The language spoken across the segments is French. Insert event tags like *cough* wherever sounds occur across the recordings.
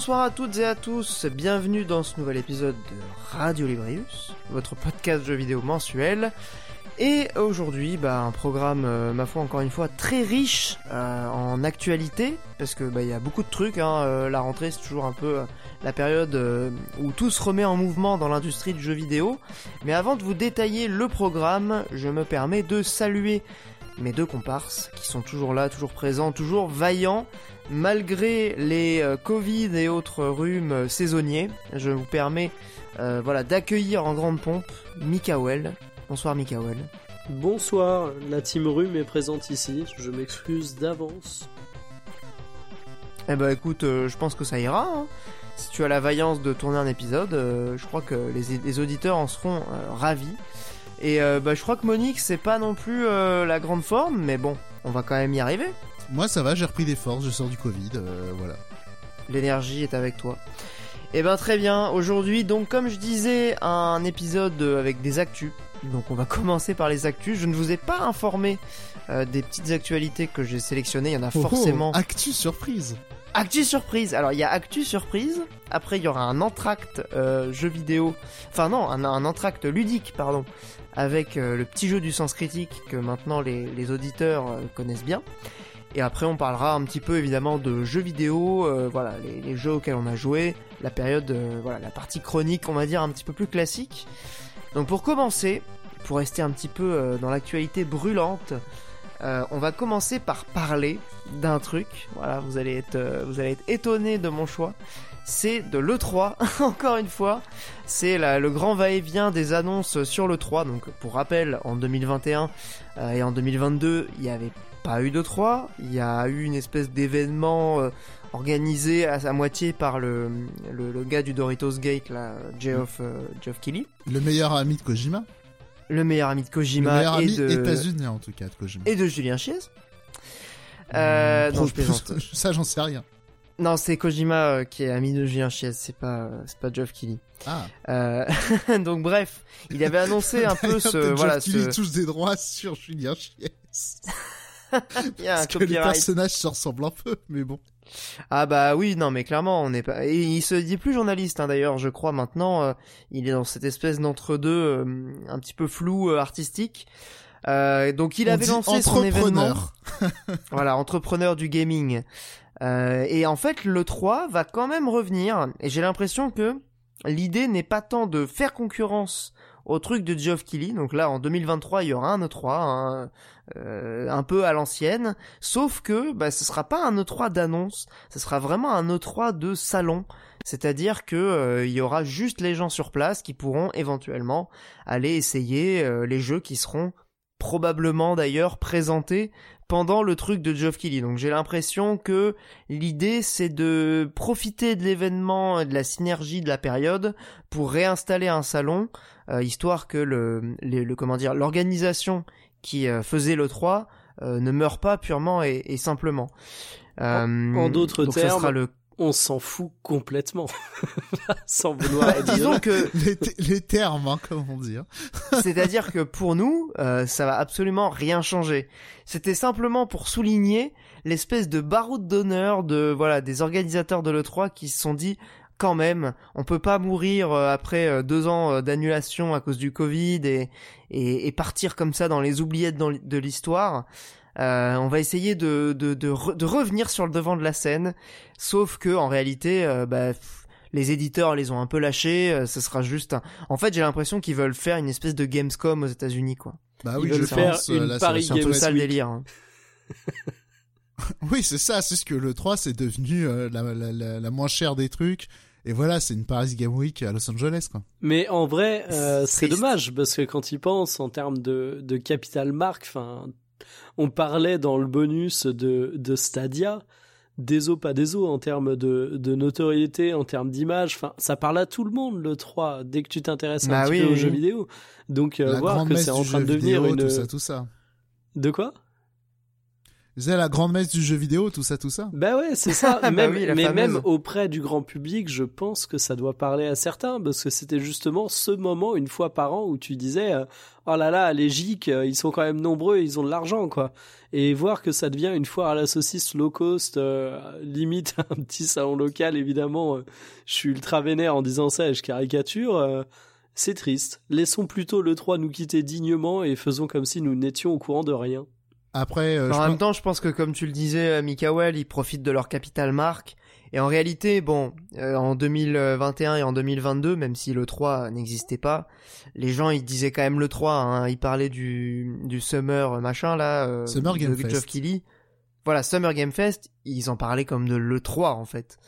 Bonsoir à toutes et à tous, bienvenue dans ce nouvel épisode de Radio Librius, votre podcast jeux vidéo mensuel. Et aujourd'hui, bah, un programme, euh, ma foi, encore une fois, très riche euh, en actualité, parce que bah, y a beaucoup de trucs. Hein, euh, la rentrée, c'est toujours un peu la période où tout se remet en mouvement dans l'industrie du jeu vidéo. Mais avant de vous détailler le programme, je me permets de saluer mes deux comparses qui sont toujours là, toujours présents, toujours vaillants, malgré les euh, Covid et autres rhumes euh, saisonniers. Je vous permets, euh, voilà, d'accueillir en grande pompe Mikael. Bonsoir Mikael. Bonsoir, la team Rhume est présente ici, je m'excuse d'avance. Eh ben écoute, je pense que ça ira. hein. Si tu as la vaillance de tourner un épisode, je crois que les, les auditeurs en seront ravis. Et euh, bah, je crois que Monique, c'est pas non plus euh, la grande forme, mais bon, on va quand même y arriver. Moi ça va, j'ai repris des forces, je sors du Covid, euh, voilà. L'énergie est avec toi. Eh ben très bien, aujourd'hui donc comme je disais un épisode avec des actus. Donc on va *laughs* commencer par les actus. Je ne vous ai pas informé des petites actualités que j'ai sélectionnées, il y en a Oh, oh, forcément. actu surprise. Actu surprise. Alors il y a actu surprise. Après il y aura un entracte euh, jeu vidéo. Enfin non, un, un entracte ludique pardon, avec euh, le petit jeu du sens critique que maintenant les, les auditeurs euh, connaissent bien. Et après on parlera un petit peu évidemment de jeux vidéo, euh, voilà les, les jeux auxquels on a joué, la période, euh, voilà la partie chronique on va dire un petit peu plus classique. Donc pour commencer, pour rester un petit peu euh, dans l'actualité brûlante. Euh, on va commencer par parler d'un truc. Voilà, vous allez être, vous allez être étonné de mon choix. C'est de l'E3, *laughs* encore une fois. C'est le grand va-et-vient des annonces sur l'E3. Donc, pour rappel, en 2021 euh, et en 2022, il n'y avait pas eu d'E3. Il y a eu une espèce d'événement euh, organisé à, à moitié par le, le, le gars du Doritos Gate, là, Geoff, euh, Geoff Keighley. Le meilleur ami de Kojima. Le meilleur ami de Le Kojima et de, états-unien en tout cas de Kojima. et de Julien Chiez. Euh, non, Pro- je plaisante. *laughs* Ça j'en sais rien. Non, c'est Kojima euh, qui est ami de Julien Chiez, c'est pas euh, c'est pas Geoff Keighley. Ah. Euh, *laughs* donc bref, il avait annoncé un peu ce voilà Keighley ce touche des droits sur Julien Chies. *laughs* il y a un Parce que les personnages se ressemblent un peu, mais bon. Ah bah oui, non mais clairement, on n'est pas et il se dit plus journaliste hein, d'ailleurs, je crois maintenant euh, il est dans cette espèce d'entre-deux euh, un petit peu flou euh, artistique. Euh, donc il On avait lancé son événement. entrepreneur. *laughs* Voilà, entrepreneur du gaming. Euh, et en fait, le 3 va quand même revenir. Et j'ai l'impression que l'idée n'est pas tant de faire concurrence au truc de Geoff Keighley. Donc là, en 2023, il y aura un E3, hein, euh, un peu à l'ancienne. Sauf que bah, ce sera pas un E3 d'annonce. Ce sera vraiment un E3 de salon. C'est-à-dire que euh, il y aura juste les gens sur place qui pourront éventuellement aller essayer euh, les jeux qui seront probablement d'ailleurs présentés pendant le truc de Geoff Keighley. Donc j'ai l'impression que l'idée c'est de profiter de l'événement et de la synergie de la période pour réinstaller un salon, euh, histoire que le, les- le comment dire l'organisation qui euh, faisait le 3 euh, ne meure pas purement et, et simplement. Euh, en d'autres donc ça termes, sera le On s'en fout complètement. *laughs* Sans vouloir Bah, être disons que *laughs* les, te- les termes, hein, comme on dit. hein. *laughs* C'est-à-dire que pour nous, euh, ça va absolument rien changer. C'était simplement pour souligner l'espèce de baroud d'honneur de voilà des organisateurs de l'E3 qui se sont dit quand même, on peut pas mourir euh, après euh, deux ans euh, d'annulation à cause du Covid et, et, et partir comme ça dans les oubliettes de l'histoire. Euh, on va essayer de, de, de, re- de revenir sur le devant de la scène, sauf que en réalité, euh, bah, pff, les éditeurs les ont un peu lâchés. euh, ce sera juste un, en fait, j'ai l'impression qu'ils veulent faire une espèce de Gamescom aux États-Unis, quoi. Bah Ils oui, veulent je faire pense. une là, Paris C'est un peu ça le délire. hein. *laughs* Oui, c'est ça. C'est ce que le 3 c'est devenu euh, la, la, la, la moins chère des trucs. Et voilà, c'est une Paris Game Week à Los Angeles, quoi. Mais en vrai, euh, c'est dommage parce que quand ils pensent en termes de, de capital marque, enfin, on parlait dans le bonus de, de Stadia, des os pas des os en termes de, de notoriété, en termes d'image. Enfin, ça parle à tout le monde le 3 dès que tu t'intéresses un Bah petit oui, peu aux oui. jeux vidéo. Donc euh, voir que c'est en train de devenir vidéo, une tout ça, tout ça. de quoi? C'est la grande messe du jeu vidéo, tout ça, tout ça. Bah ouais, c'est ça. *laughs* Bah oui, mais fameuse. même auprès du grand public, je pense que ça doit parler à certains, parce que c'était justement ce moment, une fois par an, où tu disais, euh, oh là là, les geeks, euh, ils sont quand même nombreux, ils ont de l'argent, quoi. Et voir que ça devient une foire à la saucisse low cost, euh, limite *laughs* un petit salon local, évidemment, euh, je suis ultra vénère en disant ça et je caricature, euh, c'est triste. Laissons plutôt le 3 nous quitter dignement et faisons comme si nous n'étions au courant de rien. Après, euh, en même pense- temps, je pense que comme tu le disais, euh, Mikael, ils profitent de leur capital marque. Et en réalité, bon, euh, en 2021 et en 2022, même si le 3 n'existait pas, les gens ils disaient quand même le 3. Hein, ils parlaient du du Summer machin là, euh, Summer Game de Fest. Keighley. Voilà, Summer Game Fest, ils en parlaient comme de le 3 en fait.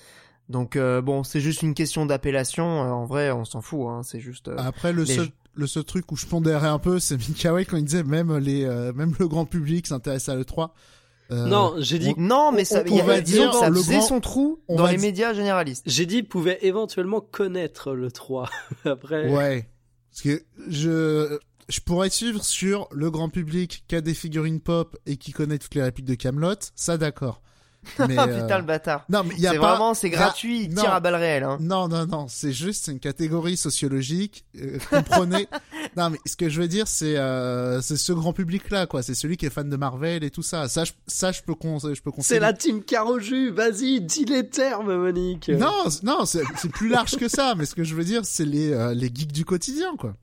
Donc euh, bon, c'est juste une question d'appellation. euh, en vrai, on s'en fout. Hein, c'est juste. euh, Après, le seul, le seul truc où je pondérais un peu, c'est Mikael quand il disait même les, euh, même le grand public s'intéresse à l'E3. Euh, non, j'ai dit, Non, mais ça, on- il y a- on va disons dire que ça le faisait grand- son trou on dans va les di- médias généralistes. j'ai dit, pouvait éventuellement connaître le 3. *laughs* Après. Ouais. Parce que je, je pourrais suivre sur le grand public qui a des figurines pop et qui connaît toutes les répliques de Camelot. Ça, d'accord. *laughs* Mais, Ah euh, putain le bâtard. non, mais il y a C'est pas, vraiment, c'est Ra- gratuit, il tire à balles réelles. Hein. Non, non, non, c'est juste c'est une catégorie sociologique. euh, comprenez *laughs* Non, mais ce que je veux dire, c'est euh, c'est ce grand public-là, quoi. C'est celui qui est fan de Marvel et tout ça. Ça, je, ça, je peux con, je peux C'est la team Caroju, vas-y, dis les termes, Monique. Non, non, c'est c'est plus large que ça. Mais ce que je veux dire, c'est les euh, les geeks du quotidien, quoi.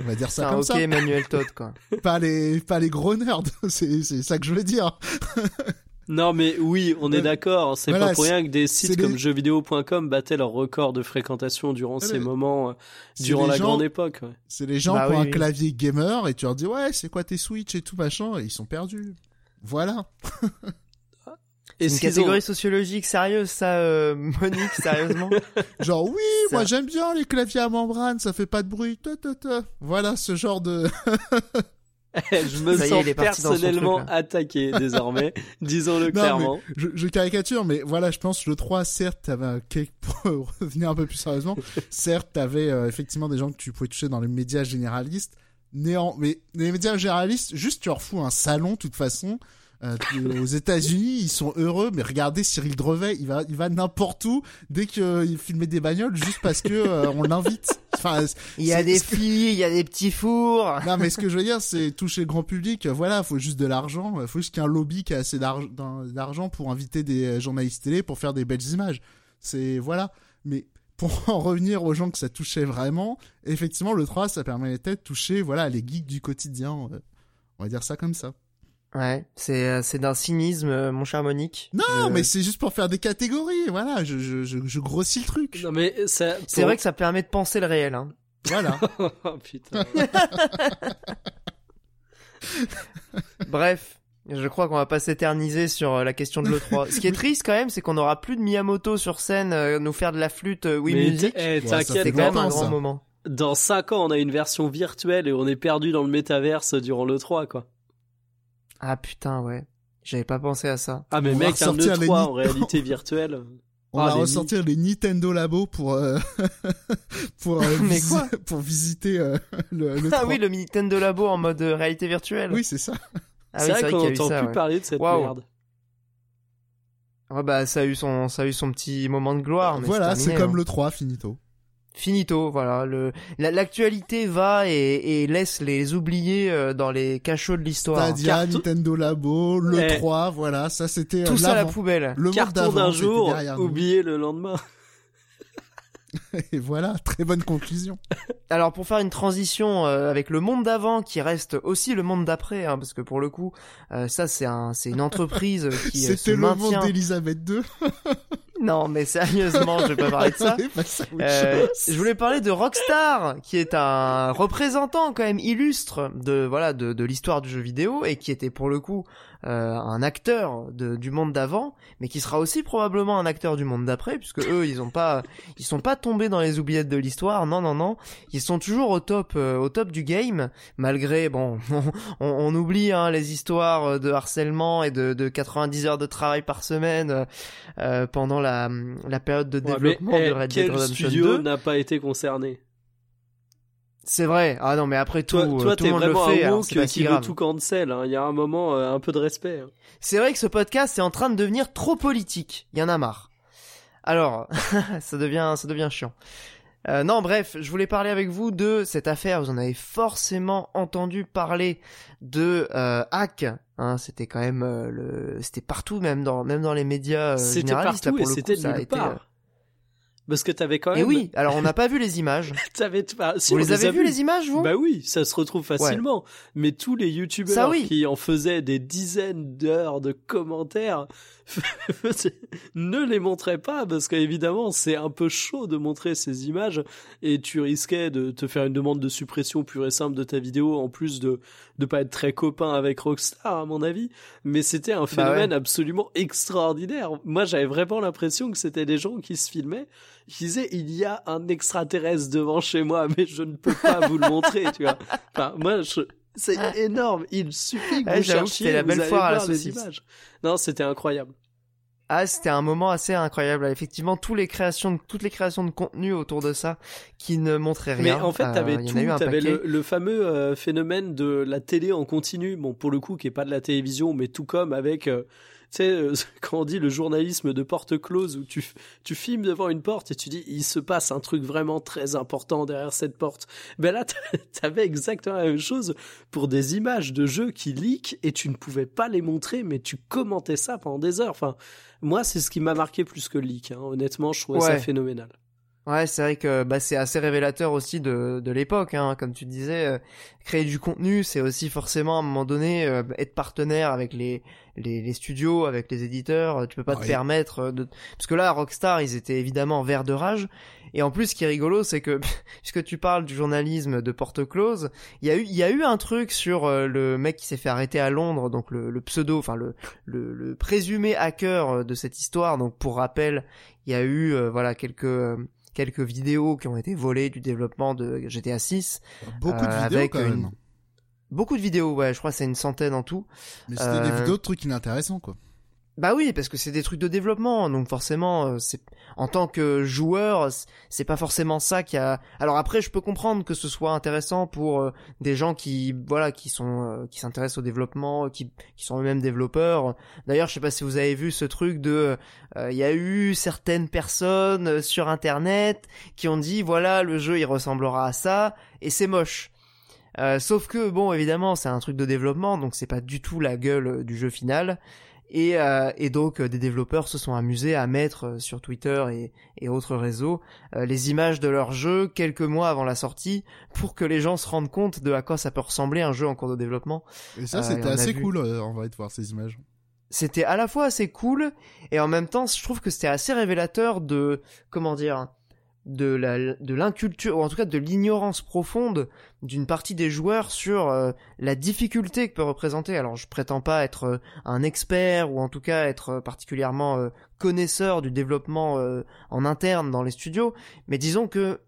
On va dire ça Putain, comme ok, ça. Emmanuel Todd, quoi. *laughs* Pas les pas les gros nerds. C'est c'est ça que je veux dire. Non, mais oui, on est d'accord. C'est Voilà, pas pour rien que des sites les- comme jeuxvideo.com battaient leur record de fréquentation durant Ouais, ces moments, euh, durant la gens- grande époque. ouais. C'est les gens Bah qui ont oui, un oui. clavier gamer et tu leur dis ouais, c'est quoi tes Switch et tout machin et ils sont perdus. Voilà. *laughs* Et Une catégorie ont- sociologique sérieuse, ça, euh, *laughs* Monique, sérieusement *laughs* Genre oui, Ça- moi j'aime bien les claviers à membrane, ça fait pas de bruit. Ta, ta, ta. Voilà ce genre de. *laughs* je me Ça sens est personnellement truc, attaqué *laughs* désormais, disons-le clairement. je, je caricature, mais voilà, je pense le 3, certes, t'avais *laughs* pour revenir un peu plus sérieusement. certes, t'avais euh, effectivement des gens que tu pouvais toucher dans les médias généralistes. Néant, mais les médias généralistes, juste tu leur fous un salon, de toute façon. Euh, aux États-Unis, ils sont heureux, mais regardez Cyril Drevet, il va, il va n'importe où dès qu'il filmait des bagnoles juste parce que euh, on l'invite. Enfin, Il y a des filles, il y a des petits fours. non, mais ce que je veux dire, c'est toucher le grand public. euh, Voilà, faut juste de l'argent. euh, Faut juste qu'il y ait un lobby qui a assez d'argent pour inviter des euh, journalistes télé pour faire des belles images. C'est voilà. Mais pour *laughs* en revenir aux gens que ça touchait vraiment, effectivement, le 3, ça permettait de toucher, voilà, les geeks du quotidien. euh, On va dire ça comme ça. Ouais, c'est euh, c'est d'un cynisme, euh, mon cher Monique. Non, Je- mais c'est juste pour faire des catégories. Voilà, je, je, je, je grossis le truc. Non mais ça. C'est vrai que ça permet de penser le réel. Hein. Voilà. *laughs* oh putain. *laughs* Bref, je crois qu'on va pas s'éterniser sur euh, la question de l'E3. Ce qui est triste quand même, c'est qu'on n'aura plus de Miyamoto sur scène euh, nous faire de la flûte euh, Music. t- eh, C'est quand même un grand ça. moment. dans 5 ans, on a une version virtuelle et on est perdu dans le métaverse durant le 3 quoi. Ah putain, ouais. J'avais pas pensé à ça. Ah mais On va mec, un ressortir les E3 nids. en réalité *laughs* virtuelle. On Ah, va les ressortir les Nintendo Labo pour euh, *laughs* pour euh, *laughs* Mais visi- quoi pour visiter euh, le, le Ah 3. oui, le Nintendo Labo en mode réalité virtuelle. Oui, c'est ça. Ah c'est oui, vrai qu'on n'entend ça. plus ouais. parler de cette merde. Ouais, bah ça a eu son ça a eu son petit moment de gloire. mais voilà, c'est comme hein. le 3, finito. Finito, voilà. Le l'actualité va et, et laisse les oubliés euh, dans les cachots de l'histoire. Stadia, Nintendo Labo, le Eh. 3, voilà, ça c'était euh, Tout ça à la poubelle. Le monde Carton d'avant, d'un jour, oublié le lendemain. *laughs* Et voilà, très bonne conclusion. Alors pour faire une transition euh, avec le monde d'avant qui reste aussi le monde d'après, hein, parce que pour le coup, euh, ça c'est un c'est une entreprise qui euh, *laughs* se C'était le maintient. monde d'Elisabeth II. *laughs* Non mais sérieusement, je vais pas parler de ça. *laughs* Autre Euh, je voulais parler de Rockstar, qui est un représentant quand même illustre de voilà de, de l'histoire du jeu vidéo et qui était pour le coup euh, un acteur de, du monde d'avant, mais qui sera aussi probablement un acteur du monde d'après, puisque eux ils ont pas ils sont pas tombés dans les oubliettes de l'histoire, non non non, ils sont toujours au top euh, au top du game, malgré bon *laughs* on, on oublie hein, les histoires de harcèlement et de, de 90 heures de travail par semaine euh, pendant la la période de Ouais, mais, développement eh, de Red Dead Redemption studio 2. n'a pas été concerné C'est vrai. Ah non, mais après tout, toi, toi tout le monde le fait. un alors pas qui veut tout cancel. hein. Il y a un moment, euh, un peu de respect. hein. C'est vrai que ce podcast est en train de devenir trop politique. Il y en a marre. Alors, *laughs* ça devient, ça devient chiant. Euh, non, bref, je voulais parler avec vous de cette affaire. Vous en avez forcément entendu parler de euh, hack. Hein, c'était quand même euh, le, c'était partout, même dans, même dans les médias euh, C'était généralistes. partout et pour c'était nulle été, part. euh, Parce que t'avais quand Et même. oui, alors on n'a pas vu les images. *laughs* T'avais pas. Si, vous les avez vus. les images, vous? Bah oui, ça se retrouve facilement. Mais tous les youtubeurs oui. qui en faisaient des dizaines d'heures de commentaires *laughs* ne les montraient pas parce qu'évidemment c'est un peu chaud de montrer ces images et tu risquais de te faire une demande de suppression pure et simple de ta vidéo en plus de de pas être très copain avec Rockstar à mon avis. Mais c'était un phénomène absolument extraordinaire. Moi j'avais vraiment l'impression que c'était des gens qui se filmaient qui disaient il y a un extraterrestre devant chez moi mais je ne peux pas vous le montrer tu vois. Enfin moi je c'est énorme. Il suffit que Ouais, vous cherchiez, c'était la belle foire à la saucisse. images. Non, c'était incroyable. Ah, c'était un moment assez incroyable. Effectivement, toutes les créations, de, toutes les créations de contenu autour de ça qui ne montraient Mais rien. en fait, Euh, t'avais en tout. T'avais le, le fameux euh, phénomène de la télé en continu. Bon, pour le coup, qui est pas de la télévision, mais tout comme avec, euh, sais, euh, *laughs* quand on dit le journalisme de porte close, où tu tu filmes devant une porte et tu dis il se passe un truc vraiment très important derrière cette porte. Ben là, *laughs* t'avais exactement la même chose pour des images de jeux qui leak et tu ne pouvais pas les montrer, mais tu commentais ça pendant des heures. Enfin, moi, c'est ce qui m'a marqué plus que le leak. Hein. Honnêtement, je trouvais ça phénoménal. Ouais, c'est vrai que bah, c'est assez révélateur aussi de, de l'époque. Hein. Comme tu disais, euh, créer du contenu, c'est aussi forcément à un moment donné euh, être partenaire avec les, les, les studios, avec les éditeurs. Tu peux pas te permettre euh, de... Parce que là, Rockstar, ils étaient évidemment en vert de rage. Et en plus, ce qui est rigolo, c'est que *laughs* puisque tu parles du journalisme de porte close, il y a eu, il y a eu un truc sur euh, le mec qui s'est fait arrêter à Londres, donc le, le pseudo, enfin le, le, le présumé hacker euh, de cette histoire. Donc pour rappel, il y a eu euh, voilà quelques euh, quelques vidéos qui ont été volées du développement de GTA 6. Beaucoup de Euh, vidéos avec quand une- même. Beaucoup de vidéos, ouais, je crois que c'est une centaine en tout. Mais c'était des euh, vidéos de trucs inintéressants, quoi. Bah oui, parce que c'est des trucs de développement, donc forcément, euh, en tant que joueur, c'est pas forcément ça qui a. Alors après, je peux comprendre que ce soit intéressant pour euh, des gens qui, voilà, qui sont, euh, qui s'intéressent au développement, qui, qui sont eux-mêmes développeurs. D'ailleurs, je sais pas si vous avez vu ce truc de, il y a eu certaines personnes sur Internet qui ont dit, voilà, le jeu il ressemblera à ça, et c'est moche. Sauf que bon, évidemment, c'est un truc de développement, donc c'est pas du tout la gueule du jeu final. Et, euh, et donc euh, des développeurs se sont amusés à mettre euh, sur Twitter et, et autres réseaux euh, les images de leur jeu quelques mois avant la sortie pour que les gens se rendent compte de à quoi ça peut ressembler un jeu en cours de développement. Et ça, c'était assez vu. cool, euh, en vrai, de voir ces images. C'était à la fois assez cool et en même temps je trouve que c'était assez révélateur de comment dire de la de l'inculture ou en tout cas de l'ignorance profonde d'une partie des joueurs sur euh, la difficulté que peut représenter. Alors je prétends pas être euh, un expert ou en tout cas être euh, particulièrement connaisseur du développement en interne dans les studios mais disons que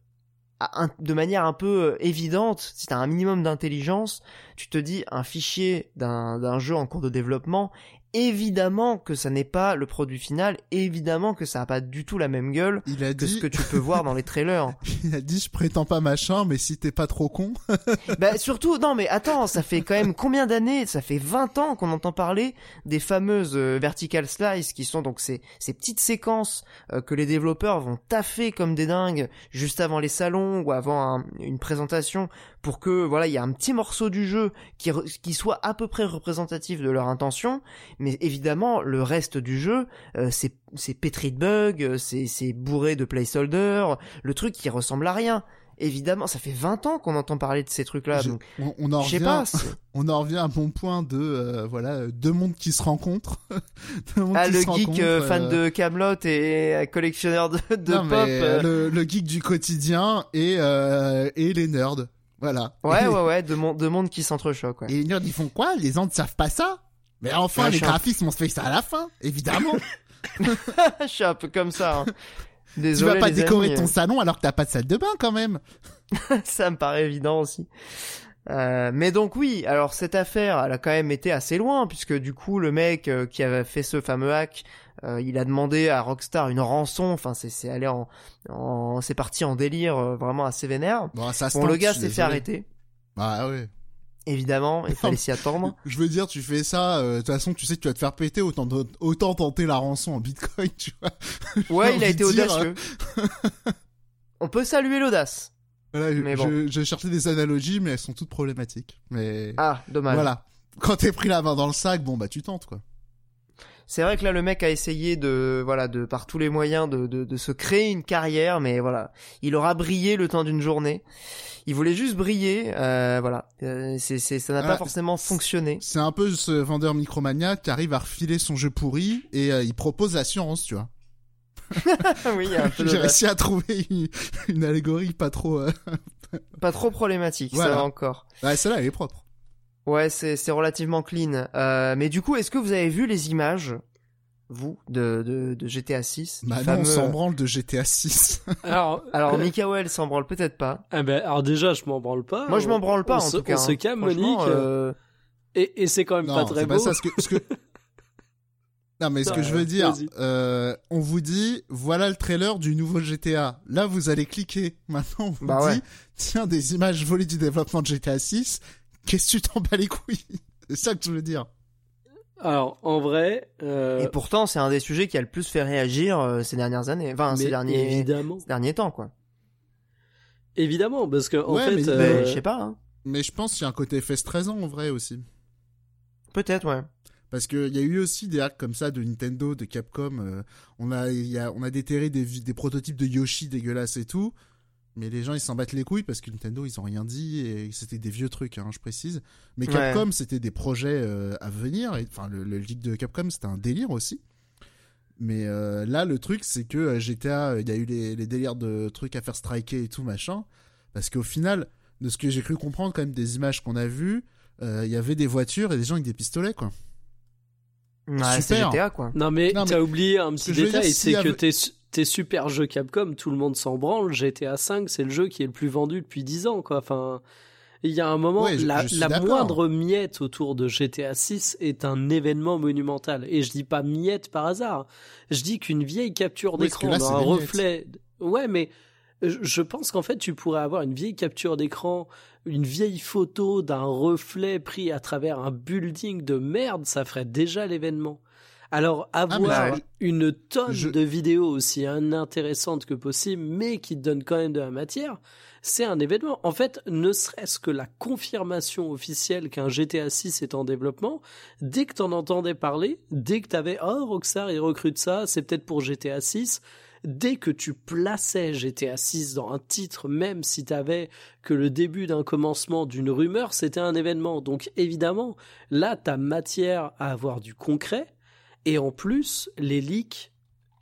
de manière un peu évidente, si t'as un minimum d'intelligence, tu te dis un fichier d'un jeu en cours de développement, évidemment que ça n'est pas le produit final, évidemment que ça a pas du tout la même gueule Il a que ce que tu peux voir dans les *laughs* trailers. il a dit, je prétends pas machin, mais si t'es pas trop con. *laughs* bah surtout, non mais attends, ça fait quand même combien d'années Ça fait 20 ans qu'on entend parler des fameuses euh, vertical slice qui sont donc ces, ces petites séquences euh, que les développeurs vont taffer comme des dingues juste avant les salons ou avant un- une présentation pour que voilà il y a un petit morceau du jeu qui, qui soit à peu près représentatif de leur intention mais évidemment le reste du jeu euh, c'est c'est pétri de bugs euh, c'est c'est bourré de placeholders le truc qui ressemble à rien évidemment ça fait 20 ans qu'on entend parler de ces trucs là Je- donc on, on en revient, pas *laughs* on en revient à mon point de, euh, voilà, deux mondes qui se rencontrent. *laughs* Mondes ah qui le se geek euh, fan de Camelot et collectionneur de, de non, pop le, le geek du quotidien et, et les nerds. Voilà. ouais *laughs* ouais ouais de monde de monde qui s'entrechoquent ouais. Et les nerds, ils font quoi? Les gens ne savent pas ça? Mais enfin, Ouais, les graphismes, on se fait ça à la fin, évidemment. *laughs* je suis un peu comme ça hein. tu désolé vas pas les décorer amis, ton salon alors que t'as pas de salle de bain quand même. *laughs* ça me paraît évident aussi. Euh, mais donc oui, alors cette affaire, elle a quand même été assez loin puisque du coup le mec euh, qui avait fait ce fameux hack, euh, il a demandé à Rockstar une rançon. Enfin, c'est c'est allé en, en c'est parti en délire vraiment assez vénère. Bon, ça le gars s'est fait arrêter. Ah ouais. Évidemment, il fallait s'y attendre. *laughs* Je veux dire, tu fais ça, de toute façon, tu sais que tu vas te faire péter, autant, autant tenter la rançon en bitcoin, *laughs* tu vois. Ouais, il a été dire, audacieux. *laughs* On peut saluer l'audace. Voilà, je- Mais bon. je, je cherchais des analogies, mais elles sont toutes problématiques. Mais Ah, dommage. voilà. Quand t'es pris la main dans le sac, bon bah tu tentes quoi. C'est vrai que là, le mec a essayé de, voilà, de par tous les moyens de, de, de se créer une carrière, mais voilà, il aura brillé le temps d'une journée. Il voulait juste briller, euh, voilà. Euh, c'est, c'est, ça n'a Ah, pas forcément fonctionné. C'est un peu ce vendeur micromania qui arrive à refiler son jeu pourri et euh, il propose l'assurance, tu vois. Oui, J'ai réussi à trouver une, une allégorie pas trop. euh, Pas trop problématique, ça Voilà. va encore. Ouais, celle-là elle est propre. Ouais, c'est, c'est relativement clean. Euh, mais du coup, est-ce que vous avez vu les images, vous, de, de, de GTA 6 du Bah non, fameux- on s'en branle de GTA 6. *laughs* Alors, Alors, Mikael s'en branle peut-être pas. ah ben, alors déjà, je m'en branle pas. Moi, je m'en branle pas, on en se- tout cas. On se hein. calme, Monique. euh, Et, et c'est quand même non, pas très beau. pas ça. Ce que, ce que... *laughs* Non, mais ce que je veux dire, euh, on vous dit, voilà le trailer du nouveau GTA. Là, vous allez cliquer. *laughs* Maintenant, on vous Bah dit, ouais. tiens, des images volées du développement de GTA 6. Qu'est-ce que tu t'en bats les couilles? *laughs* C'est ça que je veux dire. Alors, en vrai, euh, Et pourtant, c'est un des sujets qui a le plus fait réagir euh, ces dernières années, enfin ces derniers, évidemment, ces derniers temps, quoi. évidemment, parce que en Ouais, fait, mais- euh, Mais je sais pas, hein. Mais je pense qu'il y a un côté FS13 ans en vrai aussi. peut-être, ouais. Parce qu'il y a eu aussi des hacks comme ça de Nintendo, de Capcom. euh, on, a, il y a, on a déterré des, prototypes de Yoshi dégueulasses et tout. Mais les gens, ils s'en battent les couilles parce que Nintendo, ils ont rien dit et c'était des vieux trucs, hein, je précise. Mais Ouais. Capcom, c'était des projets euh, à venir. Enfin, le, le leak de Capcom, c'était un délire aussi. Mais euh, là, le truc, c'est que GTA, il y a eu les, les délires de trucs à faire striker et tout, machin. Parce qu'au final, de ce que j'ai cru comprendre, quand même, des images qu'on a vues, euh, il y avait des voitures et des gens avec des pistolets, quoi. Ouais, c'est Super. GTA, quoi. non mais Non, t'as mais oublié un petit détail, c'est que avait- tes, tes super jeux Capcom, tout le monde s'en branle. GTA 5, c'est le jeu qui est le plus vendu depuis 10 ans, quoi. Enfin, il y a un moment, Ouais, la, moindre miette autour de GTA 6 est un événement monumental. Et je dis pas miette par hasard. Je dis qu'une vieille capture Oui, d'écran là, dans un miettes. reflet. Ouais, mais je pense qu'en fait, tu pourrais avoir une vieille capture d'écran, une vieille photo d'un reflet pris à travers un building de merde, ça ferait déjà l'événement. Alors, Ah, avoir une tonne je- de vidéos aussi inintéressantes que possible, mais qui donnent quand même de la matière, c'est un événement. En fait, ne serait-ce que la confirmation officielle qu'un GTA 6 est en développement, dès que t'en entendais parler, dès que t'avais « Oh, Rockstar, ils recrutent ça, c'est peut-être pour GTA 6 », dès que tu plaçais GTA 6 dans un titre, même si t'avais que le début d'un commencement d'une rumeur, c'était un événement. Donc évidemment, là, t'as matière à avoir du concret, et en plus, les leaks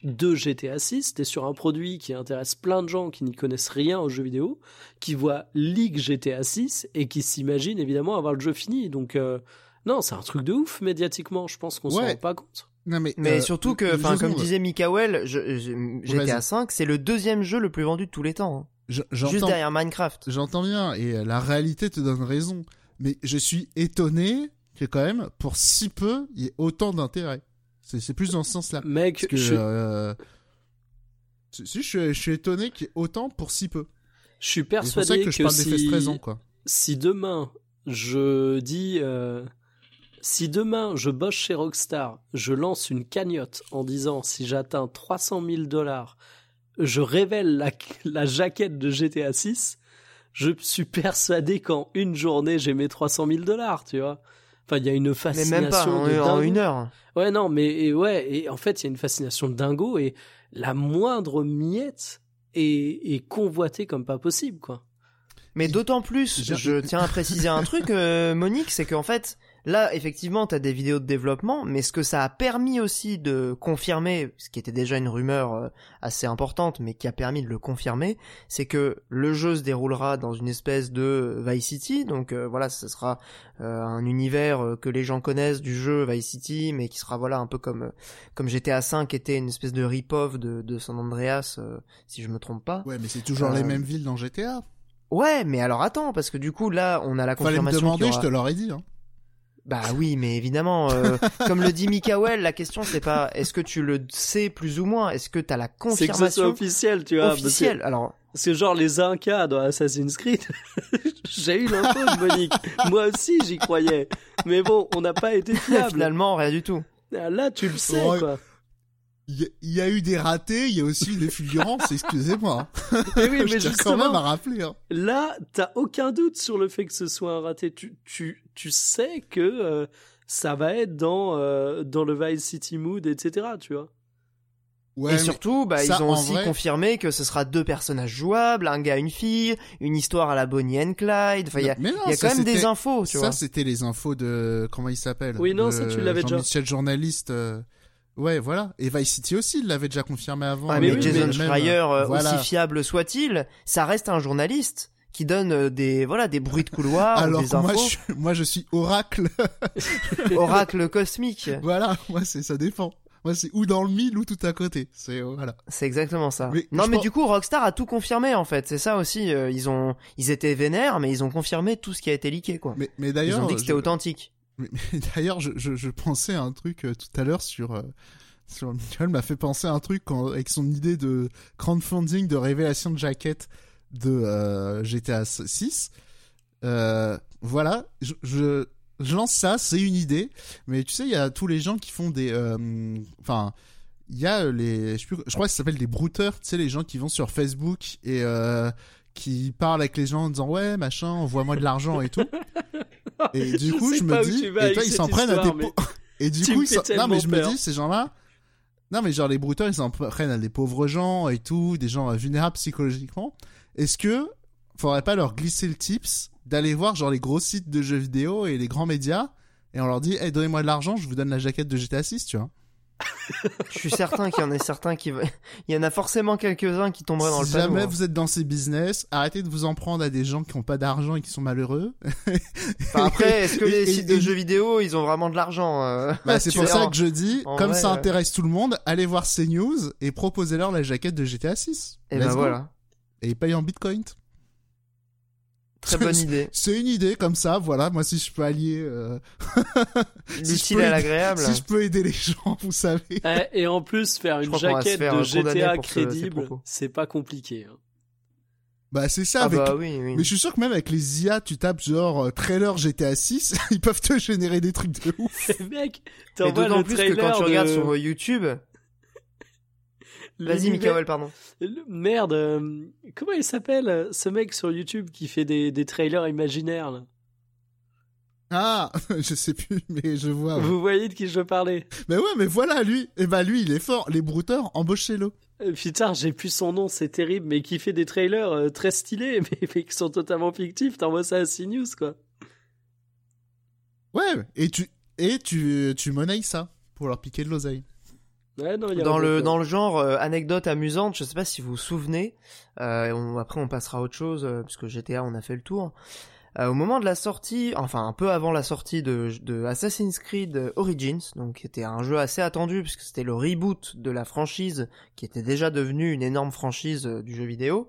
de GTA 6, t'es sur un produit qui intéresse plein de gens qui n'y connaissent rien aux jeux vidéo, qui voient leak GTA 6 et qui s'imaginent évidemment avoir le jeu fini. Donc euh, non, c'est un truc de ouf médiatiquement, je pense qu'on s'en Ouais. rend pas compte. Non, mais, Mais euh, surtout que, enfin, comme disait Mikael, je, je- GTA Vas-y. 5, c'est le deuxième jeu le plus vendu de tous les temps. hein. Je- Juste derrière Minecraft. j'entends bien et euh, la réalité te donne raison. Mais je suis étonné que quand même, pour si peu, il y ait autant d'intérêt. C'est, plus dans ce sens-là. Mec, Parce que, je, euh, si, si, je, suis, je suis étonné qu'il y ait autant pour si peu. je suis pour ça persuadé que je parle des si, 13 ans, quoi. si demain je dis euh, si demain je bosse chez Rockstar, je lance une cagnotte en disant si j'atteins 300 000 dollars, je révèle la, la jaquette de GTA 6, je suis persuadé qu'en une journée j'ai mes 300 000 dollars, tu vois. Enfin, il y a une Mais fascination même pas, en, de en une heure. Ouais, non, mais et ouais, et en fait, il y a une fascination de dingo et la moindre miette est, est convoitée comme pas possible, quoi. Mais d'autant plus, je tiens à préciser un truc, euh, Monique, c'est qu'en fait, là, effectivement, t'as des vidéos de développement, mais ce que ça a permis aussi de confirmer, ce qui était déjà une rumeur euh, assez importante, mais qui a permis de le confirmer, c'est que le jeu se déroulera dans une espèce de Vice City, donc euh, voilà, ce sera euh, un univers euh, que les gens connaissent du jeu Vice City, mais qui sera voilà un peu comme euh, comme GTA V était une espèce de rip-off de, de San Andreas, euh, si je me trompe pas. Ouais, mais c'est toujours les mêmes villes dans GTA. Ouais, mais alors attends, parce que du coup là, on a la Fallait me confirmation. qu'il y demander, aura- je te l'aurais dit. Hein. Bah oui, mais évidemment, euh, *laughs* comme le dit Mikael, la question c'est pas est-ce que tu le sais plus ou moins, est-ce que t'as la C'est que ce soit confirmation officiel, tu vois. parce que- officielle Alors, C'est genre les Incas dans Assassin's Creed. *laughs* J'ai eu l'info de Monique. Moi aussi, j'y croyais. Mais bon, on n'a pas été *laughs* fiable. finalement, rien du tout. Là, tu le sais, Ouais. quoi. Il y, a- il y a eu des ratés, il y a aussi eu des fulgurances, excusez-moi. Mais oui, je mais tiens quand même à justement, rappeler. Hein. là, t'as aucun doute sur le fait que ce soit un raté. Tu, tu, tu sais que euh, ça va être dans, euh, dans le Vice City Mood, etc., tu vois. Ouais, et surtout, bah, ça, ils ont aussi vrai- confirmé que ce sera deux personnages jouables, un gars, une fille, une histoire à la Bonnie and Clyde. Enfin, il y a, mais non, y a ça, quand même des infos, tu Ça, vois. c'était les infos de comment il s'appelle? Oui, non, de ça, tu l'avais déjà. Jean-Michel journaliste. euh, Ouais, voilà. Et Vice City aussi, il l'avait déjà confirmé avant. Ouais, mais mais oui, Jason mais Schreier, euh, voilà. aussi fiable soit-il, ça reste un journaliste qui donne euh, des voilà des bruits de couloir, Alors des moi, je, suis- moi, je suis oracle. *laughs* oracle cosmique. voilà, moi, c'est ça dépend. Moi, c'est ou dans le mille ou tout à côté. C'est voilà. C'est exactement ça. Mais non, mais pense- du coup, Rockstar a tout confirmé en fait. C'est ça aussi. euh, ils ont, ils étaient vénères, mais ils ont confirmé tout ce qui a été leaké, quoi. Mais, mais Ils d'ailleurs, ont dit que c'était je- authentique. Mais, mais *laughs* d'ailleurs, je, je, je pensais à un truc euh, tout à l'heure sur. Euh, sur Michael m'a fait penser à un truc quand, avec son idée de crowdfunding de révélation de jaquette de euh, GTA 6. Euh, voilà, je, je, je lance ça, c'est une idée. Mais tu sais, il y a tous les gens qui font des. euh, Enfin. il y a les, je, crois que ça s'appelle des brouteurs, tu sais, les gens qui vont sur Facebook et euh, qui parlent avec les gens en disant ouais machin, envoie-moi de l'argent et tout. *laughs* Et du Je coup, je me dis, et toi, ils s'en prennent à des mais. *laughs* Et du tu coup, ils non, mais je me dis, ces gens-là, non, mais genre, les brouteurs, ils s'en prennent à des pauvres gens et tout, des gens vulnérables psychologiquement. Est-ce que faudrait pas leur glisser le tips d'aller voir, genre, les gros sites de jeux vidéo et les grands médias et on leur dit, hey, donnez-moi de l'argent, je vous donne la jaquette de GTA 6, tu vois? *laughs* Je suis certain qu'il y en a certains qui, il y en a forcément quelques-uns qui tomberaient dans si le panneau. jamais hein. vous êtes dans ces business, arrêtez de vous en prendre à des gens qui ont pas d'argent et qui sont malheureux. Enfin, après, *laughs* est-ce que les et- sites de et- jeux vidéo, ils ont vraiment de l'argent euh, Bah, c'est *laughs* pour ça que je dis, comme vrai, ça euh, intéresse tout le monde, allez voir ces news et proposez-leur la jaquette de GTA 6. Et Let's ben go. voilà. Et ils payent en bitcoin. Très bonne idée. C'est une idée comme ça, voilà. Moi, si je peux allier, euh, *laughs* si je L'utile peux à aider- l'agréable. si je peux aider les gens, *laughs* vous savez. Eh, Et en plus, faire une jaquette faire, de GTA crédible, c'est pas compliqué. hein. Bah, c'est ça. Ah avec... bah oui, oui. Mais je suis sûr que même avec les IA, tu tapes genre euh, trailer GTA 6, *laughs* ils peuvent te générer des trucs de ouf. Mec, t'envoies d'autant le plus que trailer quand tu regardes de sur YouTube, vas-y Mikael, pardon. Le- Merde, euh, comment il s'appelle euh, ce mec sur YouTube qui fait des, des trailers imaginaires là? Ah, *laughs* je sais plus, mais je vois. ouais. Vous voyez de qui je veux parler? Mais ouais, mais voilà, lui. Et bah, lui, il est fort. Les brouteurs, embauchez-le. Euh, Putain, j'ai plus son nom, c'est terrible, mais qui fait des trailers euh, très stylés, *laughs* mais, mais qui sont totalement fictifs. T'envoies ça à CNews, quoi. Ouais, et tu, et tu, tu monnayes ça pour leur piquer de l'oseille. Ouais, non, il y a Dans le, autre, dans le genre euh, anecdote amusante, je sais pas si vous vous souvenez, euh, on- après on passera à autre chose, euh, puisque GTA on a fait le tour. Euh, au moment de la sortie, enfin un peu avant la sortie de, Assassin's Creed Origins, donc qui était un jeu assez attendu puisque c'était le reboot de la franchise qui était déjà devenue une énorme franchise euh, du jeu vidéo.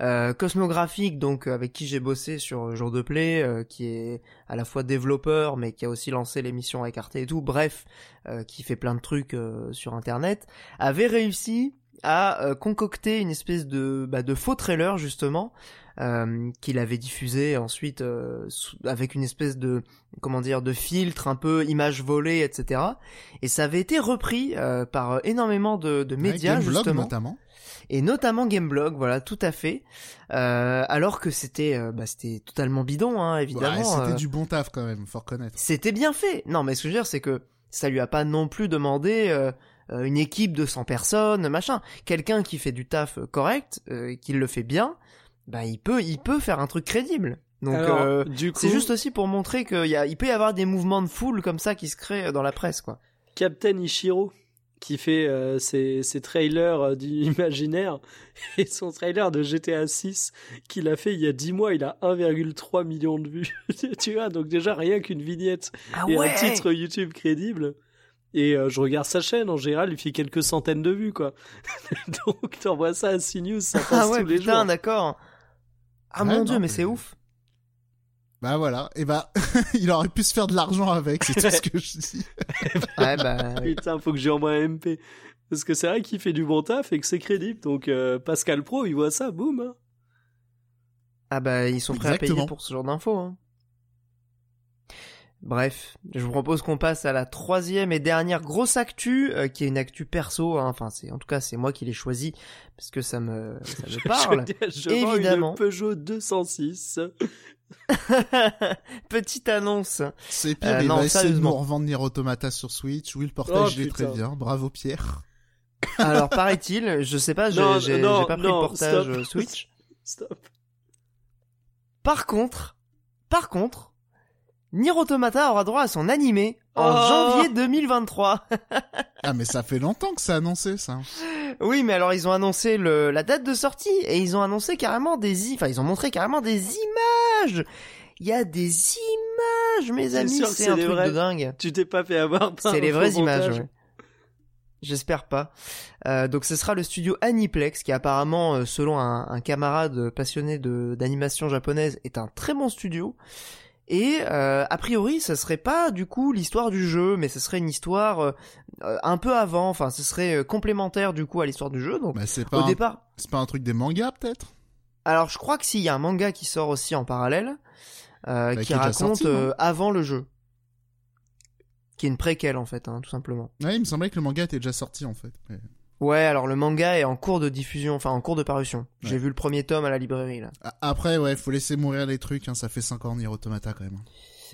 Euh, Cosmographique, donc euh, avec qui j'ai bossé sur Jour de Play, euh, qui est à la fois développeur mais qui a aussi lancé l'émission avec Arte et tout, bref, euh, qui fait plein de trucs euh, sur Internet, avait réussi à euh, concocter une espèce de, bah, de faux trailer justement euh, qu'il avait diffusé ensuite euh, avec une espèce de comment dire de filtre un peu image volée etc et ça avait été repris euh, par énormément de, de médias Ouais, justement notamment. et notamment Gameblog voilà tout à fait alors que c'était bah, c'était totalement bidon hein, évidemment Ouais, c'était du bon taf quand même, faut reconnaître. c'était bien fait. Non, mais ce que je veux dire, c'est que ça lui a pas non plus demandé une équipe de 100 personnes, machin. Quelqu'un qui fait du taf correct, euh, qui le fait bien, bah il peut, il peut faire un truc crédible. Donc euh, coup, c'est juste aussi pour montrer qu'il y a, il peut y avoir des mouvements de foule comme ça qui se créent dans la presse, quoi. Captain Ichiro qui fait euh, ses, ses trailers euh, d'imaginaire *laughs* et son trailer de GTA 6 qu'il a fait il y a 10 mois, il a 1,3 million de vues. *laughs* tu vois, donc déjà rien qu'une vignette Ah et un titre YouTube crédible. Et euh, je regarde sa chaîne, en général, il fait quelques centaines de vues, quoi. *laughs* donc t'envoies ça à CNews, ça passe Ah ouais, tous les putain, jours. d'accord. Ah Ouais, mon dieu, non, mais mais- c'est ouf. Bah voilà, et bah *laughs* il aurait pu se faire de l'argent avec, c'est tout ce que je dis. *laughs* Ouais, bah. Putain, faut que j'ai envoie un MP. Parce que c'est vrai qu'il fait du bon taf et que c'est crédible. Donc euh, Pascal Pro, il voit ça, boum. hein. Ah bah ils sont prêts à payer pour ce genre d'infos. Hein. Bref, je vous propose qu'on passe à la troisième et dernière grosse actu, euh, qui est une actu perso. hein. Enfin, c'est en tout cas c'est moi qui l'ai choisi parce que ça me ça me *laughs* parle. Je, Évidemment. une Peugeot 206. *laughs* Petite annonce. C'est pire, Euh, il non, va essayer de nous revendre Nier Automata sur Switch. Oui, le portage, Oh, je l'ai très bien. Bravo Pierre. Alors paraît-il, je sais pas, j'ai pas pris non, le portage stop. euh, Switch. *laughs* Stop. Par contre, par contre, Nier Automata aura droit à son animé en Oh. janvier 2023. Ah mais ça fait longtemps que c'est annoncé ça. Oui, mais alors ils ont annoncé le, la date de sortie et ils ont annoncé carrément des, i- enfin ils ont montré carrément des images. Il y a des images, mes C'est amis, c'est c'est un truc vrais. de dingue. Tu t'es pas fait avoir par C'est les vraies montage. images. ouais. J'espère pas. Euh, donc ce sera le studio Aniplex qui apparemment, euh, selon un, un camarade passionné de d'animation japonaise, est un très bon studio. Et euh, a priori, ça serait pas du coup l'histoire du jeu, mais ce serait une histoire euh, euh, un peu avant. Enfin, ce serait complémentaire du coup à l'histoire du jeu. Donc Bah c'est au un... départ, c'est pas un truc des mangas peut-être? Alors je crois que s'il y a un manga qui sort aussi en parallèle, euh, Bah, qui raconte sorti, avant le jeu, qui est une préquelle en fait, hein, tout simplement. Ouais, il me semblait que le manga était déjà sorti en fait. Ouais, alors le manga est en cours de diffusion, enfin en cours de parution. J'ai vu le premier tome à la librairie là. Après ouais, faut laisser mourir les trucs. Hein, ça fait 5 ans Nier Automata quand même.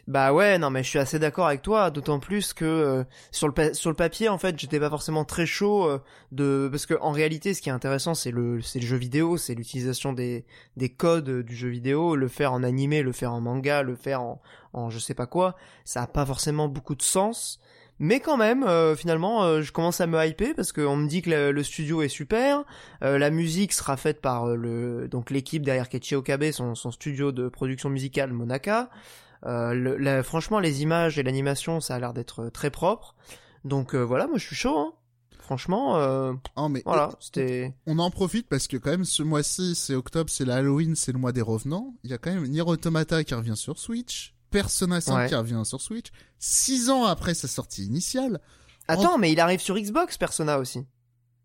Bah ouais, non mais je suis assez d'accord avec toi, d'autant plus que euh, sur le sur le papier en fait, j'étais pas forcément très chaud euh, de parce que en réalité, ce qui est intéressant, c'est le c'est le jeu vidéo, c'est l'utilisation des des codes du jeu vidéo, le faire en animé, le faire en manga, le faire en en je sais pas quoi, ça a pas forcément beaucoup de sens. Mais quand même, euh, finalement, euh, je commence à me hyper parce qu'on me dit que le, le studio est super. Euh, la musique sera faite par le donc l'équipe derrière Keiichi Okabe, son, son studio de production musicale Monaka. Euh, le- la- franchement, les images et l'animation, ça a l'air d'être très propre. Donc euh, voilà, moi je suis chaud. Hein. Franchement, euh, Oh mais voilà, c'était. on en profite parce que quand même ce mois-ci, c'est octobre, c'est le Halloween, c'est le mois des revenants. Il y a quand même Nier Automata qui revient sur Switch, Persona 5 Ouais. qui revient sur Switch, six ans après sa sortie initiale. Attends, mais il arrive sur Xbox, Persona aussi.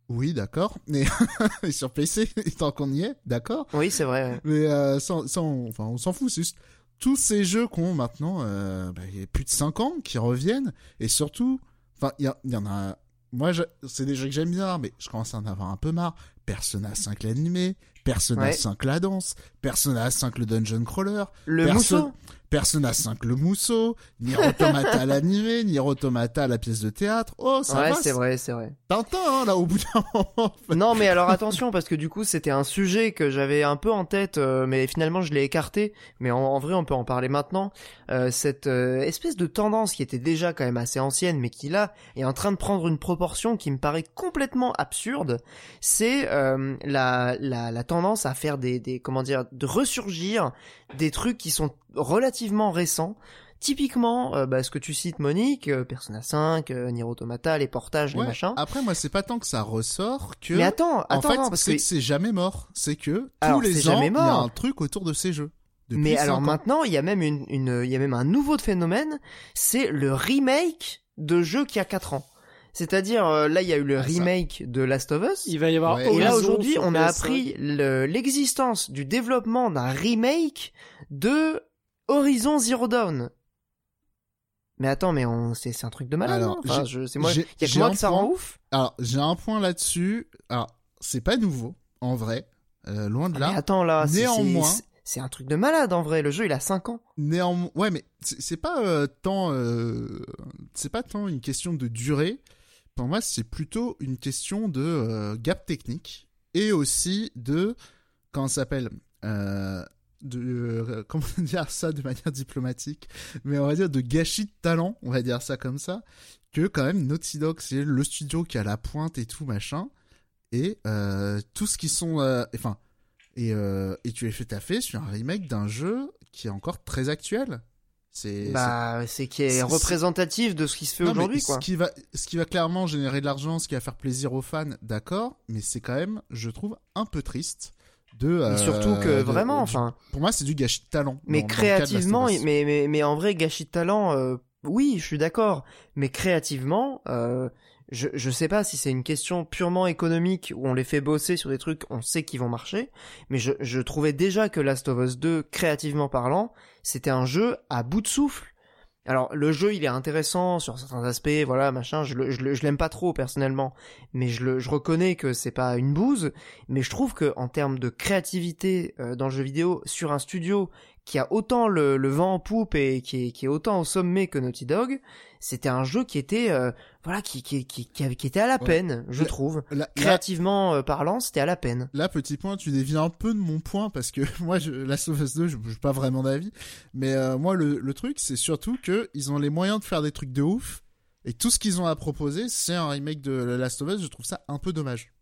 Oui, d'accord, mais *laughs* et sur PC, tant qu'on y est, d'accord. Oui, c'est vrai. ouais. Mais euh, sans, sans- enfin, on s'en fout, c'est juste tous ces jeux qu'on maintenant, euh, bah, il y a plus de 5 ans qui reviennent, et surtout, enfin, il y, en a. Moi, je- c'est des jeux que j'aime bien, mais je commence à en avoir un peu marre. Persona 5 l'animé, Persona Ouais. 5 la danse, Persona 5 le dungeon crawler, Le Perso- mousseau. Persona 5 le mousseau, Nier Automata *laughs* l'animé, Nier Automata la pièce de théâtre. Oh, ça Ouais, c'est vrai, c'est vrai. Tintin, hein, là, au bout d'un moment. Non, mais alors *laughs* attention, parce que du coup, c'était un sujet que j'avais un peu en tête, euh, mais finalement, je l'ai écarté. Mais en, en vrai, on peut en parler maintenant. Euh, cette euh, espèce de tendance qui était déjà quand même assez ancienne, mais qui là est en train de prendre une proportion qui me paraît complètement absurde. C'est la, la la tendance à faire des des comment dire de ressurgir des trucs qui sont relativement récents. Typiquement, euh, bah, ce que tu cites, Monique, euh, Persona 5, euh, Nier Automata, les portages, les machins. Après, moi, c'est pas tant que ça ressort que. Mais attends, en attends, fait, non, parce c'est que c'est jamais mort. C'est que tous Alors, les c'est ans, il y a un truc autour de ces jeux. Mais alors ans. maintenant, il y a même une, une, il y a même un nouveau phénomène, c'est le remake de jeux qui a 4 ans. C'est-à-dire, euh, là, il y a eu le Ah, ça. remake de Last of Us. Il va y avoir Ouais. Et là, aujourd'hui, on a PS5. appris le- l'existence du développement d'un remake de Horizon Zero Dawn. Mais attends, mais on, c'est, c'est un truc de malade, Alors, non Enfin, j'ai- je, c'est moi, j'ai- y a que moi que ça point. rend ouf. Alors, j'ai un point là-dessus. Alors, c'est pas nouveau, en vrai. Euh, loin de Ah, là. mais attends, là, c'est- Néanmoins- c'est, c'est un truc de malade, en vrai. Le jeu, il a 5 ans. Néanmoins, ouais, mais c'est c'est pas euh, tant, euh, c'est pas tant une question de durée. Pour moi, c'est plutôt une question de euh, gap technique et aussi de comment ça s'appelle, de euh, *laughs* comment dire ça de manière diplomatique, mais on va dire de gâchis de talent, on va dire ça comme ça, que quand même Naughty Dog c'est le studio qui a la pointe et tout machin et euh, tout ce qui sont, euh, enfin et, et tu es fait taffer sur un remake d'un jeu qui est encore très actuel. C'est Bah, c'est qui est c'est- représentatif de ce qui se fait aujourd'hui, quoi. Ce qui va, ce qui va clairement générer de l'argent, ce qui va faire plaisir aux fans, d'accord, mais c'est quand même, je trouve, un peu triste De, Et surtout que euh, de- vraiment, du- enfin, pour moi, c'est du gâchis de talent. mais dans- créativement, mais, mais, mais en vrai, gâchis de talent, euh, oui, je suis d'accord. Mais créativement, euh, je, je sais pas si c'est une question purement économique où on les fait bosser sur des trucs, on sait qu'ils vont marcher. Mais je, je trouvais déjà que Last of Us 2, créativement parlant, c'était un jeu à bout de souffle. Alors le jeu il est intéressant sur certains aspects, voilà machin. Je l'aime pas trop personnellement, mais je reconnais que c'est pas une bouse. Mais je trouve que en termes de créativité euh, dans le jeu vidéo, sur un studio qui a autant le, le vent en poupe et qui est, qui est autant au sommet que Naughty Dog, c'était un jeu qui était euh, voilà qui qui, qui, qui, était à la Ouais. peine, je trouve. Créativement euh, parlant, c'était à la peine. là, petit point, tu déviens un peu de mon point parce que *laughs* moi, je, Last of Us 2, je n'ai pas vraiment d'avis. Mais euh, moi, le, le truc, c'est surtout que ils ont les moyens de faire des trucs de ouf. Et tout ce qu'ils ont à proposer, c'est un remake de Last of Us. Je trouve ça un peu dommage.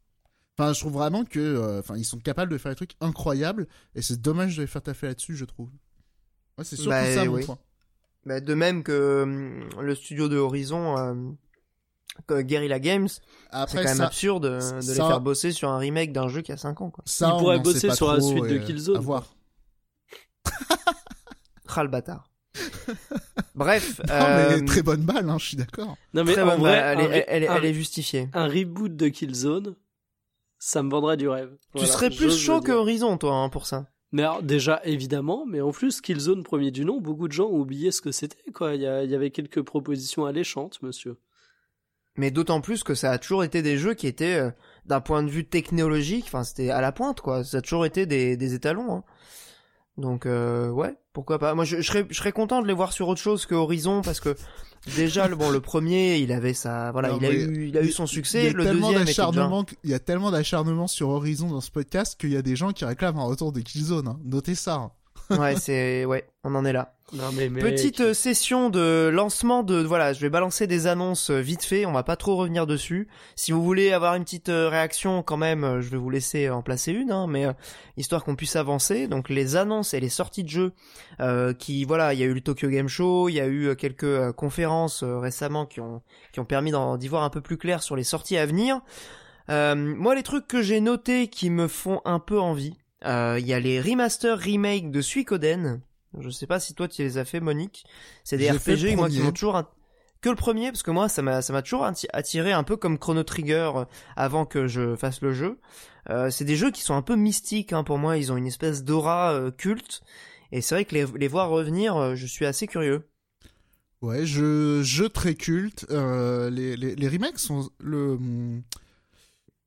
Enfin, je trouve vraiment que, euh, enfin, ils sont capables de faire des trucs incroyables. Et c'est dommage de les faire taffer là-dessus, je trouve. Ouais, c'est surtout Bah, ça mon oui. point. Bah, de même que hum, le studio de Horizon, euh, que Guerrilla Games, c'est quand même ça, absurde euh, de ça- les faire bosser sur un remake d'un jeu qui a 5 ans quoi. ça, Ils on pourraient bosser sur la suite de Killzone, À voir. Ras le bâtard. Bref, *laughs* Non, euh, mais très bonne balle, hein, je suis d'accord. Non mais très en vrai, balle. elle, est, elle, un- elle est justifiée. un reboot de Killzone, ça me vendrait du rêve. tu serais plus chaud que. Horizon toi hein, pour ça. Mais alors, déjà, évidemment, mais en plus, Killzone premier du nom, beaucoup de gens ont oublié ce que c'était, quoi. Il y, a- il y avait quelques propositions alléchantes, monsieur. Mais d'autant plus que ça a toujours été des jeux qui étaient, euh, d'un point de vue technologique, enfin c'était à la pointe quoi. Ça a toujours été des, des étalons. Hein. Donc euh, ouais, pourquoi pas. Moi je, je serais, je serais content de les voir sur autre chose que Horizon parce que déjà le bon le premier il avait sa voilà Non, il a eu il a eu son Il y succès. a Le tellement déjà... d'acharnement, il y a tellement d'acharnement sur Horizon dans ce podcast qu'il y a des gens qui réclament un retour de Killzone. Hein. Notez ça. hein. Ouais c'est ouais on en est là. Non, mais, mec, Petite euh, session de lancement de voilà, je vais balancer des annonces euh, vite fait, on va pas trop revenir dessus. Si vous voulez avoir une petite euh, réaction quand même, je vais vous laisser en placer une hein, mais euh, histoire qu'on puisse avancer. Donc les annonces et les sorties de jeux euh, qui voilà, il y a eu le Tokyo Game Show, il y a eu quelques euh, conférences récemment qui ont qui ont permis d'en- d'y voir un peu plus clair sur les sorties à venir. Euh, moi les trucs que j'ai notés qui me font un peu envie, euh, il y a les remaster remake de Suikoden. Je sais pas si toi tu les as fait, Monique. C'est des RPG, moi, qui m'ont toujours int- que le premier, parce que moi, ça m'a, ça m'a toujours atti- attiré un peu comme Chrono Trigger euh, avant que je fasse le jeu. Euh, c'est des jeux qui sont un peu mystiques, hein, pour moi. Ils ont une espèce d'aura euh, culte. Et c'est vrai que les, les voir revenir, euh, je suis assez curieux. Ouais, jeu, jeu très culte. Euh, les, les, les remakes sont le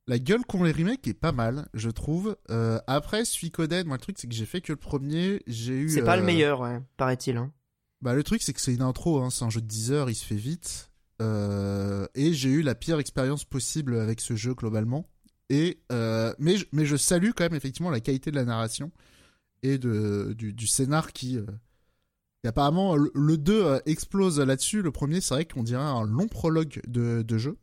la gueule qu'ont les remakes est pas mal, je trouve. Euh, après Suikoden, moi le truc c'est que j'ai fait que le premier, j'ai eu. C'est pas le euh, meilleur, ouais, paraît-il. Hein. Bah le truc c'est que c'est une intro, hein, c'est un jeu de 10 heures, il se fait vite. Euh, et j'ai eu la pire expérience possible avec ce jeu globalement. Et mais je, mais je salue quand même effectivement la qualité de la narration et de du, du scénar qui et apparemment le, le 2 euh, explose là-dessus. Le premier c'est vrai qu'on dirait un long prologue de, de jeu.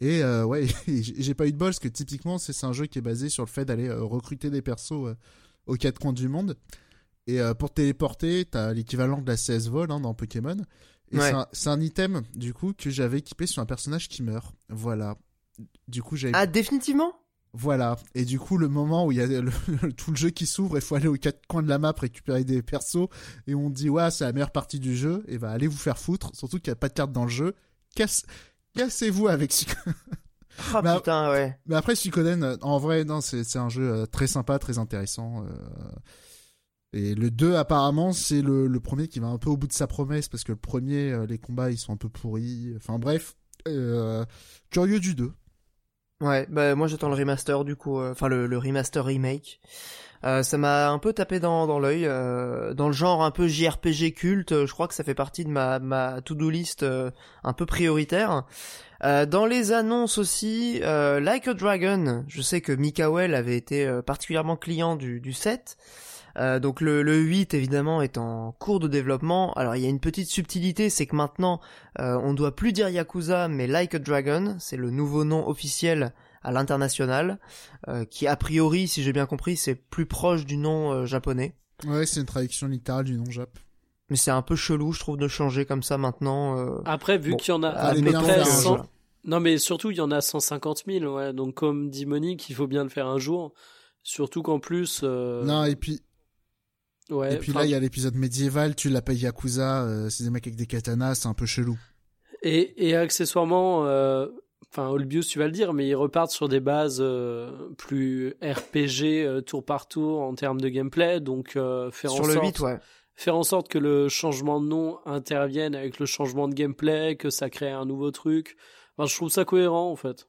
Et euh, ouais, *laughs* j'ai pas eu de bol parce que typiquement c'est un jeu qui est basé sur le fait d'aller euh, recruter des persos euh, aux quatre coins du monde. Et euh, pour te téléporter, t'as l'équivalent de la CS Vol hein, dans Pokémon. Et Ouais. c'est un- item, du coup, que j'avais équipé sur un personnage qui meurt. Voilà. Du coup, j'avais. Ah, définitivement? Voilà. Et du coup, le moment où il y a *laughs* le- tout le jeu qui s'ouvre, il faut aller aux quatre coins de la map récupérer des persos. Et on dit, ouais, c'est la meilleure partie du jeu. Et bah, allez vous faire foutre. Surtout qu'il n'y a pas de carte dans le jeu. Casse... Cassez-vous avec ce Ah Bah, putain, ouais. mais après, Suikoden, euh, en vrai, non, c'est un jeu euh, très sympa, très intéressant. euh, Et le 2, apparemment, c'est le, le premier qui va un peu au bout de sa promesse, parce que le premier, les combats, ils sont un peu pourris. Enfin bref, euh, curieux du 2. Ouais, bah moi j'attends le remaster du coup, euh, enfin le, le remaster remake. Euh, ça m'a un peu tapé dans, dans l'œil, euh, dans le genre un peu JRPG culte. Je crois que ça fait partie de ma, ma to-do list euh, un peu prioritaire. Dans les annonces aussi, Like a Dragon, je sais que Mikael avait été particulièrement client du, du 7. Euh, donc le, le 8 évidemment est en cours de développement. Alors il y a une petite subtilité, c'est que maintenant euh, on doit plus dire Yakuza mais Like a Dragon, c'est le nouveau nom officiel à l'international, euh, qui a priori, si j'ai bien compris, c'est plus proche du nom euh, japonais. Ouais, c'est une traduction littérale du nom Jap. Mais c'est un peu chelou, je trouve, de changer comme ça maintenant. euh, Après, vu Bon, qu'il y en a à peu près faire un 100 jeu. Non, mais surtout, il y en a 150 000, ouais. Donc, comme dit Monique, il faut bien le faire un jour. Surtout qu'en plus. euh, Non, et puis, ouais, et puis là, il y a l'épisode médiéval, tu l'appelles Yakuza, euh, c'est des mecs avec des katanas, c'est un peu chelou. Et, et accessoirement, euh, enfin, Olbius, tu vas le dire, mais ils repartent sur des bases euh, plus RPG euh, tour par tour en termes de gameplay. Donc, euh, faire, Sur en le sorte, 8, ouais. faire en sorte que le changement de nom intervienne avec le changement de gameplay, que ça crée un nouveau truc. Enfin, je trouve ça cohérent, en fait.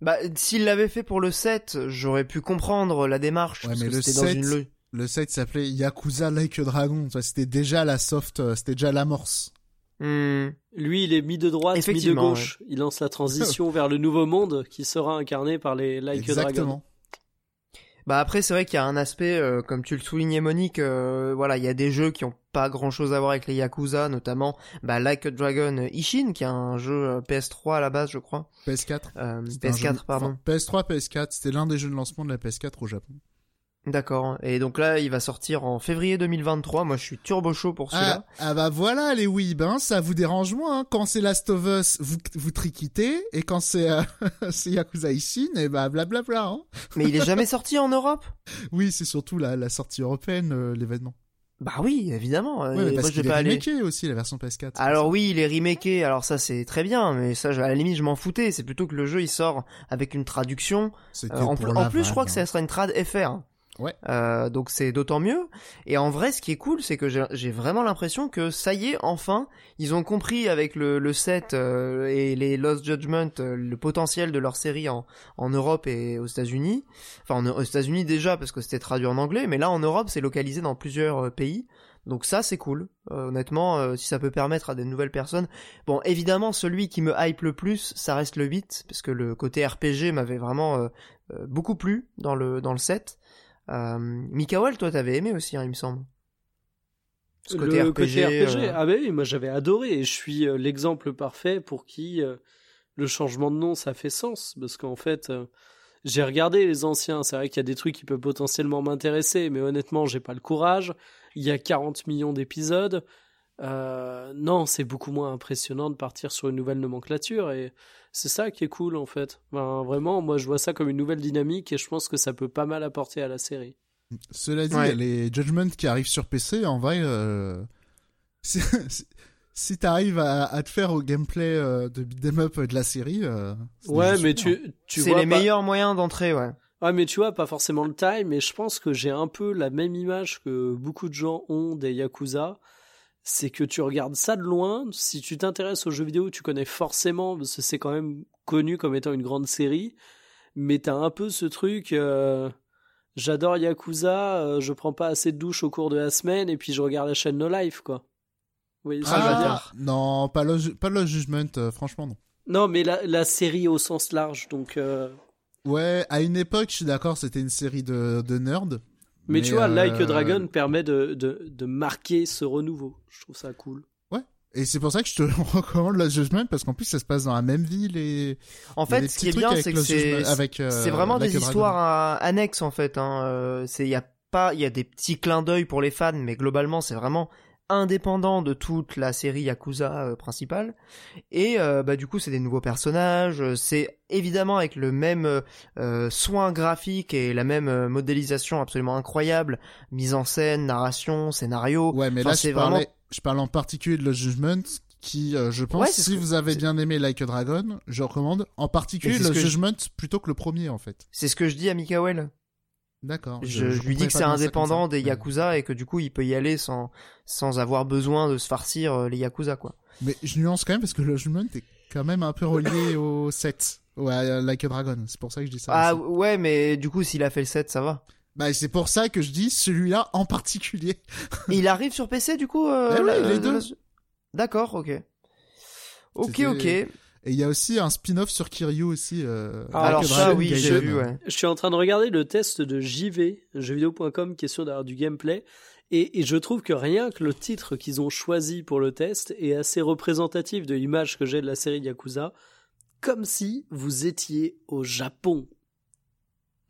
Bah, s'il l'avait fait pour le 7, j'aurais pu comprendre la démarche. Ouais, parce mais que le c'était dans 7, une lo- Le site s'appelait Yakuza Like a Dragon, c'était déjà la soft, c'était déjà l'amorce. Hmm. Lui, il est mi de droite, mi de Effectivement, gauche. Il lance la transition *laughs* vers le nouveau monde qui sera incarné par les Like a Dragon. Exactement. Bah après c'est vrai qu'il y a un aspect, euh, comme tu le soulignais Monique, euh, voilà il y a des jeux qui ont pas grand chose à voir avec les Yakuza, notamment bah, Like a Dragon Ishin, qui est un jeu euh, PS3 à la base je crois, PS4. Euh, C'était un PS4 jeu- pardon. enfin, PS3, PS4, c'était l'un des jeux de lancement de la PS4 au Japon. D'accord. Et donc là il va sortir en février 2023. Moi je suis turbo chaud pour Ah, celui-là. ah bah voilà les weebs, hein, ça vous dérange moins. hein. Quand c'est Last of Us, vous, vous triquitez, et quand c'est euh, *laughs* Yakuza Ishin, et bah blablabla. Hein. Mais il est jamais *laughs* sorti en Europe? Oui, c'est surtout la, la sortie européenne, euh, l'événement. Bah oui évidemment. Ouais, mais parce moi je vais pas aller. remaké aussi, la version PS4. c'est Alors oui, il est remaké, alors ça c'est très bien, mais ça à la limite je m'en foutais, c'est plutôt que le jeu il sort avec une traduction. Euh, en, la en plus je crois que hein. ça sera une trad FR. Ouais. Euh, donc c'est d'autant mieux. Et en vrai ce qui est cool c'est que j'ai vraiment l'impression que ça y est, enfin, ils ont compris avec le, le set euh, et les Lost Judgment euh, le potentiel de leur série en, en Europe et aux États-Unis. Enfin en- aux États-Unis déjà parce que c'était traduit en anglais, mais là en Europe c'est localisé dans plusieurs euh, pays. Donc ça c'est cool. Euh, honnêtement, si ça peut permettre à des nouvelles personnes. Bon, évidemment, celui qui me hype le plus, ça reste le 8 parce que le côté RPG m'avait vraiment beaucoup plu dans le dans le set. Euh, Mikael, toi t'avais aimé aussi, hein, il me semble. Ce le côté RPG. côté RPG, euh, ah bah oui, moi j'avais adoré et je suis euh, l'exemple parfait pour qui euh, le changement de nom ça fait sens parce qu'en fait euh, j'ai regardé les anciens, c'est vrai qu'il y a des trucs qui peuvent potentiellement m'intéresser, mais honnêtement j'ai pas le courage. Il y a 40 millions d'épisodes. Euh, non, c'est beaucoup moins impressionnant de partir sur une nouvelle nomenclature et c'est ça qui est cool en fait. Vraiment, moi je vois ça comme une nouvelle dynamique et je pense que ça peut pas mal apporter à la série. Cela dit, Ouais. les Judgment qui arrivent sur PC, en vrai, euh, *laughs* si, t'arrives à, à te faire au gameplay euh, de beat'em up de la série, euh, c'est Ouais, mais tu, tu c'est les pas- meilleurs moyens d'entrée, ouais. Ouais, mais tu vois, pas forcément le time, mais je pense que j'ai un peu la même image que beaucoup de gens ont des Yakuza. C'est que tu regardes ça de loin, si tu t'intéresses aux jeux vidéo, tu connais forcément, parce que c'est quand même connu comme étant une grande série, mais t'as un peu ce truc, euh, j'adore Yakuza, euh, je prends pas assez de douches au cours de la semaine, et puis je regarde la chaîne No Life, quoi. Veux Ah, non, pas le, pas le Judgment, euh, franchement non. Non, mais la, la série au sens large, donc... Ouais, à une époque, je suis d'accord, c'était une série de, de nerds. Mais, tu vois, euh, Like a Dragon permet de, de, de marquer ce renouveau. Je trouve ça cool. Et c'est pour ça que je te *laughs* recommande le Judgment, parce qu'en plus, ça se passe dans la même ville et... En fait, ce qui est bien, c'est que Lost c'est euh, c'est vraiment Like des histoires euh, annexes en fait. Hein. euh, c'est il y a pas, il y a des petits clins d'œil pour les fans, mais globalement, c'est vraiment indépendant de toute la série Yakuza euh, principale. Et euh, bah du coup, c'est des nouveaux personnages. C'est évidemment avec le même euh, soin graphique et la même modélisation absolument incroyable, mise en scène, narration, scénario. Ouais, mais Enfin, là, c'est je parlais, vraiment- je parle en particulier de le Judgment, qui, euh, je pense, Ouais, si vous avez bien aimé Like a Dragon, je recommande en particulier le je- Judgment plutôt que le premier, en fait. C'est ce que je dis à Mikael. D'accord. Je, je lui dis que c'est indépendant des Yakuza et que du coup il peut y aller sans, sans avoir besoin de se farcir euh, les Yakuza quoi. Mais je nuance quand même parce que le Judgment est quand même un peu relié *coughs* au 7. Ouais, à Like a Dragon. C'est pour ça que je dis ça. Ah aussi. ouais mais du coup s'il a fait le 7 ça va. Bah, c'est pour ça que je dis celui-là en particulier. *laughs* Il arrive sur PC du coup euh, Eh oui, la- les de deux. la- D'accord ok. Ok ok. Et il y a aussi un spin-off sur Kiryu aussi. Euh, Ah, Alors ça Dragon oui j'ai vu ouais. Je suis en train de regarder le test de JV, jeuxvideo.com, qui est sûr d'avoir du gameplay. Et, et je trouve que rien que le titre qu'ils ont choisi pour le test est assez représentatif de l'image que j'ai de la série Yakuza. Comme si vous étiez au Japon.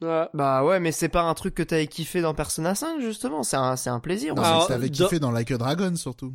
Bah ouais mais c'est pas un truc que t'avais kiffé dans Persona 5 justement c'est un, c'est un plaisir. Non, que t'avais dans- kiffé dans Like a Dragon surtout.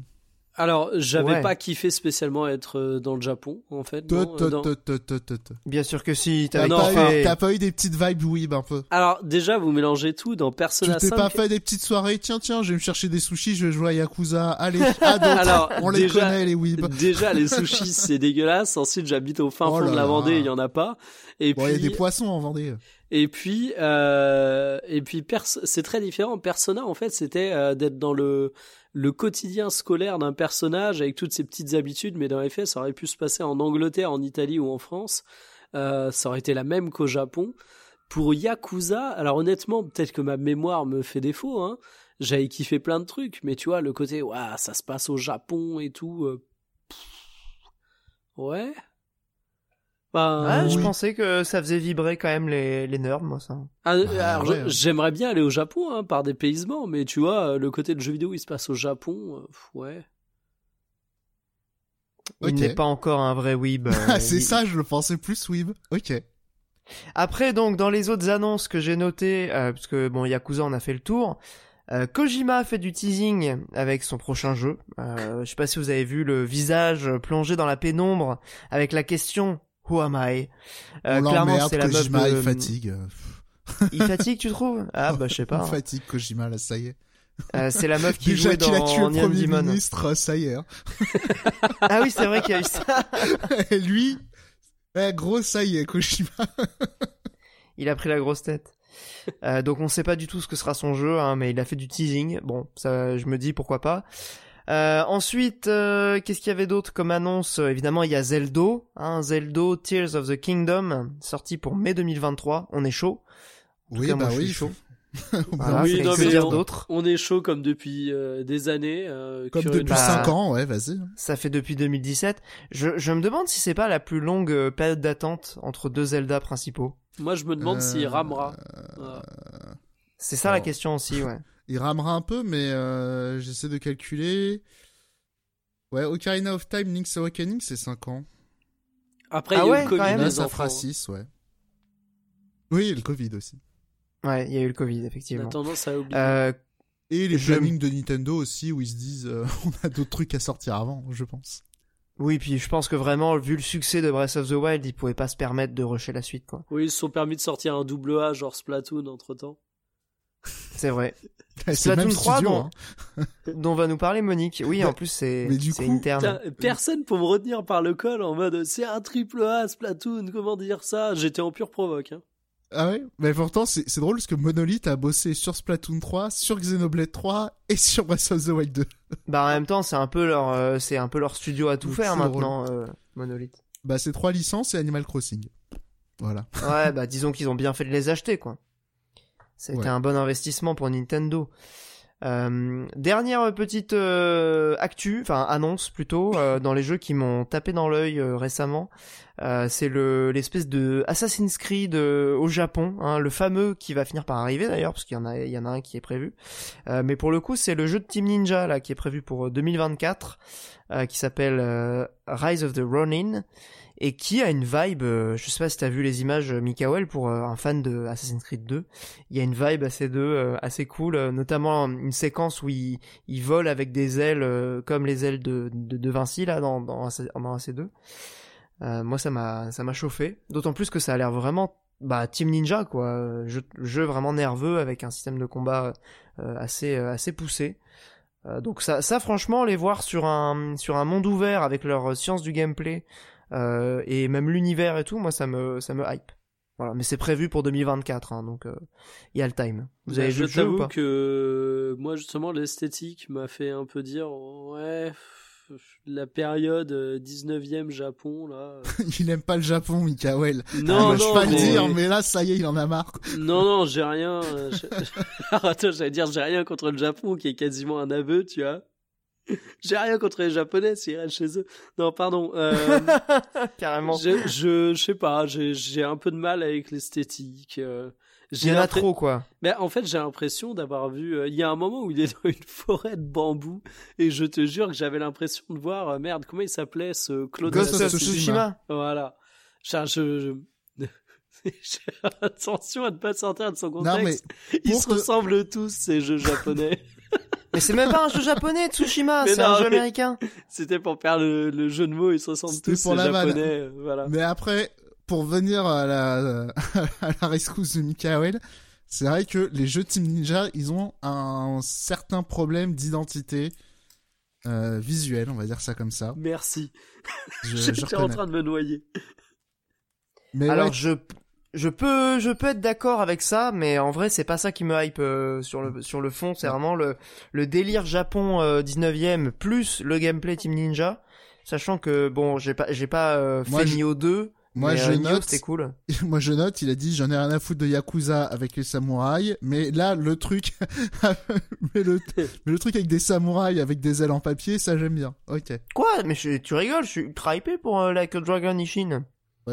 Alors, j'avais Ouais. pas kiffé spécialement être euh, dans le Japon, en fait. Te- non, te- euh, dans- te. Bien sûr que si, T'as pas, kiffé. eu- t'as pas eu des petites vibes weeb un peu Alors, déjà, vous mélangez tout dans Tu Persona t'es 5. pas fait des petites soirées? Tiens, tiens, je vais me chercher des sushis, je vais jouer à Yakuza. Allez. *laughs* Alors, On les déjà- connaît, les weeb. Déjà, les sushis, c'est dégueulasse. Ensuite, j'habite au fin Oh fond de la. Vendée, il y en a pas. Et Bon, il y a puis, des poissons en Vendée. et puis, euh, et puis, Pers- c'est très différent. Persona, en fait, c'était euh, d'être dans le le quotidien scolaire d'un personnage avec toutes ses petites habitudes, mais dans les faits, ça aurait pu se passer en Angleterre, en Italie ou en France. Euh, ça aurait été la même qu'au Japon. Pour Yakuza, alors honnêtement, peut-être que ma mémoire me fait défaut, hein. J'avais kiffé plein de trucs, mais tu vois, le côté, ouah, ça se passe au Japon et tout. euh, ouais. Bah, je pensais que ça faisait vibrer quand même les, les nerds, moi, ça. ah, Bah, alors, ouais, je- ouais. j'aimerais bien aller au Japon hein, par dépaysement, mais tu vois, le côté de jeu vidéo, il se passe au Japon, euh, ouais. Il Ok. n'est pas encore un vrai weeb. euh, *laughs* Ah, c'est il- ça, je le pensais plus weeb. Ok. Après, donc, dans les autres annonces que j'ai notées, euh, parce que, bon, Yakuza, on a fait le tour, euh, Kojima a fait du teasing avec son prochain jeu. Euh, je sais pas si vous avez vu le visage plongé dans la pénombre avec la question « Who am I? Euh, On Clairement, c'est la meuf de... il fatigue. Il fatigue, tu trouves? Ah, bah, je sais pas. *laughs* Il hein. fatigue Kojima, là, ça y est. Euh, c'est la meuf qui Déjà jouait qu'il a dans tué le premier Demon. ministre, ça y est. hein. *laughs* Ah oui, c'est vrai qu'il y a eu ça. *laughs* Et lui, eh, gros, ça y est, Kojima. Il a pris la grosse tête. Euh, donc on sait pas du tout ce que sera son jeu, hein, mais il a fait du teasing. Bon, ça, je me dis pourquoi pas. Euh, ensuite, euh, qu'est-ce qu'il y avait d'autre comme annonce? Euh, Évidemment, il y a Zeldo, hein, Zeldo Tears of the Kingdom, sorti pour mai 2023. On est chaud. En Oui, cas, moi, bah je oui. suis *laughs* chaud. Bah, Voilà, Oui, non, mais on-. On est chaud comme depuis euh, des années. euh, Comme depuis Bah, voir. 5 ans, ouais, vas-y. Ça fait depuis 2017. Je, je me demande si c'est pas la plus longue période d'attente entre deux Zelda principaux. Moi, je me demande s'il Euh, ramera. Voilà. C'est ça la question aussi, ouais. Il ramera un peu, mais euh, j'essaie de calculer. Ouais, Ocarina of Time, Link's Awakening, c'est 5 ans. Après, Ah il y a eu ouais, le quand Covid, même. Là, ça enfants. fera 6, ouais. Oui, le Covid aussi. Ouais, il y a eu le Covid, On a effectivement. tendance à oublier. Euh, Et les Je- plannings de Nintendo aussi, où ils se disent, euh, *laughs* on a d'autres trucs à sortir avant, je pense. Oui, puis je pense que vraiment, vu le succès de Breath of the Wild, ils pouvaient pas se permettre de rusher la suite, quoi. Oui, ils se sont permis de sortir un double A, genre Splatoon, entre temps. C'est vrai. *laughs* C'est le Splatoon même 3, studio, dont- hein. Dont va nous parler Monique. Oui, en plus, c'est interne. Putain, personne pour me retenir par le col en mode c'est un triple A Splatoon, comment dire ça? J'étais en pure provoque. Hein. Ah ouais? Mais pourtant, c'est c'est drôle parce que Monolith a bossé sur Splatoon 3, sur Xenoblade 3 et sur Breath of the Wild 2. *laughs* Bah, en même temps, c'est un peu leur, euh, c'est un peu leur studio à tout Donc, faire maintenant, euh, Monolith. Bah, c'est trois licences et Animal Crossing. Voilà. Ouais, *laughs* bah, disons qu'ils ont bien fait de les acheter, quoi. Ouais. un bon investissement pour Nintendo. Euh, dernière petite euh, actu, enfin annonce plutôt, euh, dans les jeux qui m'ont tapé dans l'œil récemment, c'est le l'espèce de Assassin's Creed au Japon, hein, le fameux qui va finir par arriver d'ailleurs, parce qu'il y en a il y en a un qui est prévu. Mais pour le coup, c'est le jeu de Team Ninja là qui est prévu pour euh, 2024, euh, qui s'appelle Rise of the Ronin et qui a une vibe, euh, je sais pas si t'as vu les images euh, Mikael pour euh, un fan de Assassin's Creed 2, il y a une vibe assez deux, assez cool, notamment une séquence où il, il vole avec des ailes comme les ailes de, de, Vinci là dans dans, dans AC2. Euh, moi ça m'a chauffé, d'autant plus que ça a l'air vraiment bah Team Ninja quoi, jeu, vraiment nerveux avec un système de combat assez assez poussé. Donc ça franchement les voir sur un monde ouvert avec leur science du gameplay euh, et même l'univers et tout, moi ça me ça me hype. Voilà, mais c'est prévu pour 2024, hein, donc euh, il y a le time. Vous avez Bah, vu je le jeu ou pas? que moi justement l'esthétique m'a fait un peu dire ouais la période euh, 19e Japon là. euh. *laughs* Il aime pas le Japon, Mikael. Non Ah, je non pas le mais- dire, mais là, ça y est, il en a marre. non non j'ai rien. euh, je- *laughs* Attends j'allais dire j'ai rien contre le Japon qui est quasiment un aveu tu vois. *laughs* J'ai rien contre les Japonais s'ils restent chez eux. Non pardon. Euh, *laughs* Carrément. je, je je sais pas j'ai j'ai un peu de mal avec l'esthétique. euh. Il y en a trop quoi. Mais en fait, j'ai l'impression d'avoir vu. euh, Il y a un moment où il est dans une *laughs* forêt de bambou et je te jure que j'avais l'impression de voir. euh, merde, comment il s'appelait ce Claude Ghost of Tsushima. Voilà. Je, je- Attention à ne pas sortir de son Non, mais contexte. Ils se ressemblent tous ces jeux japonais. Mais c'est même pas un jeu japonais, Tsushima, c'est un jeu américain. C'était pour faire le, le jeu de mots, ils se ressemblent tous, pour la japonais, euh, voilà. Mais après, pour venir à la, *laughs* à la rescousse de Mikael, c'est vrai que les jeux Team Ninja, ils ont un certain problème d'identité euh, visuelle, on va dire ça comme ça. Merci. Je, *laughs* je J'étais en train de me noyer. Mais Alors ouais, je je peux je peux être d'accord avec ça, mais en vrai c'est pas ça qui me hype euh, sur le sur le fond. C'est vraiment le le délire Japon euh, 19e plus le gameplay Team Ninja. Sachant que bon j'ai pas j'ai pas euh, Moi, fait je- Nioh 2. moi, mais, je euh, note- c'était cool. *laughs* moi je note, il a dit j'en ai rien à foutre de Yakuza avec les samouraïs, mais là le truc, *laughs* mais le, mais le truc avec des samouraïs avec des ailes en papier, ça j'aime bien. Ok, Quoi? Mais je- tu rigoles, je suis hypé pour euh, Like a Dragon Ishin.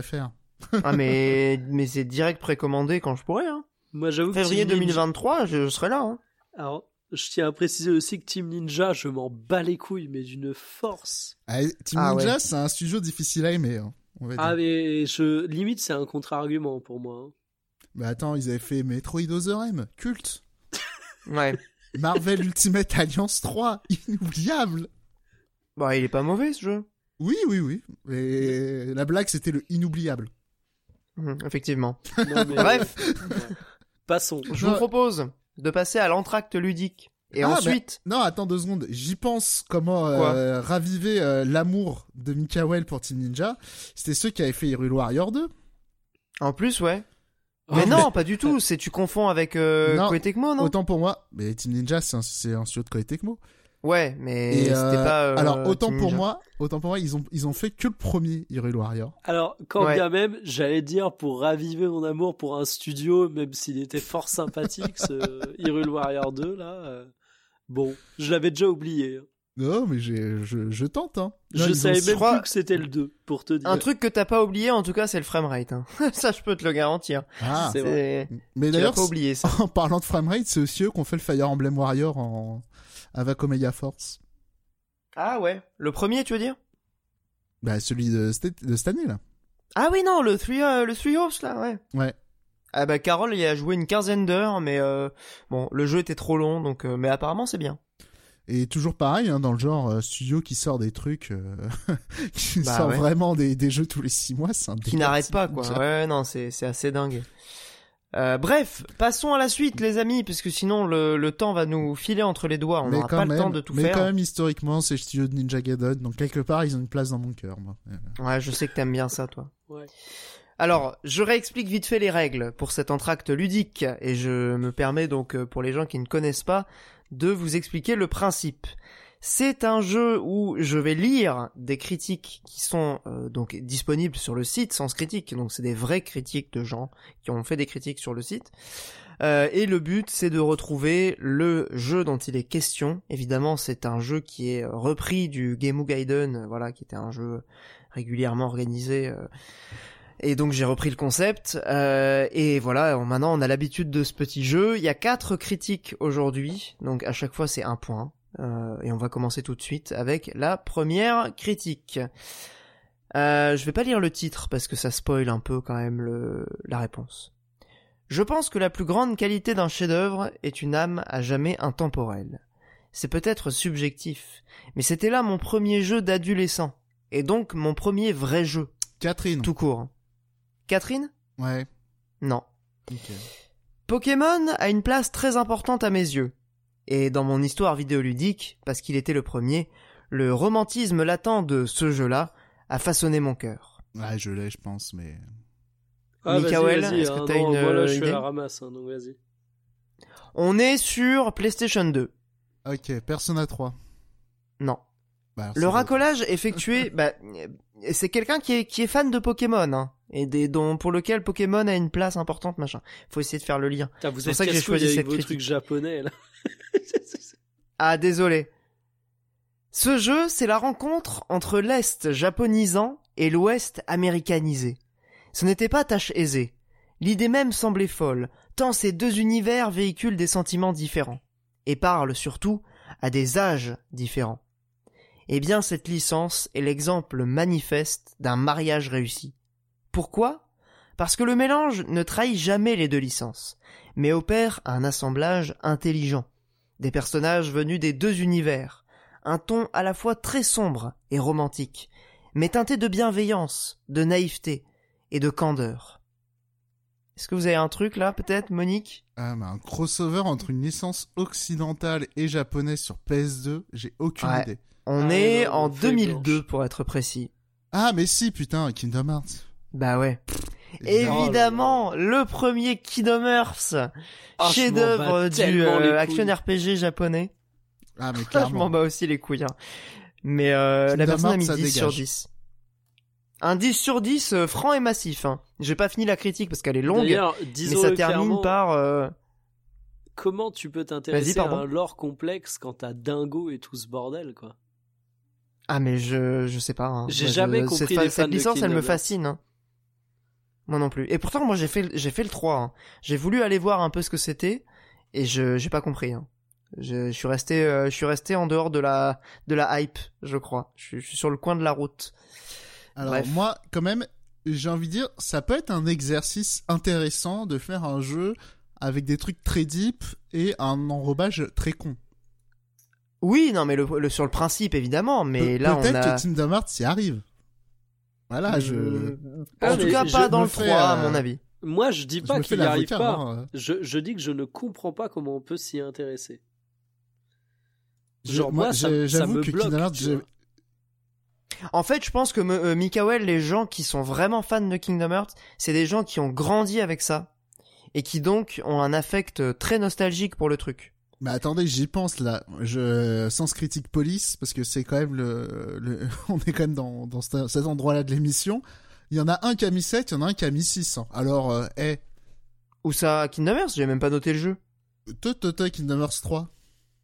faire. *laughs* ah mais mais c'est direct précommandé quand je pourrai. Hein. Moi, j'avoue que Février Team Ninja- 2023, je, je serai là. Hein. Alors, je tiens à préciser aussi que Team Ninja, je m'en bats les couilles, mais d'une force. Ah, Team Ah Ninja, ouais. c'est un studio difficile à aimer, hein, on va dire. Ah, mais je, limite, c'est un contre-argument pour moi. hein. Bah attends, ils avaient fait Metroid Other M, culte. *laughs* Ouais. Marvel Ultimate Alliance 3, *laughs* inoubliable. Bah il est pas mauvais ce jeu. Oui, oui, oui. Et la blague, c'était le inoubliable. Mhm, effectivement. *laughs* Non, mais- Bref. Ouais. *laughs* Passons. Je vous propose de passer à l'entracte ludique. Et Ah, ensuite, Non, attends deux secondes. J'y pense comment euh, raviver euh, l'amour de Mikael pour Team Ninja. C'était ceux qui avaient fait Hyrule Warrior 2. en plus, ouais. Oh, Mais non, pas du tout. *laughs* C'est tu confonds avec euh, Non. Koei Tecmo, non? Autant pour moi. Mais Team Ninja, c'est un, un studio de Koei Tecmo. Ouais, mais Et, c'était euh, pas. euh, alors autant Team pour Ninja. moi, autant pour moi, ils ont ils ont fait que le premier Hyrule Warrior. Alors, quand Ouais. bien même, j'allais dire pour raviver mon amour pour un studio, même s'il était fort sympathique, ce *laughs* Hyrule Warrior 2, là. euh, Bon, je l'avais déjà oublié. hein. Non, mais j'ai je, je tente hein. Non, je savais même plus que c'était le 2, pour te dire. Un truc que t'as pas oublié, en tout cas, c'est le framerate. Hein. *laughs* ça, je peux te le garantir. Ah. C'est vrai. Mais d'ailleurs, pas oublié ça. en parlant de framerate, c'est aussi eux qui ont fait le Fire Emblem Warrior en avec Omega Force. Ah ouais. Le premier, tu veux dire? Bah celui de, de cette année là. Ah oui, non, le Three, euh, le three là, ouais. Ouais. Ah bah Carole, il a joué une quinzaine d'heures, mais euh, bon, le jeu était trop long, donc. euh, mais apparemment, c'est bien. Et toujours pareil, hein, dans le genre euh, studio qui sort des trucs, *laughs* qui Bah sort ouais. vraiment des, des jeux tous les six mois, c'est un qui n'arrête pas quoi. Ouais, non, c'est c'est assez dingue. Euh, bref, passons à la suite, les amis, puisque sinon le, le temps va nous filer entre les doigts. On mais n'aura pas même, le temps de tout mais faire. quand même historiquement, c'est le studio de Ninja Gaiden, donc quelque part ils ont une place dans mon cœur, moi. Ouais, je sais que t'aimes bien ça, toi. Ouais. Alors, je réexplique vite fait les règles pour cet entracte ludique, et je me permets donc, euh, pour les gens qui ne connaissent pas, de vous expliquer le principe. C'est un jeu où je vais lire des critiques qui sont euh, donc disponibles sur le site sans critique, donc c'est des vraies critiques de gens qui ont fait des critiques sur le site. Euh, et le but, c'est de retrouver le jeu dont il est question. Évidemment, c'est un jeu qui est repris du Game Gaiden, euh, voilà, qui était un jeu régulièrement organisé. et donc j'ai repris le concept. et voilà, maintenant on a l'habitude de ce petit jeu. Il y a quatre critiques aujourd'hui, donc à chaque fois c'est un point. Euh, et on va commencer tout de suite avec la première critique. Euh, je vais pas lire le titre parce que ça spoil un peu quand même le, la réponse. Je pense que la plus grande qualité d'un chef-d'œuvre est une âme à jamais intemporelle. C'est peut-être subjectif, mais c'était là mon premier jeu d'adolescent, et donc mon premier vrai jeu, Catherine. tout court. Catherine? Ouais. Non. ok. Pokémon a une place très importante à mes yeux. Et dans mon histoire vidéoludique, parce qu'il était le premier, le romantisme latent de ce jeu-là a façonné mon cœur. Ouais, je l'ai, je pense, mais. Ah, Mikael, est-ce que hein, t'as une, euh, je suis à la ramasse, hein, donc vas-y. On est sur PlayStation 2. Ok, Persona 3. Non. Bah, Le racolage effectué, *laughs* bah, euh, c'est quelqu'un qui est, qui est fan de Pokémon, hein, et des, dont, pour lequel Pokémon a une place importante, machin. Faut essayer de faire le lien. C'est pour ça que j'ai choisi avec cette vos critique. trucs japonais, là. *laughs* Ah, désolé. Ce jeu, c'est la rencontre entre l'Est japonisant et l'Ouest américanisé. Ce n'était pas tâche aisée. L'idée même semblait folle, tant ces deux univers véhiculent des sentiments différents, et parlent surtout à des âges différents. Eh bien, cette licence est l'exemple manifeste d'un mariage réussi. Pourquoi? Parce que le mélange ne trahit jamais les deux licences, mais opère un assemblage intelligent Des personnages venus des deux univers. Un ton à la fois très sombre et romantique, mais teinté de bienveillance, de naïveté et de candeur. Est-ce que vous avez un truc là, peut-être, Monique? Ah, mais un crossover entre une licence occidentale et japonaise sur PS2, j'ai aucune Ouais. idée. On Ah, est non, en on fait 2002 blanche. pour être précis. Ah, mais si, putain, Kingdom Hearts. Bah ouais. Évidemment. Le premier Kingdom Hearts, Ah, je m'en chef-d'œuvre du les euh, action RPG japonais. Ah, mais *laughs* je m'en clairement. bats aussi les couilles. hein. Mais euh, la personne a mis Hearts, 10 ça sur dégage. 10. Un 10 sur 10 euh, franc et massif. Hein. J'ai pas fini la critique parce qu'elle est longue, mais ça termine par... euh, comment tu peux t'intéresser à un lore complexe quand t'as Dingo et tout ce bordel, quoi? Ah mais je je sais pas. hein. J'ai je- jamais cette, compris les fans cette de licence, elle me fascine. hein. Moi non plus. Et pourtant, moi j'ai fait le- j'ai fait le 3. hein. J'ai voulu aller voir un peu ce que c'était et je j'ai pas compris. hein. Je, je suis resté euh, je suis resté en dehors de la de la hype, je crois. Je, suis- je suis sur le coin de la route. Alors, Bref. moi, quand même, j'ai envie de dire, ça peut être un exercice intéressant de faire un jeu avec des trucs très deep et un enrobage très con. Oui, non mais le, le- sur le principe évidemment, mais Pe- là on Peut-être a que Kingdom Hearts y arrive. Voilà, je... Mm, Ah, en tout cas pas dans le fais, 3 à euh, mon avis. Moi, je dis pas qu'il n'y arrive pas. moi. Je, je dis que je ne comprends pas comment on peut s'y intéresser. Genre, moi, ça- ça me que bloque. En fait, je pense que me- euh, Mikael, les gens qui sont vraiment fans de Kingdom Hearts, c'est des gens qui ont grandi avec ça et qui donc ont un affect très nostalgique pour le truc. Mais attendez, j'y pense là. Je Sens Critique Police parce que c'est quand même le, le... *laughs* on est quand même dans, dans cet, endroit-là de l'émission. Il y en a un qui a mis 7, il y en a un qui a mis 6. hein. Alors, euh, eh, Ou ça, Kingdom Hearts, j'ai même pas noté le jeu. toi, toi, toi, Kingdom Hearts 3,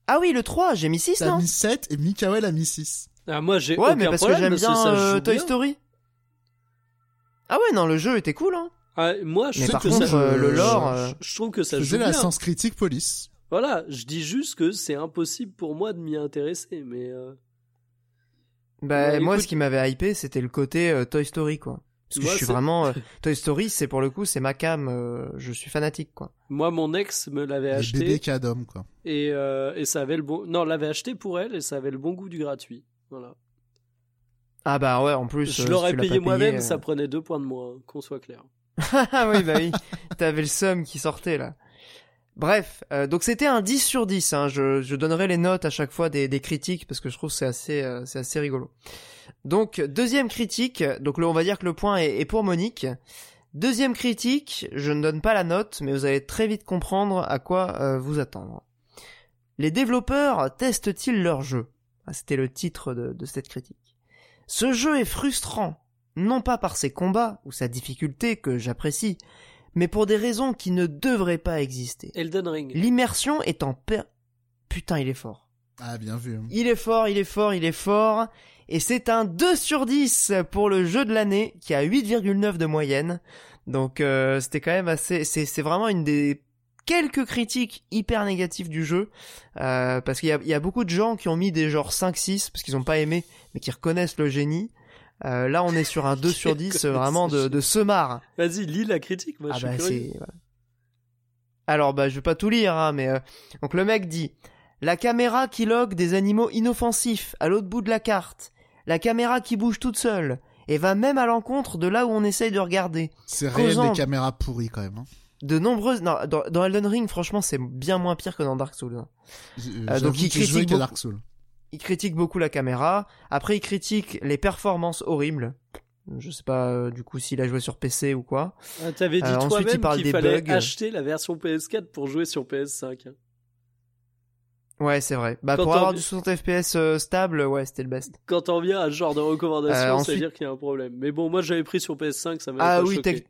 Ah oui, le 3, j'ai mis 6, t'as non mis 7 et Mikael a mis 6. Ah, moi, j'ai Ouais, aucun mais parce que j'aime bien ça euh, Toy bien. Story. Ah ouais, non, le jeu était cool, hein. Ah, moi, je Mais trouve par que contre, ça, euh, le lore, je, euh, je trouve que ça joue faisais la bien. Sens Critique Police. Voilà, je dis juste que c'est impossible pour moi de m'y intéresser, mais euh, Bah, Ouais, moi, écoute- ce qui m'avait hypé, c'était le côté euh, Toy Story, quoi. Parce que Moi, je suis vraiment... *laughs* euh, Toy Story, c'est pour le coup, c'est ma cam, euh, je suis fanatique, quoi. moi, mon ex me l'avait acheté bébés cadom, quoi. et, euh, et ça avait le bon. Non, l'avait acheté pour elle et ça avait le bon goût du gratuit. Voilà. Ah bah ouais, en plus... Je euh, l'aurais si payé moi-même, euh, ça prenait deux points de moins, hein, qu'on soit clair. *laughs* Ah oui, bah oui. T'avais le seum qui sortait là. Bref, euh, donc c'était un 10 sur 10. Hein. Je, je donnerai les notes à chaque fois des, critiques parce que je trouve c'est assez, euh, c'est assez rigolo. Donc deuxième critique, donc le, on va dire que le point est, est pour Monique. Deuxième critique, je ne donne pas la note, mais vous allez très vite comprendre à quoi euh, vous attendre. Les développeurs testent-ils leur jeu? Ah, C'était le titre de, de cette critique. Ce jeu est frustrant, non pas par ses combats ou sa difficulté que j'apprécie, mais pour des raisons qui ne devraient pas exister. Elden Ring. L'immersion est en per... Putain, il est fort. Ah, bien vu. hein. Il est fort, il est fort, il est fort. Et c'est un 2 sur 10 pour le jeu de l'année qui a 8,9 de moyenne. Donc euh, c'était quand même assez... C'est, c'est vraiment une des quelques critiques hyper négatives du jeu. Euh, parce qu'il y a, il y a beaucoup de gens qui ont mis des genres 5-6 parce qu'ils ont pas aimé, mais qui reconnaissent le génie. Euh, là on est sur un 2 sur *laughs* 10 reconnaissent vraiment de, de semard. Vas-y, lis la critique, moi Ah je bah suis curieux. voilà. Alors bah je vais pas tout lire hein, mais euh, donc le mec dit la caméra qui log des animaux inoffensifs à l'autre bout de la carte, la caméra qui bouge toute seule et va même à l'encontre de là où on essaye de regarder. C'est réel des caméras pourries, quand même. hein. De nombreuses non, dans, dans Elden Ring franchement c'est bien moins pire que dans Dark Souls. hein. Euh, donc il critique beaucoup. Dark Souls. Il critique beaucoup la caméra. Après il critique les performances horribles. Je sais pas euh, du coup s'il a joué sur PC ou quoi. Ah, T'avais dit Euh, ensuite, il toi-même qu'il fallait bugs. acheter la version PS4 pour jouer sur PS5. hein. Ouais c'est vrai. Bah Quand pour on- avoir du 60 FPS euh, stable ouais c'était le best. Quand t'en viens à ce genre de recommandation, Euh, ça veut ensuite- dire qu'il y a un problème. Mais bon, moi j'avais pris sur PS5, ça m'a Ah pas oui, choqué.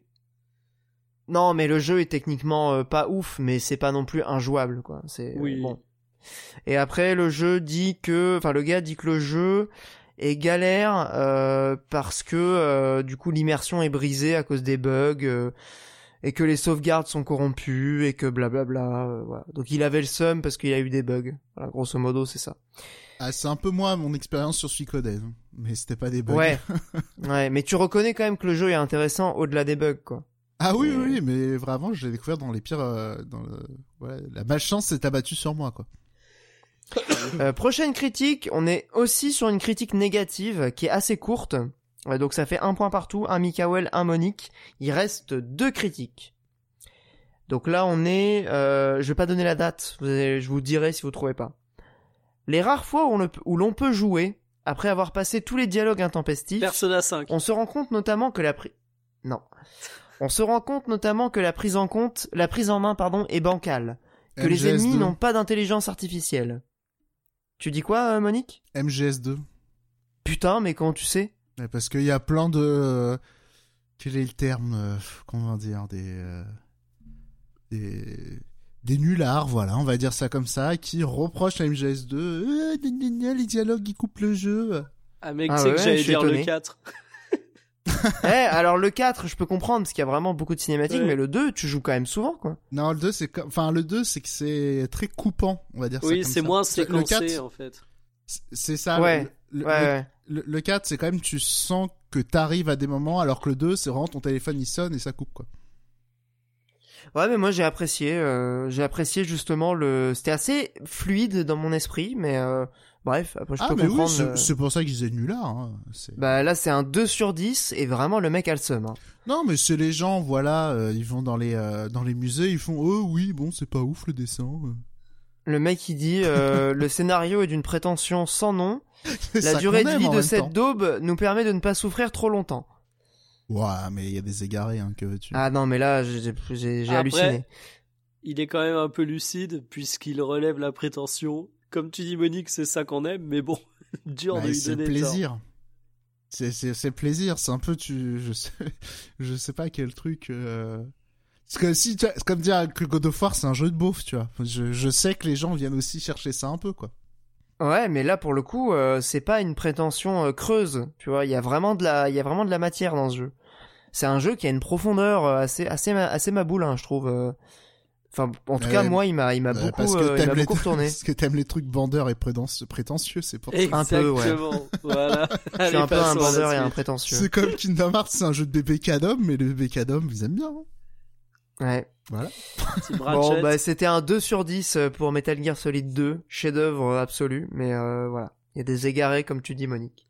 Non, mais le jeu est techniquement pas ouf, mais c'est pas non plus injouable, quoi. C'est Oui. bon. Et après, le jeu dit que, enfin, le gars dit que le jeu est galère euh, parce que euh, du coup l'immersion est brisée à cause des bugs euh, et que les sauvegardes sont corrompues et que blablabla. euh, voilà. Donc il avait le seum parce qu'il y a eu des bugs. Voilà, grosso modo, c'est ça. Ah, c'est un peu moi, mon expérience sur Suikoden. hein. Mais c'était pas des bugs. Ouais, *laughs* ouais, mais tu reconnais quand même que le jeu est intéressant au-delà des bugs, quoi. Ah oui, oui, oui, mais vraiment, je l'ai découvert dans les pires. euh, dans le... ouais, la malchance s'est abattue sur moi, quoi. Euh, prochaine critique, on est aussi sur une critique négative qui est assez courte. Ouais, donc ça fait un point partout, un Mikael, un Monique. Il reste deux critiques. Donc là on est, euh, je vais pas donner la date, vous allez- je vous dirai si vous trouvez pas. Les rares fois où l'on peut jouer, après avoir passé tous les dialogues intempestifs, Persona 5. on se rend compte notamment que la pri... non, on se rend compte notamment que la prise en compte, la prise en main pardon est bancale, que les ennemis MGS2. n'ont pas d'intelligence artificielle. Tu dis quoi, euh, Monique? MGS2. Putain, mais comment tu sais? Parce qu'il y a plein de... euh, Quel est le terme euh, Comment dire Des... Des... Des nullards, voilà, on va dire ça comme ça, qui reprochent à MGS2 euh, les dialogues qui coupent le jeu. Ah mec, Ah tu sais ouais, que j'allais dire le étonné. 4. Eh, alors le 4, je peux comprendre parce qu'il y a vraiment beaucoup de cinématiques, Ouais. mais le 2, tu joues quand même souvent, quoi. Non, le 2, c'est. Enfin, le 2, c'est que c'est très coupant, on va dire ça Oui, c'est moins Le séquencé 4, en fait. c'est- ça. Ouais, Le, le- Ouais, le- ouais. le, le 4, c'est quand même, tu sens que t'arrives à des moments, alors que le 2, c'est vraiment ton téléphone, il sonne et ça coupe, quoi. Ouais, mais moi j'ai apprécié, euh, j'ai apprécié justement le, c'était assez fluide dans mon esprit, mais euh, bref, après je ah, peux mais oui, comprendre. c'est c'est pour ça qu'ils disaient nulard. Hein. c'est- Bah là c'est un 2 sur 10 et vraiment le mec a le seum. hein. Non, mais c'est les gens, voilà, euh, ils vont dans les, euh, dans les musées, ils font, oh oui, bon, c'est pas ouf le dessin. euh. Le mec il dit euh, *laughs* le scénario est d'une prétention sans nom. La durée de vie de cette temps. daube nous permet de ne pas souffrir trop longtemps. Ouais, mais il y a des égarés, hein, que veux-tu. Ah non mais là j'ai halluciné. Il est quand même un peu lucide puisqu'il relève la prétention. Comme tu dis Monique, c'est ça qu'on aime, mais bon, *laughs* dur Bah, de lui c'est le donner tort. plaisir. C'est, c'est, c'est le plaisir, c'est un peu, tu, je sais, *laughs* je sais pas quel truc, euh... Parce que si, tu vois, c'est comme dire que God of War, c'est un jeu de beauf, tu vois. Je, je sais que les gens viennent aussi chercher ça un peu, quoi. Ouais, mais là pour le coup, euh, c'est pas une prétention euh, creuse, tu vois. Il y a vraiment de la, il y a vraiment de la matière dans ce jeu. C'est un jeu qui a une profondeur euh, assez, assez, ma- assez maboule, hein, je trouve. Euh. Enfin, en tout cas, moi, il m'a, il m'a Euh, beaucoup, parce que euh, il m'a les, beaucoup retourné. *laughs* parce que t'aimes les trucs bandeurs et prétentieux, c'est pour ça. Un peu, ouais. Voilà. *laughs* Je suis un peu un bandeur et un prétentieux. C'est comme Kingdom Hearts, c'est un jeu de bébé cadom, mais les bébés cadom, ils aiment bien. hein. Ouais. Petit Bon, bah, c'était un 2 sur 10 pour Metal Gear Solid 2, chef-d'œuvre absolu, mais euh, voilà. Il y a des égarés, comme tu dis, Monique.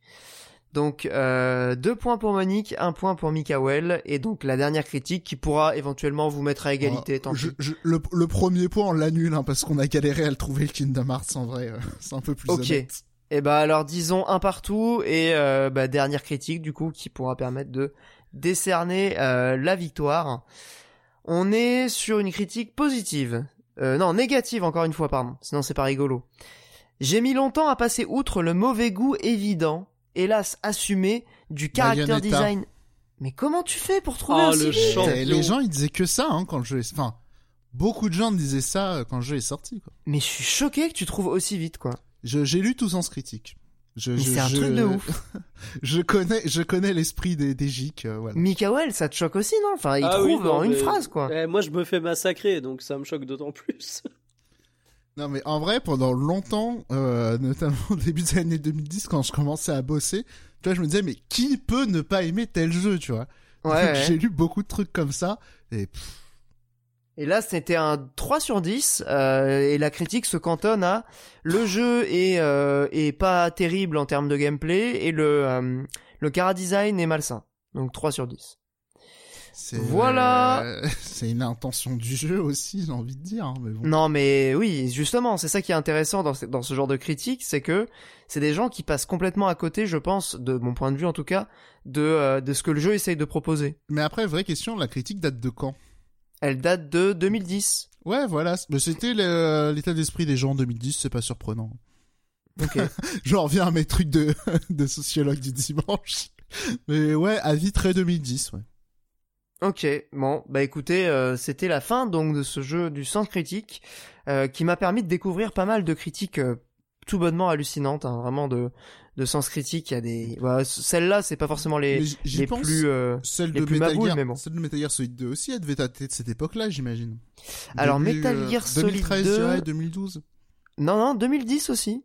Donc, euh, deux points pour Monique, un point pour Mikael, et donc la dernière critique qui pourra éventuellement vous mettre à égalité, tant Je- pis. je- le, le premier point, on l'annule, hein, parce qu'on a galéré à le trouver, le Kingdom Hearts, en vrai. euh, c'est un peu plus Ok. honnête. Et bah alors disons un partout et euh, bah, dernière critique du coup qui pourra permettre de décerner la victoire. On est sur une critique positive. Euh, non, négative encore une fois, pardon. Sinon c'est pas rigolo. J'ai mis longtemps à passer outre le mauvais goût évident, hélas assumé, du character Bayonetta. design. Mais comment tu fais pour trouver Oh, aussi le vite les gens, ils disaient que ça, hein, quand le jeu est... Enfin, beaucoup de gens disaient ça euh, quand le jeu est sorti, quoi. Mais je suis choqué que tu trouves aussi vite quoi. Je- J'ai lu tout sens critique. Je, Mais c'est un je- truc de ouf. *laughs* je connais, je connais l'esprit des, des geeks, euh, voilà. Mikael, ça te choque aussi non? Enfin, il Ah trouve oui, non, en une phrase quoi. Eh, moi, je me fais massacrer, donc ça me choque d'autant plus. *laughs* Non, mais en vrai, pendant longtemps, euh, notamment au début des années 2010, quand je commençais à bosser, tu vois, je me disais, mais qui peut ne pas aimer tel jeu, tu vois? Ouais, Donc, ouais. J'ai lu beaucoup de trucs comme ça, et pff, Et là, c'était un 3 sur 10, euh, et la critique se cantonne à le jeu est, euh, est pas terrible en termes de gameplay, et le, euh, le cara design est malsain. Donc 3 sur 10. Voilà. euh, *laughs* c'est une intention du jeu aussi, j'ai envie de dire, hein, mais bon. Non, mais oui, justement, c'est ça qui est intéressant dans ce, dans ce genre de critique, c'est que c'est des gens qui passent complètement à côté, je pense, de mon point de vue en tout cas, de, euh, de ce que le jeu essaye de proposer. Mais après, vraie question, la critique date de quand? Elle date de 2010. Ouais, voilà. Mais c'était le- l'état d'esprit des gens en 2010, c'est pas surprenant. Ok. *laughs* J'en reviens à mes trucs de, *laughs* de sociologue du dimanche. Mais ouais, avis très 2010, ouais. Ok, bon, bah écoutez, euh, c'était la fin donc de ce jeu du sens critique euh, qui m'a permis de découvrir pas mal de critiques euh, tout bonnement hallucinantes, hein, vraiment de de sens critique. Il y a des, voilà, celles-là, c'est pas forcément les les pense, plus. euh, celle les de plus Metal maboules, Gear, mais bon. celle de Metal Gear Solid 2 aussi, elle devait dater de cette époque-là, j'imagine. Alors, Metal Gear Solid 2013, 2, je dirais, 2012. Non, non, 2010 aussi.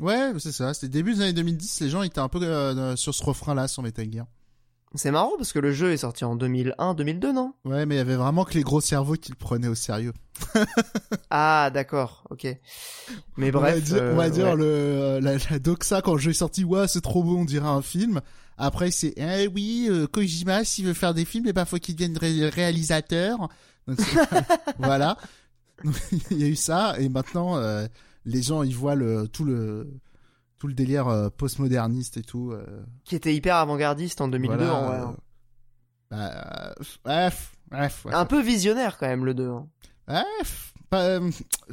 Ouais, c'est ça. C'était début des années 2010. Les gens étaient un peu euh, sur ce refrain-là sur Metal Gear. C'est marrant parce que le jeu est sorti en 2001, 2002, non? Ouais, mais il y avait vraiment que les gros cerveaux qui le prenaient au sérieux. *laughs* Ah, d'accord, ok. Mais on bref. va dire, euh, on va dire ouais. le, la, la doxa quand le jeu est sorti, ouais, c'est trop beau, on dirait un film. Après, c'est, eh oui, euh, Kojima, s'il veut faire des films, eh ben, faut qu'il devienne ré- réalisateur. Donc, *laughs* *laughs* voilà. Il y a eu ça, et maintenant, euh, les gens, ils voient le, tout le, tout le délire euh, postmoderniste et tout. euh, Qui était hyper avant-gardiste en 2002, voilà, en vrai. euh, hein. bah, bref, bref. ouais. Un peu visionnaire quand même, le 2. hein. Bref, pas,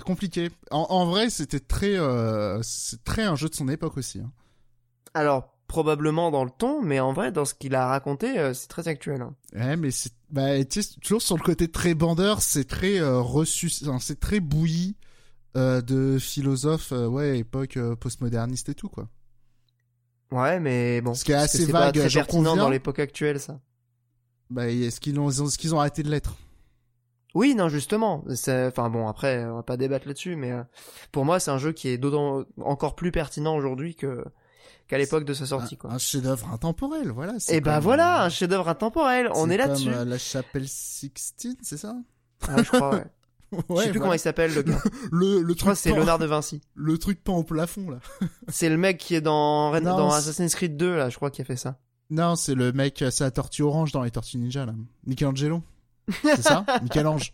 compliqué. En, en vrai, c'était très, euh, c'est très un jeu de son époque aussi. hein. Alors, probablement dans le ton, mais en vrai, dans ce qu'il a raconté, euh, c'est très actuel. hein. Ouais, mais c'est, bah, tu sais, toujours sur le côté très bandeur, c'est très euh, reçu, c'est très bouilli euh, de philosophes, euh, ouais, époque euh, postmoderniste et tout quoi. Ouais, mais bon. Ce qui est que assez c'est pas vague, très pertinent conviens. dans l'époque actuelle, ça. Bah, est-ce qu'ils ont, est-ce qu'ils ont arrêté de l'être Oui, non, justement. Enfin bon, après, on va pas débattre là-dessus, mais euh, pour moi, c'est un jeu qui est d'autant encore plus pertinent aujourd'hui que qu'à l'époque de sa sortie, un, quoi. un chef-d'œuvre intemporel, voilà. Et bah comme, voilà, euh, un chef-d'œuvre intemporel. On est là-dessus. La chapelle Sixtine, c'est ça? Ouais, je crois. Ouais. *laughs* je sais plus comment il s'appelle le gars. *laughs* le, le Je crois c'est Léonard de Vinci. le truc peint au plafond là. *laughs* C'est le mec qui est dans, Ren- Non, dans Assassin's Creed 2, là, je crois, qui a fait ça. Non, c'est le mec, c'est la tortue orange dans les tortues ninja là. Michelangelo. C'est ça *laughs* Michel-Ange.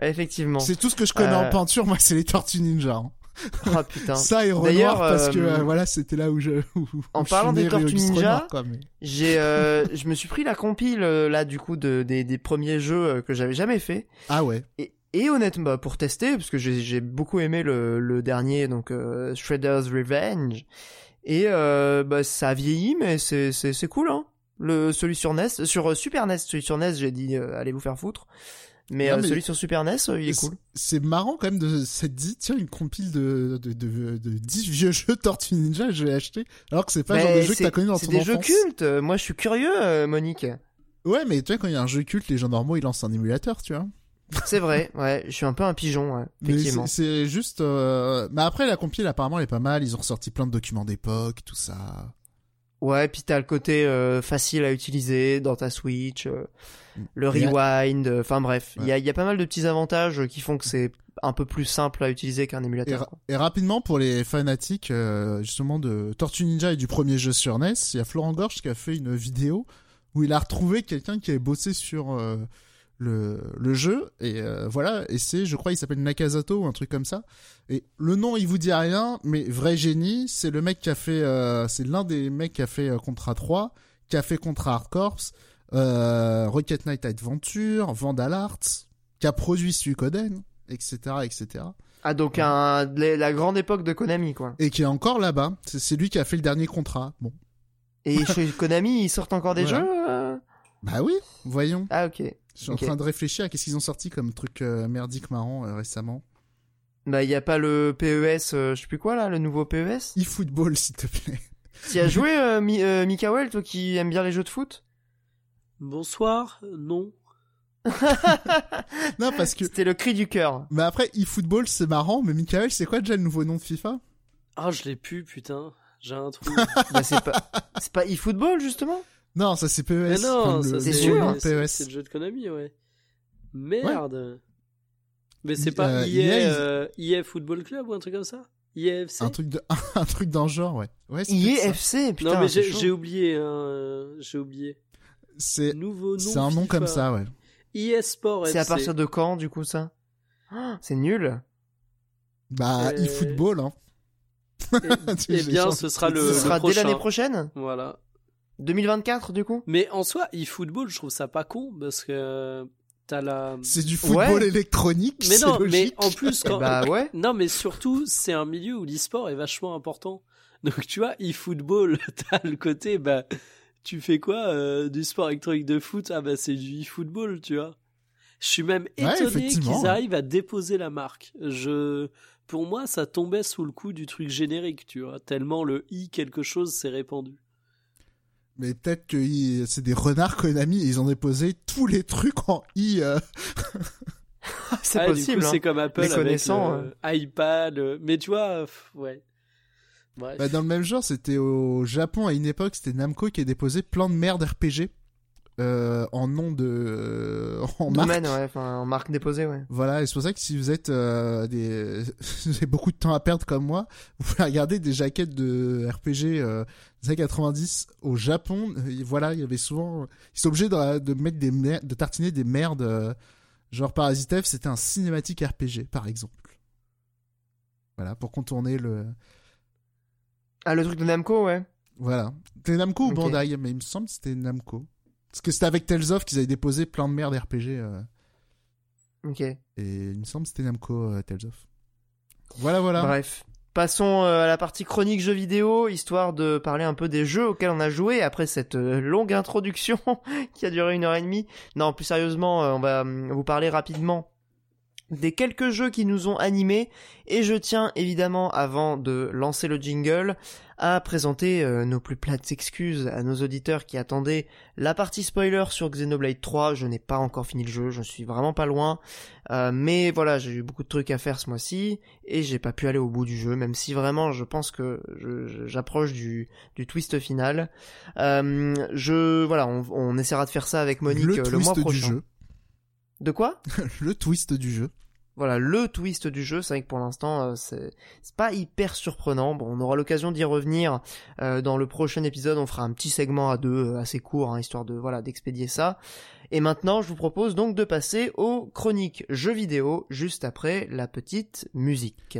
Effectivement. C'est tout ce que je connais Euh. en peinture, moi, c'est les tortues ninja. hein. Ah *laughs* putain. Ça et D'ailleurs, Renoir, parce que euh, voilà, c'était là où je. où- En où parlant des Tortues Ninja, J'ai, euh, *laughs* je me suis pris la compile euh, là du coup de, des, des premiers jeux que j'avais jamais fait. Ah ouais. Et, et honnêtement, bah, pour tester, parce que j'ai j'ai beaucoup aimé le, le dernier, donc euh, Shredder's Revenge. Et bah, ça a vieilli, mais c'est c'est c'est cool, hein. Le celui sur NES, sur Super NES, celui sur NES, j'ai dit allez vous faire foutre. Mais, Non, euh, mais- celui sur Super NES, euh, il est C'est- cool. C'est marrant quand même de s'être dit, tiens, une compile de, de, de, de 10 vieux jeux Tortues Ninja, je vais acheter. Alors que c'est pas le genre de jeu que c'est- t'as connu dans C'est ton des enfance. jeux cultes. Moi, je suis curieux, euh, Monique. Ouais, mais tu vois, quand il y a un jeu culte, les gens normaux, ils lancent un émulateur, tu vois. C'est vrai. Ouais, je suis un peu un pigeon. Ouais, *laughs* Mais effectivement. c'est c'est juste. euh, Mais après, la compile, apparemment, elle est pas mal. Ils ont ressorti plein de documents d'époque, tout ça. Ouais, puis t'as le côté euh, facile à utiliser dans ta Switch, euh, le rewind, euh, enfin bref, il y, a, y pas mal de petits avantages euh, qui font que c'est un peu plus simple à utiliser qu'un Et, émulateur. ra- et rapidement, pour les fanatiques, euh, justement, de Tortue Ninja et du premier jeu sur NES, il y a Florent Gorge qui a fait une vidéo où il a retrouvé quelqu'un qui avait bossé sur euh, le, le jeu. Et voilà, et c'est, je crois, il s'appelle Nakazato ou un truc comme ça. Et le nom, il vous dit rien, mais vrai génie, c'est le mec qui a fait, c'est l'un des mecs qui a fait Contra 3, qui a fait Contra Hard Corps, Rocket Knight Adventure, Vandal Arts, qui a produit Suikoden, etc., etc. Ah donc un, la la grande époque de Konami quoi. et qui est encore là-bas. C'est- C'est lui qui a fait le dernier contrat. Bon, Et *laughs* chez Konami ils sortent encore des Voilà. jeux euh bah oui, voyons. Ah ok. Je suis en train de réfléchir à qu'est-ce qu'ils ont sorti comme truc euh, merdique marrant euh, récemment. Bah il y a pas le PES, euh, je sais plus quoi là, le nouveau PES. E-football, *laughs* s'il te plaît. T'y as *laughs* joué euh, Mi- euh, Mikael, toi qui aimes bien les jeux de foot? Bonsoir, non. *laughs* non, parce que. C'était le cri du cœur. Mais après, e-football, c'est marrant, mais Michael, c'est quoi déjà le nouveau nom de FIFA? Ah, je l'ai pu, putain. J'ai un trou. *laughs* bah c'est pas, c'est pas eFootball justement? Non, ça c'est PES. Mais non, ça c'est sûr, PES. C'est le jeu de Konami, ouais. Merde. Mais c'est Euh, pas EA, EA, ils- euh, EA Football Club ou un truc comme ça? EA FC Un truc de, *laughs* un truc dans le genre, ouais. Ouais, c'est peut-être ça. IEFC, putain. Non, mais j'ai oublié, hein, euh, j'ai oublié. C'est, Nouveau nom. c'est un nom FIFA. comme ça, ouais. EA Sport C'est à partir de quand, du coup, ça? Ah, C'est nul? Bah, e-football, hein. Eh- *laughs* Eh bien, ce sera le, Ce le sera dès l'année prochaine? Voilà. 2024, du coup? Mais en soi, eFootball, je trouve ça pas con parce que t'as la. C'est du football Ouais. électronique, Mais c'est non, mais logique. en plus, Eh quand. Bah ouais. *laughs* Non, mais surtout, c'est un milieu où l'e-sport est vachement important. Donc, tu vois, eFootball, *laughs* t'as le côté, bah, tu fais quoi euh, Du sport électronique de foot? Ah, bah, c'est du eFootball, tu vois. Je suis même étonné qu'ils arrivent à déposer la marque. Je, pour moi, ça tombait sous le coup du truc générique, tu vois. Tellement le i quelque chose s'est répandu. Mais peut-être que c'est des renards Konami, ils ont déposé tous les trucs en i. euh. *laughs* C'est Ah, possible. Hein. c'est comme Apple Les avec le iPad. euh, Mais tu vois, ouais. Bref. Bah, dans le même genre, c'était au Japon à une époque, c'était Namco qui a déposé plein de merde RPG euh, en nom de euh, en marque. Domaine, ouais, enfin, en marque déposée, ouais. Voilà, et c'est pour ça que si vous êtes euh, des *laughs* vous avez beaucoup de temps à perdre comme moi, vous pouvez regarder des jaquettes de RPG euh, des années 90 au Japon. Et voilà, il y avait souvent ils sont obligés de, de mettre des mer- de tartiner des merdes euh, genre Parasite Eve, c'était un cinématique RPG par exemple. Voilà, pour contourner le Ah, le truc de Namco, ouais. Voilà. C'était Namco ou. Bandai, mais il me semble que c'était Namco. Parce que c'était avec Tales of qu'ils avaient déposé plein de merde RPG. euh, Ok. et il me semble que c'était Namco euh, Tales of. Voilà, voilà. Bref. Passons euh, à la partie chronique jeux vidéo, histoire de parler un peu des jeux auxquels on a joué après cette longue introduction *laughs* qui a duré une heure et demie. Non, plus sérieusement, on va hum, vous parler rapidement des quelques jeux qui nous ont animés et je tiens évidemment avant de lancer le jingle à présenter euh, nos plus plates excuses à nos auditeurs qui attendaient la partie spoiler sur Xenoblade 3. Je n'ai pas encore fini le jeu, je suis vraiment pas loin. Euh, mais voilà, j'ai eu beaucoup de trucs à faire ce mois-ci et j'ai pas pu aller au bout du jeu, même si vraiment je pense que j'approche du, du twist final. Euh, je voilà, on, on essaiera de faire ça avec Monique le euh, le, mois du prochain. jeu. De quoi? *laughs* Le twist du jeu. Voilà, le twist du jeu. C'est vrai que pour l'instant, euh, c'est pas hyper surprenant. Bon, on aura l'occasion d'y revenir euh, dans le prochain épisode. On fera un petit segment à deux, euh, assez court, hein, histoire de voilà d'expédier ça. Et maintenant, je vous propose donc de passer aux chroniques jeux vidéo juste après la petite musique.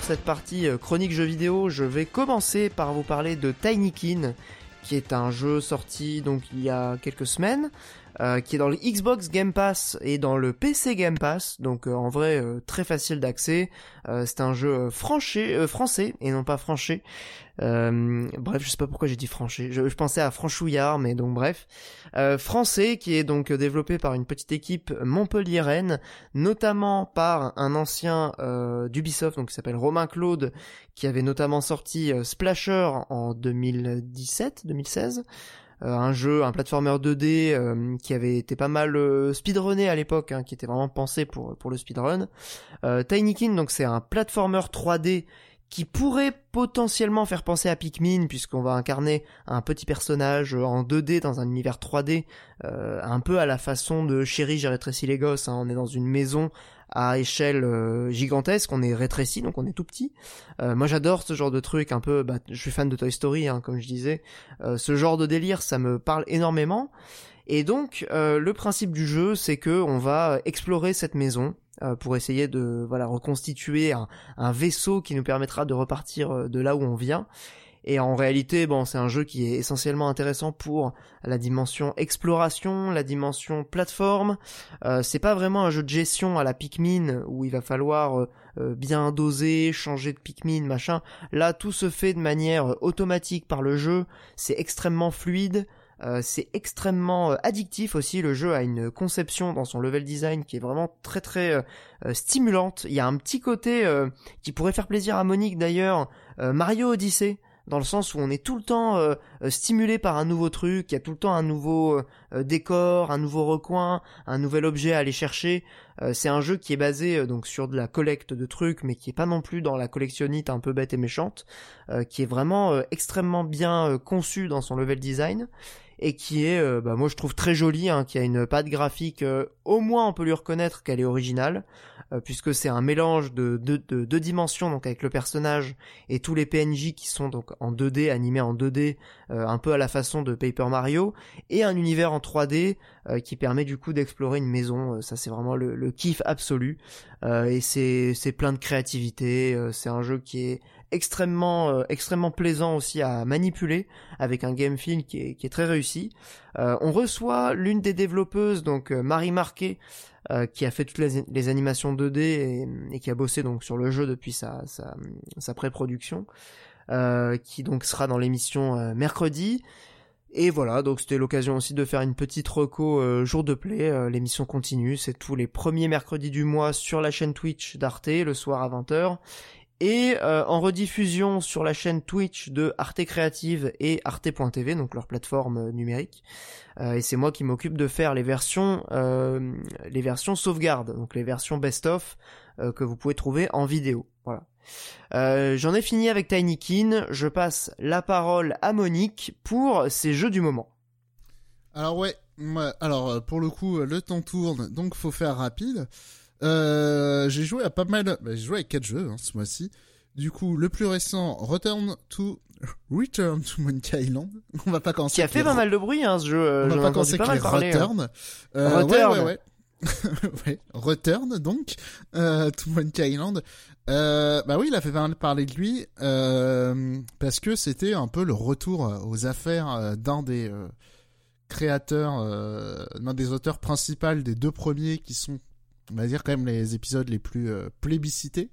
Pour cette partie euh, chronique jeux vidéo, je vais commencer par vous parler de Tinykin, qui est un jeu sorti donc il y a quelques semaines, euh, qui est dans le Xbox Game Pass et dans le PC Game Pass, donc euh, en vrai euh, très facile d'accès. Euh, c'est un jeu euh, franché, euh, français et non pas franché. Bref, je sais pas pourquoi j'ai dit franché. Je, pensais à franchouillard, mais donc bref. Français qui est donc développé par une petite équipe montpelliéraine, notamment par un ancien d'Ubisoft, donc qui s'appelle Romain Claude, qui avait notamment sorti Splasher en 2017-2016. Euh, un jeu, un platformer 2D euh, qui avait été pas mal euh, speedrunné à l'époque, hein, qui était vraiment pensé pour pour le speedrun. Euh, Tinykin, donc c'est un platformer 3D qui pourrait potentiellement faire penser à Pikmin puisqu'on va incarner un petit personnage en 2D dans un univers 3D euh, un peu à la façon de Chérie j'ai rétréci les gosses hein. on est dans une maison à échelle euh, gigantesque. On est rétréci donc on est tout petit. Euh, moi j'adore ce genre de truc un peu bah, je suis fan de Toy Story hein, comme je disais. Euh, ce genre de délire ça me parle énormément. Et donc euh, le principe du jeu c'est que on va explorer cette maison pour essayer de voilà reconstituer un, vaisseau qui nous permettra de repartir de là où on vient. Et en réalité, bon, c'est un jeu qui est essentiellement intéressant pour la dimension exploration, la dimension plateforme. Euh, c'est pas vraiment un jeu de gestion à la Pikmin où il va falloir euh, euh, bien doser, changer de Pikmin, machin. Là, tout se fait de manière euh, automatique par le jeu. C'est extrêmement fluide. Euh, c'est extrêmement euh, addictif aussi. Le jeu a une conception dans son level design qui est vraiment très très stimulante. Il y a un petit côté qui pourrait faire plaisir à Monique d'ailleurs, Mario Odyssey, dans le sens où on est tout le temps euh, euh, stimulé par un nouveau truc, il y a tout le temps un nouveau euh, décor, un nouveau recoin, un nouvel objet à aller chercher. C'est un jeu qui est basé donc sur de la collecte de trucs, mais qui est pas non plus dans la collectionnite un peu bête et méchante, qui est vraiment extrêmement bien conçu dans son level design et qui est, bah, moi je trouve très joli, hein, qui a une patte graphique, au moins on peut lui reconnaître qu'elle est originale. Euh, puisque c'est un mélange de deux dimensions, donc avec le personnage et tous les PNJ qui sont donc en 2D, animés en 2D, euh, un peu à la façon de Paper Mario, et un univers en 3D euh, qui permet du coup d'explorer une maison. ça c'est vraiment le, le, kiff absolu, et c'est c'est plein de créativité. c'est un jeu qui est extrêmement extrêmement plaisant aussi à manipuler avec un game feel qui est, qui est très réussi. on reçoit l'une des développeuses donc Marie Marquet euh, qui a fait toutes les, animations 2D et, qui a bossé donc sur le jeu depuis sa, pré-production, euh, qui donc sera dans l'émission euh, mercredi. Et voilà, donc c'était l'occasion aussi de faire une petite reco jour de play. L'émission continue, c'est tous les premiers mercredis du mois sur la chaîne Twitch d'Arte, le soir à 20h et euh, en rediffusion sur la chaîne Twitch de Arte Creative et Arte.tv, donc leur plateforme euh, numérique. Euh, et c'est moi qui m'occupe de faire les versions, les versions sauvegarde, donc les versions best-of que vous pouvez trouver en vidéo. Voilà. J'en ai fini avec Tinykin. Je passe la parole à Monique pour ses jeux du moment. Alors ouais, alors pour le coup, le temps tourne, donc faut faire rapide. Euh, j'ai joué à pas mal. Bah, j'ai joué à quatre jeux hein, ce mois-ci. Du coup, le plus récent, Return to Return to Monkey Island. *laughs* On va pas commencer. Qui a fait pas mal de bruit, hein, ce jeu. Euh, On va pas commencer avec Return. Hein. Euh, Return. Ouais, ouais, ouais. *laughs* ouais. Return donc euh, to Monkey Island. Euh, bah oui, il a fait pas mal parler de lui euh, parce que c'était un peu le retour aux affaires d'un des créateurs, d'un des auteurs principaux des deux premiers qui sont on va dire quand même les épisodes les plus euh, plébiscités.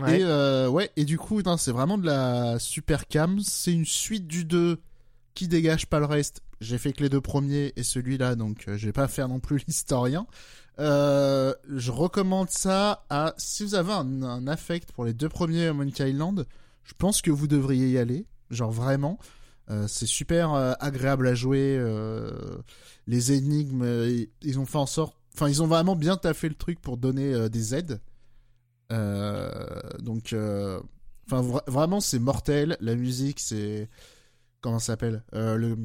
Ouais. Et euh, ouais, et du coup, c'est vraiment de la super cam. C'est une suite du 2 qui dégage pas le reste. J'ai fait que les deux premiers et celui-là, donc euh, je vais pas faire non plus *laughs* l'historien. je recommande ça à si vous avez un, affect pour les deux premiers Monkey Island, je pense que vous devriez y aller. Genre vraiment, c'est super agréable à jouer. les énigmes, ils ont fait en sorte Enfin, ils ont vraiment bien taffé le truc pour donner euh, des aides. Euh, donc, euh, enfin, vraiment, c'est mortel. La musique, c'est. Comment ça s'appelle le...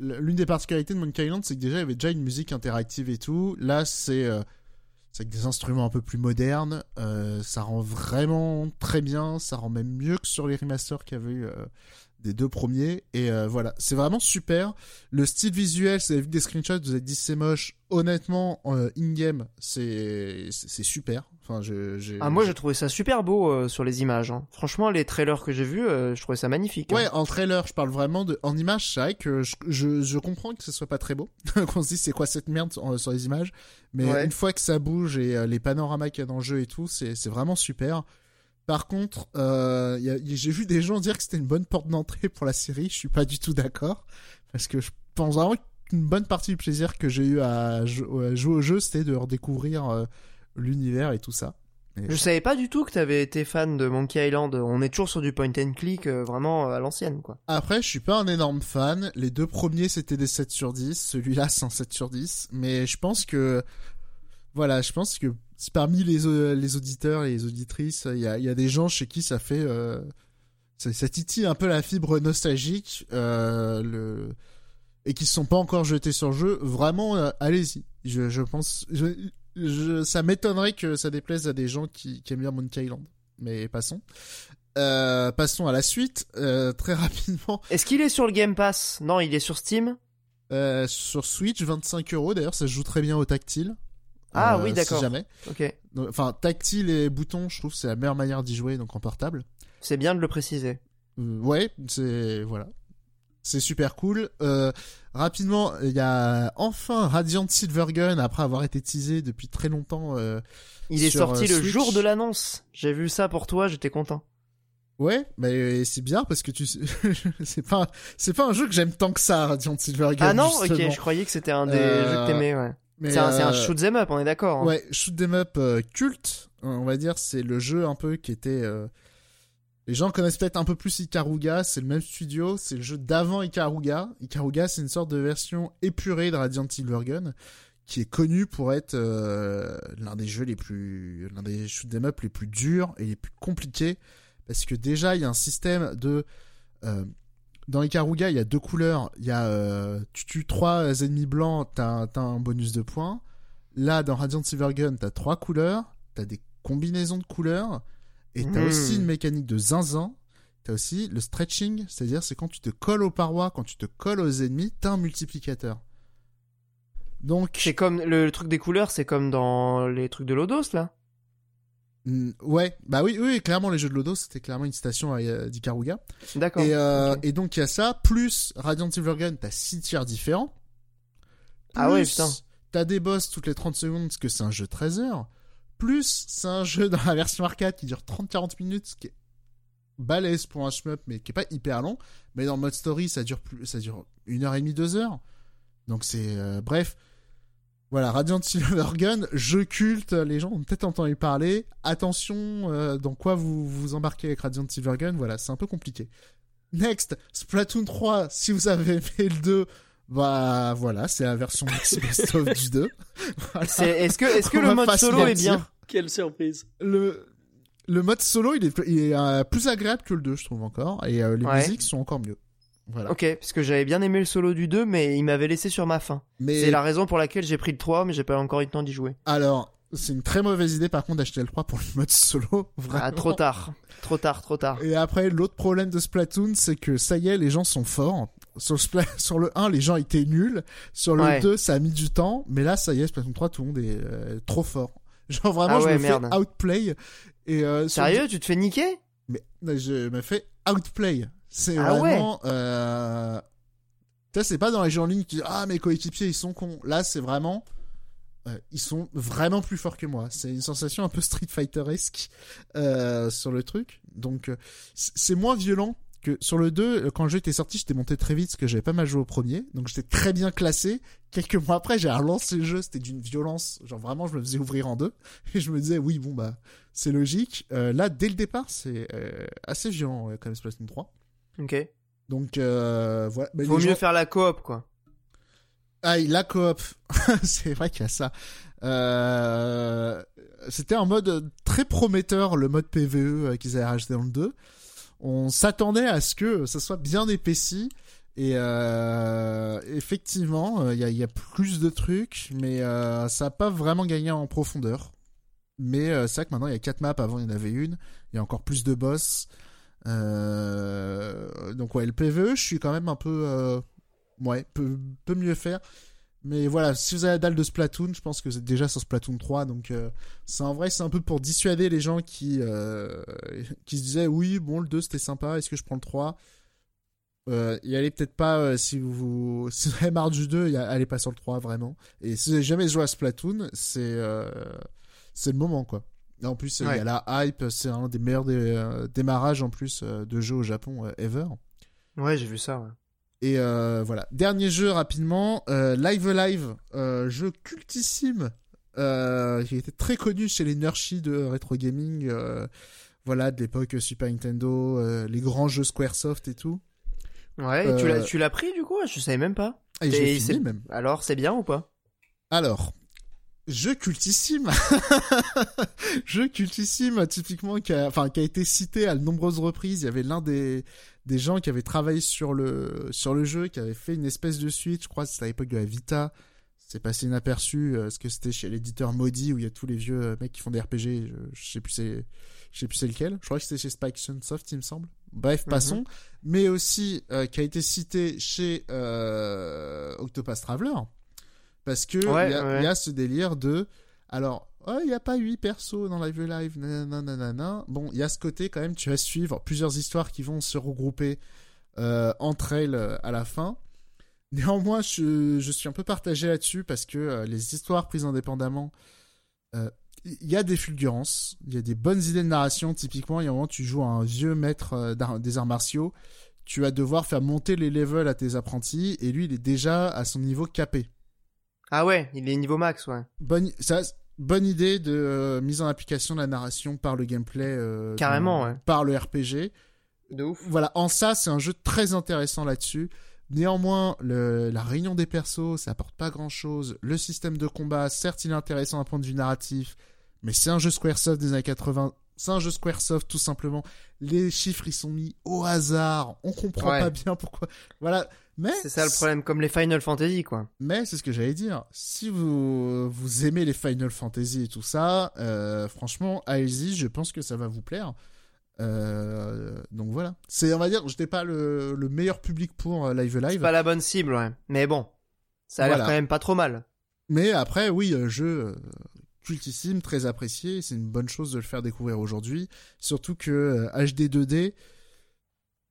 L'une des particularités de Monkey Island, c'est que déjà, il y avait déjà une musique interactive et tout. Là, c'est. avec des instruments un peu plus modernes. ça rend vraiment très bien. Ça rend même mieux que sur les remasters qu'il y avait eu des deux premiers. Et euh, voilà, c'est vraiment super. Le style visuel, vous avez vu des screenshots, vous avez dit c'est moche. Honnêtement, euh, in-game, c'est super. Enfin, je, ah, moi, j'ai trouvé ça super beau euh, sur les images. Hein. Franchement, les trailers que j'ai vus, je trouvais ça magnifique. Ouais, en trailer, je parle vraiment de. En image, c'est vrai que je, je, comprends que ce soit pas très beau. *laughs* Qu'on se dise c'est quoi cette merde sur, sur les images. Mais une fois que ça bouge et les panoramas qu'il y a dans le jeu et tout, c'est vraiment super. Par contre, euh, j'ai vu des gens dire que c'était une bonne porte d'entrée pour la série. Je suis pas du tout d'accord parce que je pense vraiment qu'une bonne partie du plaisir que j'ai eu à, jouer au jeu, c'était de redécouvrir euh, l'univers et tout ça. je savais pas du tout que tu avais été fan de Monkey Island. On est toujours sur du point and click euh, vraiment à l'ancienne, quoi. Après, je suis pas un énorme fan. Les deux premiers, c'était des 7 sur 10. Celui-là, c'est un 7 sur 10. Mais je pense que, voilà, je pense que parmi les, euh, les auditeurs et les auditrices, il y a, y a, des gens chez qui ça fait euh, ça, ça, titille un peu la fibre nostalgique euh, le et qui se sont pas encore jetés sur le jeu. Vraiment, euh, allez-y. Je, je pense, je, je, ça m'étonnerait que ça déplaise à des gens qui, qui aiment bien Monkey Island. Mais passons. Euh, passons à la suite très rapidement. Est-ce qu'il est sur le Game Pass? Non, il est sur Steam? sur Switch, 25 euros. D'ailleurs, ça se joue très bien au tactile. Ah oui, euh, d'accord. Si jamais. Ok. Enfin, tactile et boutons, je trouve c'est la meilleure manière d'y jouer, donc en portable. C'est bien de le préciser. Euh, ouais, c'est voilà. C'est super cool. Euh, rapidement, il y a enfin Radiant Silvergun après avoir été teasé depuis très longtemps. il est sorti le jour de l'annonce. J'ai vu ça pour toi, j'étais content. Ouais, mais c'est bien parce que tu *laughs* c'est pas c'est pas un jeu que j'aime tant que ça Radiant Silvergun. Ah non, ok, je croyais que c'était un des jeux que t'aimais, ouais. C'est un, un, euh, shoot 'em up, on est d'accord. Hein. Ouais, shoot 'em up euh, culte, on va dire, c'est le jeu un peu qui était. Euh, les gens connaissent peut-être un peu plus Ikaruga, c'est le même studio, c'est le jeu d'avant Ikaruga. Ikaruga, c'est une sorte de version épurée de Radiant Silvergun, qui est connu pour être l'un des jeux les plus, l'un des shoot 'em up les plus durs et les plus compliqués, parce que déjà il y a un système de dans les Karuga, il y a deux couleurs. Il y a euh, tu tues trois ennemis blancs, t'as as un bonus de points. Là, dans Radiant Silvergun, t'as trois couleurs. T'as des combinaison de couleurs, et t'as Mmh. aussi une mécanique de zinzin. T'as aussi le stretching, c'est-à-dire c'est quand tu te colles aux parois, quand tu te colles aux ennemis, t'as un multiplicateur. Donc, C'est comme le, le truc des couleurs, c'est comme dans les trucs de Lodos là. Ouais, bah oui, oui, clairement les jeux de Lodos, c'était clairement une citation à euh, d'Ikaruga. D'accord. Et, euh, et donc il y a ça, plus Radiant Silvergun, t'as 6 tiers différents. Ah ouais, putain. T'as des boss toutes les 30 secondes parce que c'est un jeu de 13 heures. Plus c'est un jeu dans la version arcade qui dure 30-40 minutes, ce qui est balèze pour un shmup, mais qui est pas hyper long. Mais dans le mode story, ça dure plus, ça dure une heure et demie, deux heures. Donc c'est euh, bref. Voilà, Radiant Silvergun, jeu culte, les gens ont peut-être entendu parler. Attention, euh, dans quoi vous vous embarquez avec Radiant Silvergun, voilà, c'est un peu compliqué. Next, Splatoon 3, si vous avez aimé le 2, bah voilà, c'est la version *laughs* Best of du 2. Voilà. C'est- Est-ce que, est-ce que On le mode solo est bien? Quelle surprise. Le, le mode solo, il est, il est euh, plus agréable que le 2, je trouve encore, et euh, les Ouais. musiques sont encore mieux. Voilà. Ok, parce que j'avais bien aimé le solo du 2, mais il m'avait laissé sur ma faim. Mais C'est la raison pour laquelle j'ai pris le 3, mais j'ai pas encore eu le temps d'y jouer. alors, c'est une très mauvaise idée par contre d'acheter le 3 pour le mode solo. *laughs* Vraiment. Ah, trop tard. Trop tard, trop tard. Et après, l'autre problème de Splatoon, c'est que ça y est, les gens sont forts. Sur, *laughs* le 1, les gens étaient nuls. Sur le Ouais. 2, ça a mis du temps. Mais là, ça y est, Splatoon 3, tout le monde est euh, trop fort. *laughs* Genre vraiment, Ah je me merde. fais outplay. Et, euh, le- Sérieux, tu te fais niquer? Mais je me fais outplay. C'est Ah vraiment... Euh... Ça, c'est pas dans les jeux en ligne qui disent « Ah, mes coéquipiers, ils sont cons ». Là, c'est vraiment... euh, ils sont vraiment plus forts que moi. C'est une sensation un peu Street Fighter-esque euh, sur le truc. Donc, euh, c'est moins violent que sur le 2. euh, Quand le jeu était sorti, j'étais monté très vite parce que j'avais pas mal joué au premier. Donc, j'étais très bien classé. Quelques mois après, j'ai relancé le jeu. C'était d'une violence. Genre, vraiment, je me faisais ouvrir en deux. *laughs* Et je me disais « Oui, bon, bah, c'est logique. Euh, là, dès le départ, c'est euh, assez violent, quand même, Splatoon 3. Ok. Donc, euh, voilà. Mais Vaut les mieux gens- faire la coop, quoi. Ah, la coop. *laughs* c'est vrai qu'il y a ça. Euh, C'était un mode très prometteur, le mode PVE euh, qu'ils avaient rajouté dans le 2. On s'attendait à ce que ça soit bien épaissi. Et euh, effectivement, euh, il y, y a plus de trucs, mais euh, ça n'a pas vraiment gagné en profondeur. Mais euh, c'est vrai que maintenant il y a 4 maps, avant il y en avait une. Il y a encore plus de boss. Euh, donc ouais, le PVE, je suis quand même un peu... euh, ouais, peut, mieux faire. Mais voilà, si vous avez la dalle de Splatoon, je pense que vous êtes déjà sur Splatoon 3, donc euh, c'est en vrai, c'est un peu pour dissuader les gens qui qui se disaient oui, bon le 2 c'était sympa, est-ce que je prends le 3 euh, y allez peut-être pas si vous si vous avez marre du 2, y allez pas sur le 3 vraiment. Et si vous avez jamais joué à Splatoon, c'est c'est le moment quoi. En plus, il y a la hype, c'est un des meilleurs dé- euh, démarrages en plus euh, de jeux au Japon euh, ever. Ouais, j'ai vu ça, ouais. Et euh, voilà. Dernier jeu rapidement, euh, Live Live, euh, jeu cultissime, qui était très connu chez les nerdchies de retro gaming, voilà, de l'époque Super Nintendo, les grands jeux SquareSoft et tout. Ouais, et tu l'as, tu l'as pris du coup? Je savais même pas. Et j'ai fini même. Alors, c'est bien ou pas? Alors, jeu cultissime, *laughs* jeu cultissime typiquement qui a, enfin qui a été cité à de nombreuses reprises. Il y avait l'un des des gens qui avait travaillé sur le sur le jeu, qui avait fait une espèce de suite. Je crois que c'était à l'époque de la Vita. C'est passé inaperçu euh, parce que c'était chez l'éditeur Maudit où il y a tous les vieux euh, mecs qui font des RPG. Je, je sais plus c'est je sais plus c'est lequel. Je crois que c'était chez Spike Chunsoft, il me semble. Bref, Mhm. passons. Mais aussi euh, qui a été cité chez euh, Octopath Traveler parce que Ouais, il y, a- ouais. il y a ce délire de alors oh, il y a pas huit persos dans Live Live nanana, nanana. bon il y a ce côté quand même tu vas suivre plusieurs histoires qui vont se regrouper euh, entre elles euh, à la fin néanmoins je, je suis un peu partagé là-dessus parce que euh, les histoires prises indépendamment euh, il y a des fulgurances, il y a des bonnes idées de narration. Typiquement, il y a un moment, tu joues à un vieux maître des arts martiaux. Tu vas devoir faire monter les levels à tes apprentis et lui, il est déjà à son niveau capé. Ah ouais, il est niveau max, ouais. Bonne, ça, bonne idée de euh, mise en application de la narration par le gameplay, euh, Carrément, ouais. par le RPG. De ouf. Voilà, en ça, c'est un jeu très intéressant là-dessus. Néanmoins, le, la réunion des persos, ça apporte pas grand-chose. Le système de combat, certes, il est intéressant d'un point de vue narratif, mais c'est un jeu Squaresoft des années 80. C'est un jeu Squaresoft, tout simplement. Les chiffres, ils sont mis au hasard. On comprend Ouais. pas bien pourquoi. Voilà. Mais C'est ça le problème, comme les Final Fantasy, quoi. Mais c'est ce que j'allais dire. Si vous vous aimez les Final Fantasy et tout ça, euh, franchement, allez-y. Je pense que ça va vous plaire. Euh, donc voilà. C'est, on va dire, j'étais pas le, le meilleur public pour euh, Live Live. pas la bonne cible, ouais. Mais bon, ça a l'air quand même pas trop mal. Mais après, oui, euh, jeu euh, cultissime, très apprécié. C'est une bonne chose de le faire découvrir aujourd'hui. Surtout que euh, HD 2D,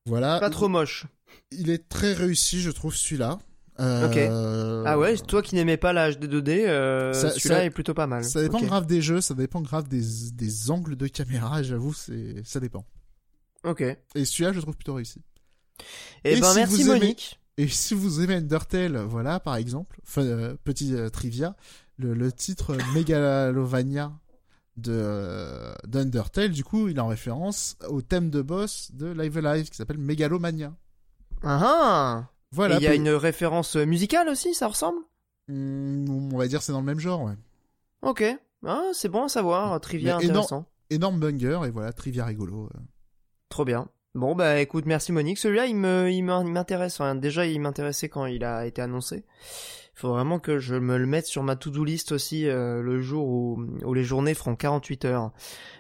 voilà. Pas trop moche. Il est très réussi, je trouve, celui-là. Euh, Ah ouais, toi qui n'aimais pas la HD 2D, euh, celui-là est plutôt pas mal. Ça dépend Ok. grave des jeux, ça dépend grave des, des angles de caméra, j'avoue, c'est, ça dépend. Ok. Et celui-là, je trouve plutôt réussi. Eh Et ben si merci aimez- Monique. Et si vous aimez Undertale, voilà, par exemple, enfin, euh, petit trivia, le, le titre *laughs* Megalovania de d'Undertale, du coup, il est en référence au thème de boss de Live Alive qui s'appelle Megalomania. Ah ah. Voilà. Il y a une référence musicale aussi, ça ressemble? Hmm, on va dire c'est dans le même genre, ouais. Ok. Ah, c'est bon à savoir, trivia Mais intéressant. Énorme banger et voilà, trivia rigolo. euh. Trop bien. Bon bah écoute, merci Monique. Celui-là, il me, il m'in- il m'intéresse. Enfin, déjà, il m'intéressait quand il a été annoncé. Il faut vraiment que je me le mette sur ma to-do list aussi euh, le jour où, où les journées feront 48 heures.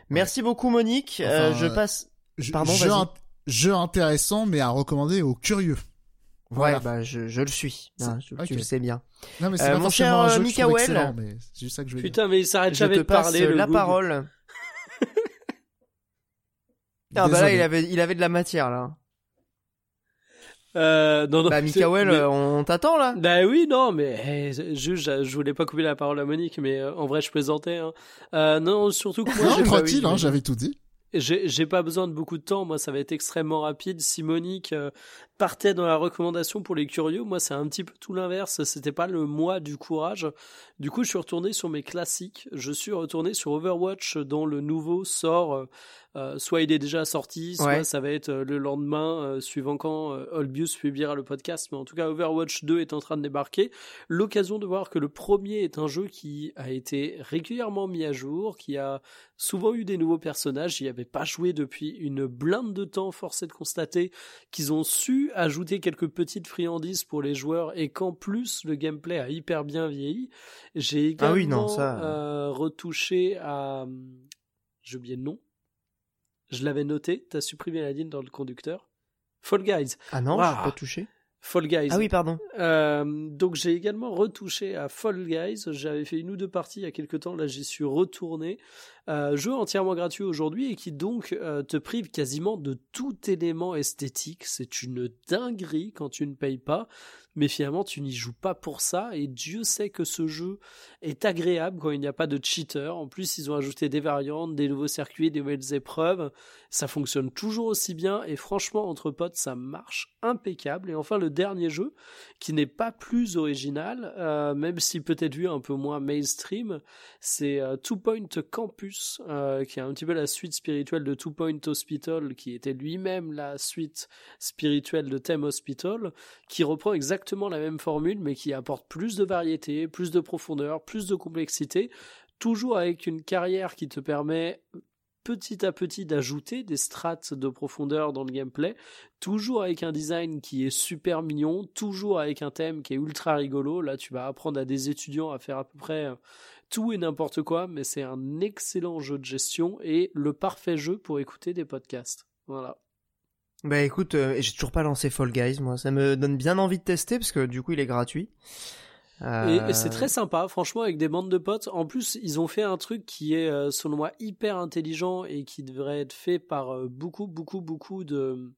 Merci beaucoup Monique. Euh, je passe. Jeu- Pardon, int- jeu intéressant, mais à recommander aux curieux. Voilà. Ouais, bah je, je le suis. Je- ok. Tu le sais bien. Non, mais c'est Euh, pas mon cher, un euh, jeu Mikael. excellent, mais c'est juste ça que je veux dire. Putain, mais il s'arrête Je jamais te de passe parler. le la Google. parole. Ah bah là, il avait, il avait de la matière là. Euh, non, non, Bah Mikael, mais- euh, on t'attend là. Bah oui, non, mais eh, je, je, je voulais pas couper la parole à Monique, mais euh, en vrai, je plaisantais. Hein. Euh, non, surtout que moi, Non, tranquille, oui, hein, j'avais tout dit. J'ai pas besoin de beaucoup de temps, moi ça va être extrêmement rapide. Si Monique euh, partait dans la recommandation pour les curieux, moi c'est un petit peu tout l'inverse, c'était pas le mois du courage. Du coup je suis retourné sur mes classiques, je suis retourné sur Overwatch dont le nouveau sort, euh, soit il est déjà sorti, soit Ouais. ça va être euh, le lendemain, euh, suivant quand Olbius publiera le podcast, mais en tout cas Overwatch 2 est en train de débarquer. L'occasion de voir que le premier est un jeu qui a été régulièrement mis à jour, qui a souvent eu des nouveaux personnages, il n'y avait pas joué depuis une blinde de temps, force est de constater qu'ils ont su ajouter quelques petites friandises pour les joueurs et qu'en plus le gameplay a hyper bien vieilli. J'ai également Ah oui, non, ça- euh, retouché à... J'ai oublié le nom. Je l'avais noté, t'as supprimé la ligne dans le conducteur. Fall Guys. Ah non, je suis pas touché. Fall Guys. Ah oui, pardon. Euh, donc j'ai également retouché à Fall Guys. J'avais fait une ou deux parties il y a quelques temps. Là, j'y suis retourné. Euh, jeu entièrement gratuit aujourd'hui et qui donc euh, te prive quasiment de tout élément esthétique. C'est une dinguerie quand tu ne payes pas. Mais finalement, tu n'y joues pas pour ça. Et Dieu sait que ce jeu est agréable quand il n'y a pas de cheater. En plus, ils ont ajouté des variantes, des nouveaux circuits, des nouvelles épreuves. Ça fonctionne toujours aussi bien. Et franchement, entre potes, ça marche impeccable. Et enfin, le dernier jeu, qui n'est pas plus original, euh, même si peut-être vu un peu moins mainstream, c'est Two Point Campus, euh, qui est un petit peu la suite spirituelle de Two Point Hospital, qui était lui-même la suite spirituelle de Theme Hospital, qui reprend exactement la même formule, mais qui apporte plus de variété, plus de profondeur, plus de complexité, toujours avec une carrière qui te permet petit à petit d'ajouter des strates de profondeur dans le gameplay, toujours avec un design qui est super mignon, toujours avec un thème qui est ultra rigolo. Là, tu vas apprendre à des étudiants à faire à peu près tout et n'importe quoi, mais c'est un excellent jeu de gestion et le parfait jeu pour écouter des podcasts. Voilà. Bah écoute, euh, j'ai toujours pas lancé Fall Guys, moi. Ça me donne bien envie de tester parce que du coup, il est gratuit. Et, Euh, et c'est très sympa, franchement, avec des bandes de potes. En plus, ils ont fait un truc qui est, euh, selon moi, hyper intelligent et qui devrait être fait par euh, beaucoup, beaucoup, beaucoup de,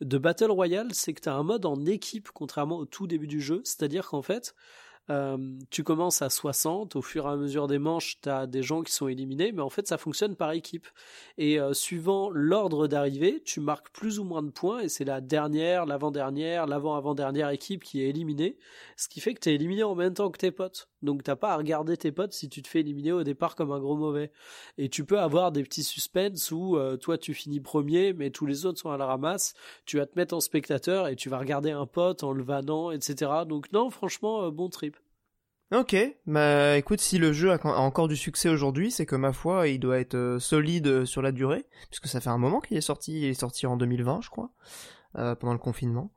de Battle Royale. C'est que tu as un mode en équipe, contrairement au tout début du jeu. C'est-à-dire qu'en fait, euh, tu commences à 60, au fur et à mesure des manches, tu as des gens qui sont éliminés, mais en fait, ça fonctionne par équipe. Et euh, suivant l'ordre d'arrivée, tu marques plus ou moins de points, et c'est la dernière, l'avant-dernière, l'avant-avant-dernière équipe qui est éliminée, ce qui fait que tu es éliminé en même temps que tes potes. Donc t'as pas à regarder tes potes si tu te fais éliminer au départ comme un gros mauvais. Et tu peux avoir des petits suspens où euh, toi tu finis premier, mais tous les autres sont à la ramasse, tu vas te mettre en spectateur et tu vas regarder un pote en le vannant, etc. Donc non, franchement, euh, bon trip. Ok, bah écoute, si le jeu a encore du succès aujourd'hui, c'est que ma foi, il doit être euh, solide sur la durée, puisque ça fait un moment qu'il est sorti, il est sorti en 2020, je crois, pendant le confinement.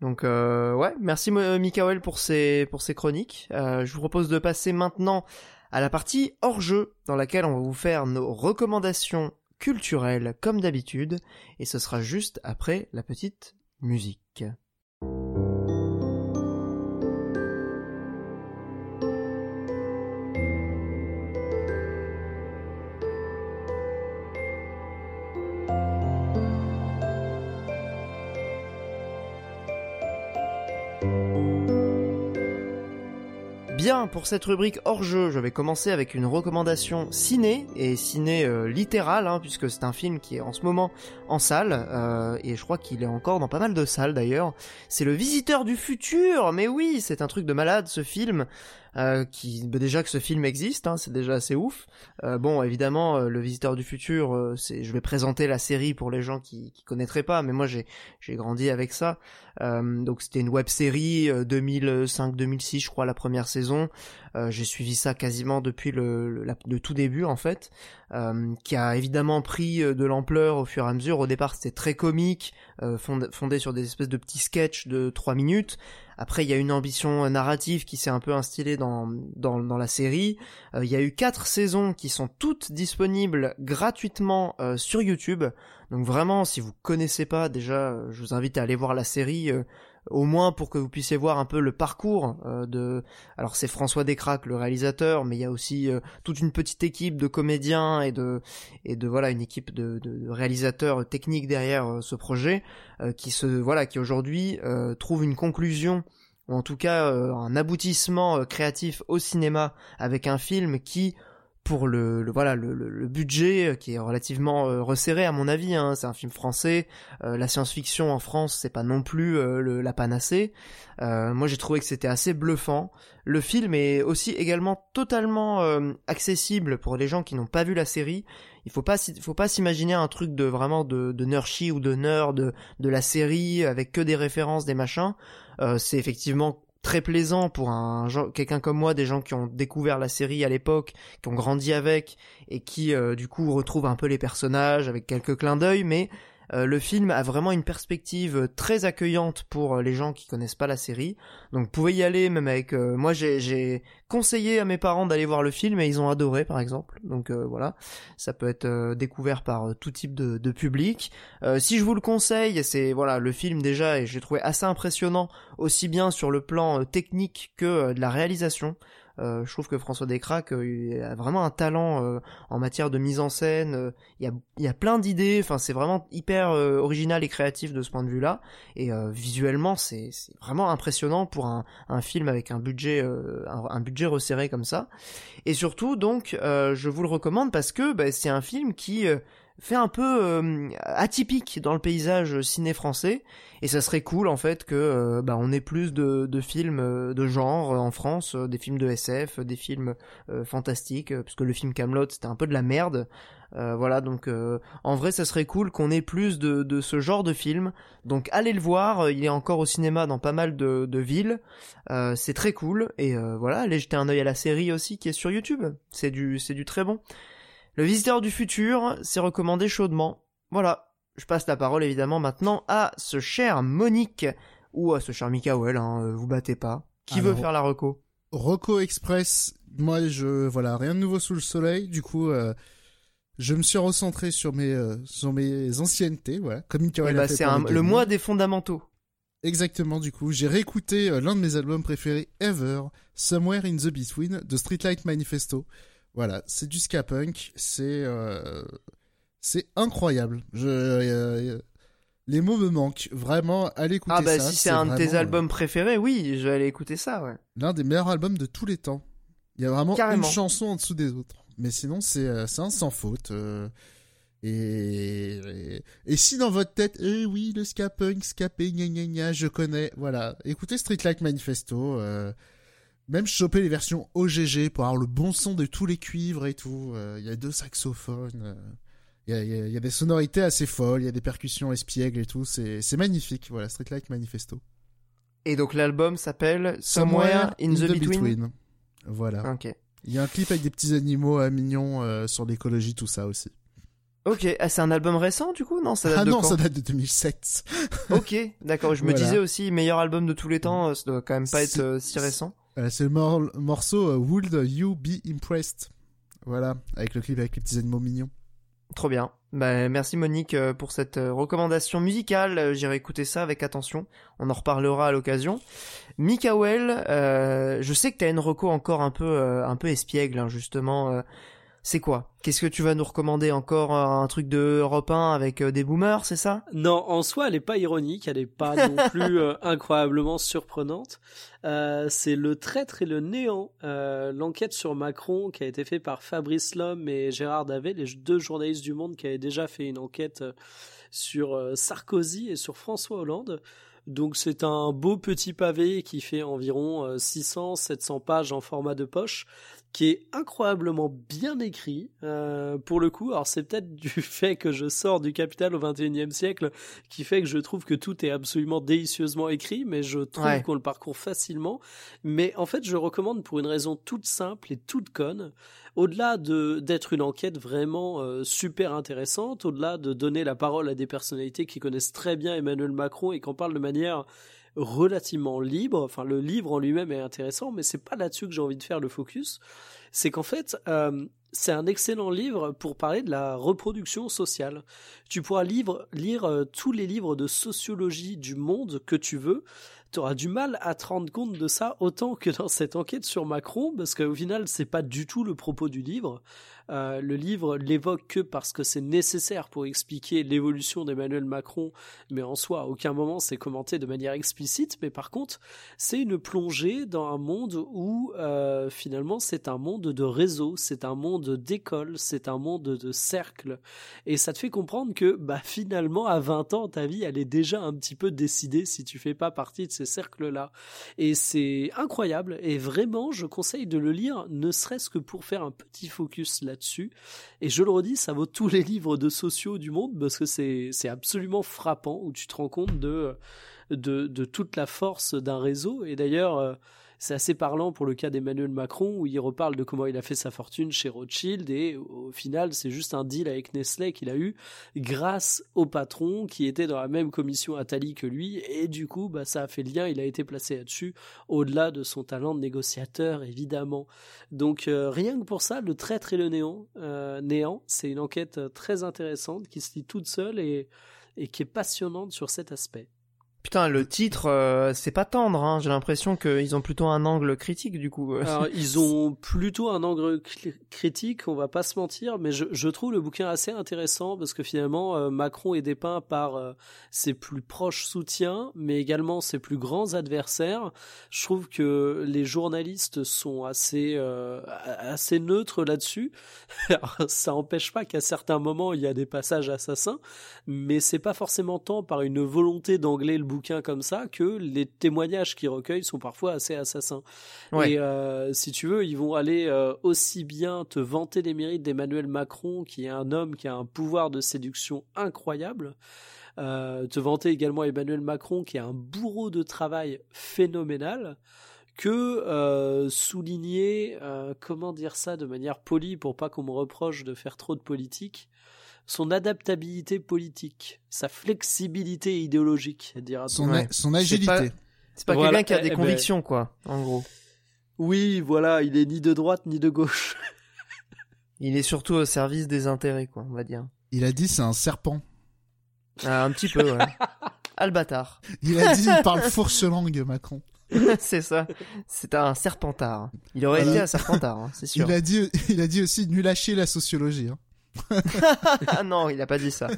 Donc euh, ouais, merci Mikael pour ces pour ces chroniques. Euh, je vous propose de passer maintenant à la partie hors jeu dans laquelle on va vous faire nos recommandations culturelles comme d'habitude et ce sera juste après la petite musique. Bien, pour cette rubrique hors jeu, je vais commencer avec une recommandation ciné, et ciné euh, littérale, hein, puisque c'est un film qui est en ce moment en salle, euh, et je crois qu'il est encore dans pas mal de salles d'ailleurs. C'est Le Visiteur du Futur, mais oui, c'est un truc de malade ce film. Euh, qui bah, déjà que ce film existe, hein, c'est déjà assez ouf. Euh, bon, évidemment, euh, le Visiteur du futur, c'est, je vais présenter la série pour les gens qui, qui connaîtraient pas, mais moi j'ai j'ai grandi avec ça. donc c'était une web série 2005-2006, je crois, la première saison. J'ai suivi ça quasiment depuis le, le, tout début en fait, qui a évidemment pris de l'ampleur au fur et à mesure. Au départ, c'était très comique, fondé, fondé sur des espèces de petits sketchs de 3 minutes. Après, il y a une ambition narrative qui s'est un peu instillée dans, dans, dans la série. Euh, il y a eu quatre saisons qui sont toutes disponibles gratuitement euh, sur YouTube. Donc vraiment, si vous connaissez pas déjà, euh, je vous invite à aller voir la série au moins pour que vous puissiez voir un peu le parcours euh, de. Alors c'est François Descraques le réalisateur, mais il y a aussi euh, toute une petite équipe de comédiens et de et de voilà une équipe de, réalisateurs techniques derrière euh, ce projet qui se voilà qui aujourd'hui trouve une conclusion ou en tout cas un aboutissement créatif au cinéma avec un film qui pour le, voilà le, le, budget euh, qui est relativement euh, resserré à mon avis. Hein. C'est un film français. Euh, la science-fiction en France, c'est pas non plus le, la panacée. moi, j'ai trouvé que c'était assez bluffant. Le film est aussi également totalement accessible pour les gens qui n'ont pas vu la série. Il faut pas faut pas s'imaginer un truc de vraiment de, de ou de nerd de, de la série avec que des références, des machins. c'est effectivement très plaisant pour un quelqu'un comme moi, des gens qui ont découvert la série à l'époque, qui ont grandi avec et qui euh, du coup retrouvent un peu les personnages avec quelques clins d'œil, mais euh, le film a vraiment une perspective très accueillante pour euh, les gens qui connaissent pas la série. Donc vous pouvez y aller même avec euh, moi j'ai conseillé à mes parents d'aller voir le film et ils ont adoré par exemple. Donc voilà, ça peut être découvert par tout type de, de public. si je vous le conseille, c'est voilà, le film déjà et j'ai trouvé assez impressionnant aussi bien sur le plan technique que de la réalisation. Euh, je trouve que François Descraques euh, a vraiment un talent euh, en matière de mise en scène. Il y, a, y a plein d'idées. Enfin, c'est vraiment hyper original et créatif de ce point de vue-là. Et visuellement, c'est vraiment impressionnant pour un, un, film avec un budget, un, budget resserré comme ça. Et surtout, donc, je vous le recommande parce que bah, c'est un film qui fait un peu euh, atypique dans le paysage ciné français et ça serait cool en fait que euh, bah, on ait plus de, films euh, de genre en France, des films de SF, des films fantastiques puisque le film Camelot c'était un peu de la merde. voilà donc en vrai ça serait cool qu'on ait plus de, ce genre de films. Donc allez le voir, il est encore au cinéma dans pas mal de, de villes. c'est très cool et voilà allez jeter un œil à la série aussi qui est sur YouTube. C'est du c'est du très bon. Le visiteur du futur, c'est recommandé chaudement. Voilà. Je passe la parole évidemment maintenant à ce cher Monique, ou à ce cher Mikael, hein, euh, vous battez pas. Qui veut faire la reco? Reco Express, moi je voilà, rien de nouveau sous le soleil, du coup euh, je me suis recentré sur mes euh, sur mes anciennetés, voilà, comme Mikael bah, C'est le mois des fondamentaux. Exactement, du coup, j'ai réécouté l'un de mes albums préférés ever, Somewhere in the Between de Streetlight Manifesto. Voilà, c'est du ska punk, c'est euh, c'est incroyable. Je euh, les mots me manquent vraiment. Allez écouter ça. Ah bah si c'est un de tes albums euh, préférés, oui, je vais aller écouter ça. Ouais. L'un des meilleurs albums de tous les temps. Il y a vraiment une chanson en dessous des autres. Mais sinon c'est un sans faute. Et, et, si dans votre tête, eh oui, le ska punk, ska gna gna gna, je connais, voilà, écoutez Street Like Manifesto. Euh, même choper les versions OGG pour avoir le bon son de tous les cuivres et tout. Euh, il y a deux saxophones. Euh, il y, a, des sonorités assez folles. Il y a des percussions espiègles et tout. C'est magnifique. Voilà, Street Like Manifesto. Et donc l'album s'appelle Somewhere, in, the, between. Voilà. Il y a un clip avec des petits animaux à mignons sur l'écologie, tout ça aussi. Ok, ah, c'est un album récent du coup? Non, ça date ah de non, quand? ça date de 2007. Ok, d'accord. Je me Voilà. disais aussi meilleur album de tous les temps. euh, Ça doit quand même pas être euh, si récent. Voilà, c'est le mor- morceau euh, Would You Be Impressed? Voilà, avec le clip avec les petits animaux mignons. Trop bien. Bah, merci Monique euh, pour cette euh, recommandation musicale. Euh, J'irai écouter ça avec attention. On en reparlera à l'occasion. Mikael, euh, je sais que t'as une reco encore un peu euh, un peu espiègle hein, justement. euh, c'est quoi? Qu'est-ce que tu vas nous recommander encore euh, un truc de Europe 1 avec euh, des boomers, c'est ça? Non, en soi, elle est pas ironique, elle est pas non *laughs* plus euh, incroyablement surprenante. Euh, c'est le traître et le néant, euh, l'enquête sur Macron qui a été fait par Fabrice Lhomme et Gérard Davet, les deux journalistes du Monde qui avaient déjà fait une enquête sur Sarkozy et sur François Hollande. Donc c'est un beau petit pavé qui fait environ 600-700 pages en format de poche, qui est incroyablement bien écrit euh, pour le coup. Alors c'est peut-être du *laughs* fait que je sors du Capital au 21e siècle qui fait que je trouve que tout est absolument délicieusement écrit, mais je trouve Ouais. qu'on le parcourt facilement. Mais en fait, je recommande pour une raison toute simple et toute conne. Au-delà de d'être une enquête vraiment euh, super intéressante, au-delà de donner la parole à des personnalités qui connaissent très bien Emmanuel Macron et qui en parlent de manière relativement libre. Enfin, le livre en lui-même est intéressant, mais c'est pas là-dessus que j'ai envie de faire le focus. C'est qu'en fait, euh, c'est un excellent livre pour parler de la reproduction sociale. Tu pourras lire euh, tous les livres de sociologie du monde que tu veux. Tu auras du mal à te rendre compte de ça autant que dans cette enquête sur Macron, parce qu'au final, c'est pas du tout le propos du livre. Euh, le livre l'évoque que parce que c'est nécessaire pour expliquer l'évolution d'Emmanuel Macron, mais en soi, à aucun moment c'est commenté de manière explicite. Mais par contre, c'est une plongée dans un monde où euh, finalement c'est un monde de réseau, c'est un monde d'école, c'est un monde de cercle, et ça te fait comprendre que bah finalement à 20 ans ta vie elle est déjà un petit peu décidée si tu fais pas partie de ces cercles là, et c'est incroyable. Et vraiment je conseille de le lire ne serait-ce que pour faire un petit focus là-dessus, et je le redis ça vaut tous les livres de sociaux du monde parce que c'est c'est absolument frappant où tu te rends compte de de, de toute la force d'un réseau. Et d'ailleurs, euh, c'est assez parlant pour le cas d'Emmanuel Macron, où il reparle de comment il a fait sa fortune chez Rothschild, et au final, c'est juste un deal avec Nestlé qu'il a eu grâce au patron qui était dans la même commission Attali que lui, et du coup, bah, ça a fait le lien, il a été placé là-dessus, au-delà de son talent de négociateur, évidemment. Donc, euh, rien que pour ça, Le traître et le néant, euh, néant, c'est une enquête euh, très intéressante qui se lit toute seule et, et qui est passionnante sur cet aspect. Putain, le titre, euh, c'est pas tendre. Hein. J'ai l'impression qu'ils ont plutôt un angle critique du coup. Alors, *laughs* ils ont plutôt un angle critique, on va pas se mentir, mais je, je trouve le bouquin assez intéressant parce que finalement, euh, Macron est dépeint par euh, ses plus proches soutiens, mais également ses plus grands adversaires. Je trouve que les journalistes sont assez, euh, assez neutres là-dessus. *laughs* Ça empêche pas qu'à certains moments, il y a des passages assassins, mais c'est pas forcément tant par une volonté d'angler le bouquin comme ça que les témoignages qu'ils recueillent sont parfois assez assassins. Ouais. Et si tu veux, ils vont aller aussi bien te vanter les mérites d'Emmanuel Macron, qui est un homme qui a un pouvoir de séduction incroyable, euh, te vanter également Emmanuel Macron, qui est un bourreau de travail phénoménal, que euh, souligner, euh, comment dire ça de manière polie pour pas qu'on me reproche de faire trop de politique, son adaptabilité politique, sa flexibilité idéologique, dira Son, Ouais. son agilité. pas- C'est pas Voilà, quelqu'un qui a des eh ben- convictions quoi, en gros. Oui, voilà, il est ni de droite ni de gauche. Il est surtout au service des intérêts quoi, on va dire. Il a dit c'est un serpent. Ah, un petit peu, ouais. *laughs* Ah, le bâtard. Il a dit il parle *laughs* fourche langue Macron. *laughs* c'est ça. C'est un serpentard. Il aurait Voilà. été un serpentard, hein, c'est sûr. Il a dit il a dit aussi nul à chier la sociologie. hein. ah non, il a pas dit ça.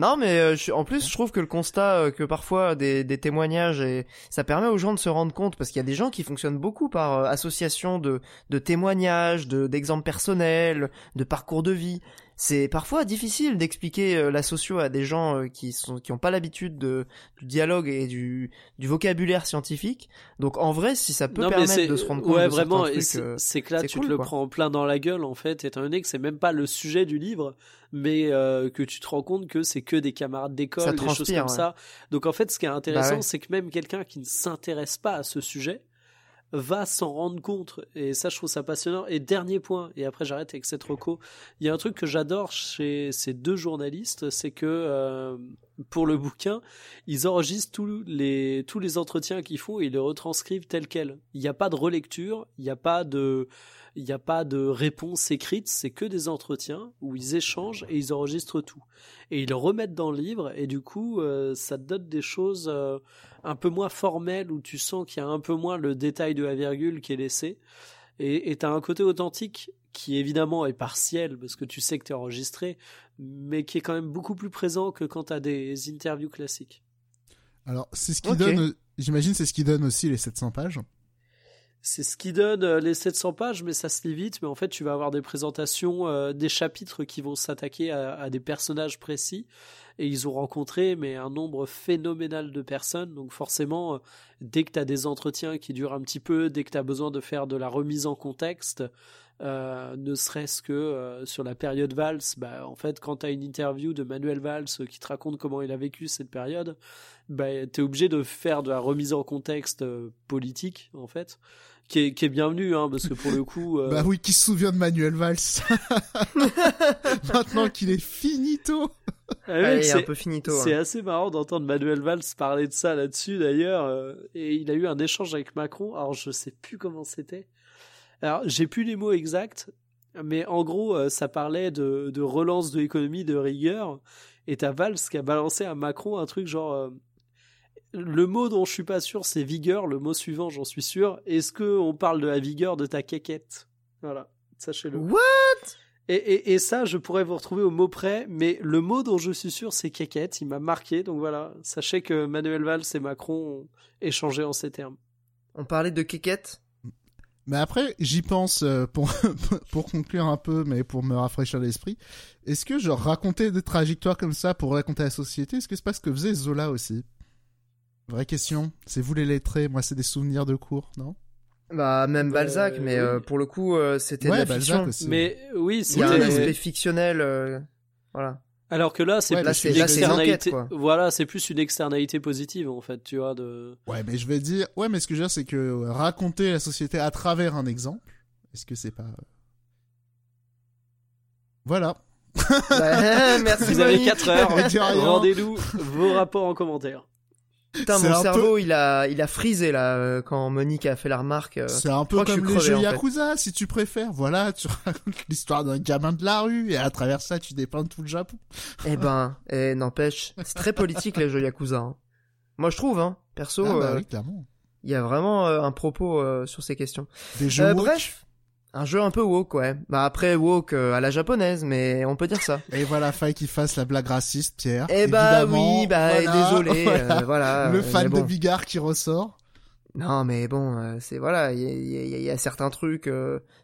Non, mais euh, en plus, je trouve que le constat euh, que parfois des, témoignages et ça permet aux gens de se rendre compte parce qu'il y a des gens qui fonctionnent beaucoup par euh, association de, de témoignages, de d'exemples personnels, de parcours de vie. C'est parfois difficile d'expliquer euh, la socio à des gens euh, qui sont qui ont pas l'habitude de du dialogue et du du vocabulaire scientifique. Donc en vrai, si ça peut non, permettre de se rendre compte ouais de vraiment c'est euh, c'est que là tu cool, te le quoi. prends plein dans la gueule en fait étant donné que c'est même pas le sujet du livre mais euh, que tu te rends compte que c'est que des camarades d'école des choses comme ouais. ça donc en fait ce qui est intéressant Bah ouais. c'est que même quelqu'un qui ne s'intéresse pas à ce sujet va s'en rendre compte. Et ça, je trouve ça passionnant. Et dernier point, et après j'arrête avec cette reco, il y a un truc que j'adore chez ces deux journalistes, c'est que euh, pour le bouquin, ils enregistrent tous les, tous les entretiens qu'ils font et ils les retranscrivent tels quels. Il n'y a pas de relecture, il n'y a pas de il a pas de réponse écrite, c'est que des entretiens où ils échangent et ils enregistrent tout. Et ils le remettent dans le livre et du coup, euh, ça donne des choses euh, un peu moins formelles où tu sens qu'il y a un peu moins le détail de la virgule qui est laissé. Et tu as un côté authentique qui évidemment est partiel parce que tu sais que tu es enregistré, mais qui est quand même beaucoup plus présent que quand tu as des interviews classiques. Alors, c'est ce qui donne, j'imagine, c'est ce qui donne aussi les 700 pages c'est ce qui donne euh, les 700 pages, mais ça se lit vite. Mais en fait, tu vas avoir des présentations, euh, des chapitres qui vont s'attaquer à, des personnages précis. Et ils ont rencontré mais un nombre phénoménal de personnes. Donc forcément, euh, dès que tu as des entretiens qui durent un petit peu, dès que tu as besoin de faire de la remise en contexte, ne serait-ce que sur la période Valls, bah, en fait, quand tu as une interview de Manuel Valls qui te raconte comment il a vécu cette période, bah, tu es obligé de faire de la remise en contexte politique, en fait qui est, qui est bienvenu, hein, parce que pour le coup. Euh, *laughs* bah oui, qui se souvient de Manuel Valls. *laughs* Maintenant qu'il est finito. Ah oui, c'est un peu finito. C'est hein. assez marrant d'entendre Manuel Valls parler de ça là-dessus d'ailleurs. Euh, et il a eu un échange avec Macron. Alors je sais plus comment c'était. Alors j'ai plus les mots exacts, mais en gros euh, ça parlait de, de relance de l'économie de rigueur. Et t'as Valls qui a balancé à Macron un truc genre le mot dont je suis pas sûr, c'est vigueur. Le mot suivant, j'en suis sûr. Est-ce que on parle de la vigueur de ta quéquette? Voilà, sachez-le. What? Et, et, ça, je pourrais vous retrouver au mot près, mais le mot dont je suis sûr, c'est quéquette. Il m'a marqué, donc voilà. Sachez que Manuel Valls et Macron ont échangé en ces termes. On parlait de quéquette? Mais après, j'y pense euh, pour, *laughs* pour conclure un peu, mais pour me rafraîchir l'esprit. Est-ce que, genre, raconter des trajectoires comme ça pour raconter la société, est-ce que c'est pas ce que faisait Zola aussi? Vraie question. C'est vous les lettrés, moi c'est des souvenirs de cours, non? Bah même bah, Balzac, mais euh, pour le coup euh, c'était de la fiction. Aussi. Mais oui, c'est un aspect fictionnel, euh, voilà. Alors que là, c'est plus une externalité. voilà, c'est plus une externalité positive en fait, tu vois. De... Ouais, mais je vais dire, ouais, mais ce que je veux dire, c'est que raconter la société à travers un exemple, est-ce que c'est pas, voilà. *laughs* Bah, merci. Vous avez 4 heures. *laughs* Rendez-nous vos rapports en commentaire. Putain, mon cerveau, il a, il a frisé là euh, quand Monique a fait la remarque. Euh, c'est un peu comme les jeux Yakuza, si tu préfères. Voilà, tu *laughs* racontes l'histoire d'un gamin de la rue et à travers ça, tu dépeins tout le Japon. *laughs* Eh ben, eh, n'empêche, c'est très politique les jeux Yakuza. Hein. Moi, je trouve, hein, perso. Ah bah euh, oui, clairement. Il y a vraiment un propos sur ces questions. Des jeux bref. Un jeu un peu woke, ouais. Bah après woke euh, à la japonaise, mais on peut dire ça. *laughs* Et voilà, faille qu'il fasse la blague raciste, Pierre. Eh bah oui, bah désolé, *laughs* euh, voilà. Le fan de Bigard qui ressort. Non, mais bon, euh, c'est voilà, il y, a, certains trucs,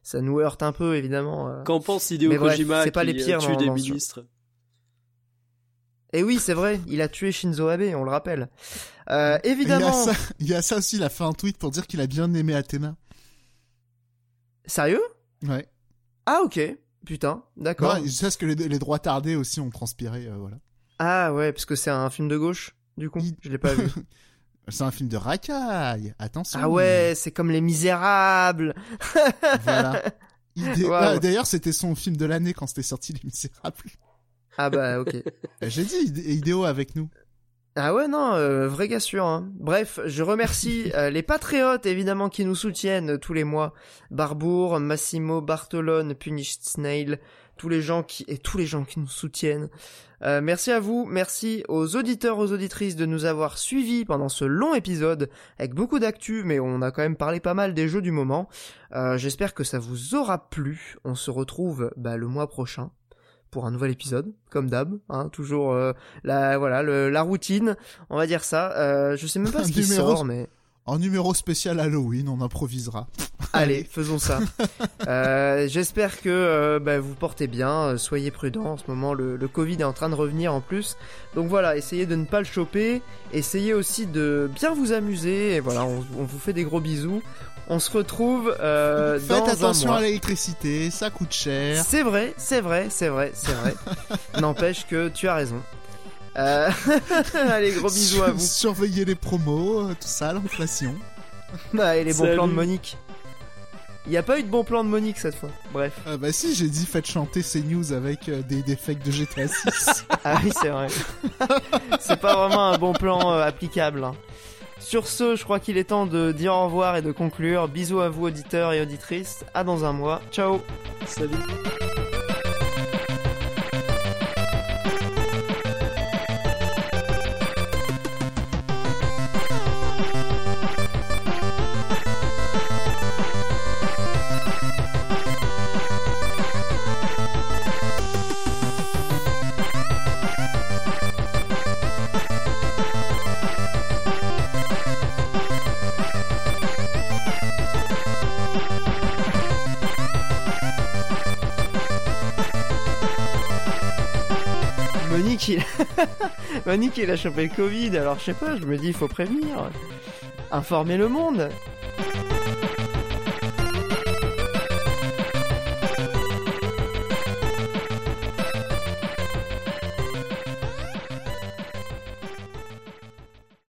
ça nous heurte un peu évidemment. Qu'en pense Hideo Kojima c'est pas les pires tue des ministres Et eh oui, c'est vrai, il a tué Shinzo Abe, on le rappelle. évidemment. Il y, a ça, il y a ça aussi, il a fait un tweet pour dire qu'il a bien aimé Athéna. Sérieux? Ouais. Ah ok. Putain, d'accord. Ouais, sais ce que les, droits tardés aussi ont transpiré, euh, voilà. Ah ouais, parce que c'est un film de gauche, du coup. Je l'ai pas vu. *laughs* c'est un film de racaille. Attention. Ah ouais, c'est comme Les Misérables. *laughs* voilà. Ah, d'ailleurs, c'était son film de l'année quand c'était sorti Les Misérables. Ah bah ok. *laughs* J'ai dit idéo avec nous. Ah ouais non, euh, vrai gars sûr. Hein. Bref, je remercie *laughs* euh, les patriotes évidemment qui nous soutiennent tous les mois. Barbour, Massimo, Bartolone, Punished Snail, tous les gens qui et tous les gens qui nous soutiennent. Euh, merci à vous, merci aux auditeurs, aux auditrices de nous avoir suivis pendant ce long épisode avec beaucoup d'actu, mais on a quand même parlé pas mal des jeux du moment. J'espère que ça vous aura plu. On se retrouve bah, le mois prochain pour un nouvel épisode, comme d'hab, hein, toujours euh, la voilà la routine, on va dire ça. Euh, je sais même pas ce qui sort, mais en numéro spécial Halloween, on improvisera. *laughs* Allez, faisons ça. *laughs* euh, J'espère que euh, bah, vous portez bien, soyez prudents. En ce moment, le, le, Covid est en train de revenir en plus. Donc voilà, essayez de ne pas le choper. Essayez aussi de bien vous amuser. Et voilà, on, on vous fait des gros bisous. On se retrouve euh, Faites attention à l'électricité, ça coûte cher. C'est vrai, c'est vrai, c'est vrai, c'est vrai. *laughs* N'empêche que tu as raison. Euh... *laughs* Allez, gros bisous à vous. Surveillez les promos, euh, tout ça, l'inflation. Bah, et les bons Salut. plans de Monique. Il n'y a pas eu de bon plan de Monique cette fois. Bref. Ah bah si, j'ai dit faites chanter ces news avec euh, des, des fakes de GTA 6. Ah oui, c'est vrai. *laughs* c'est pas vraiment un bon plan euh, applicable. hein. Sur ce, je crois qu'il est temps de dire au revoir et de conclure. Bisous à vous auditeurs et auditrices. À dans un mois. Ciao. Salut. Il... Monique, il a chopé le Covid. Alors je sais pas, je me dis, il faut prévenir. Informer le monde.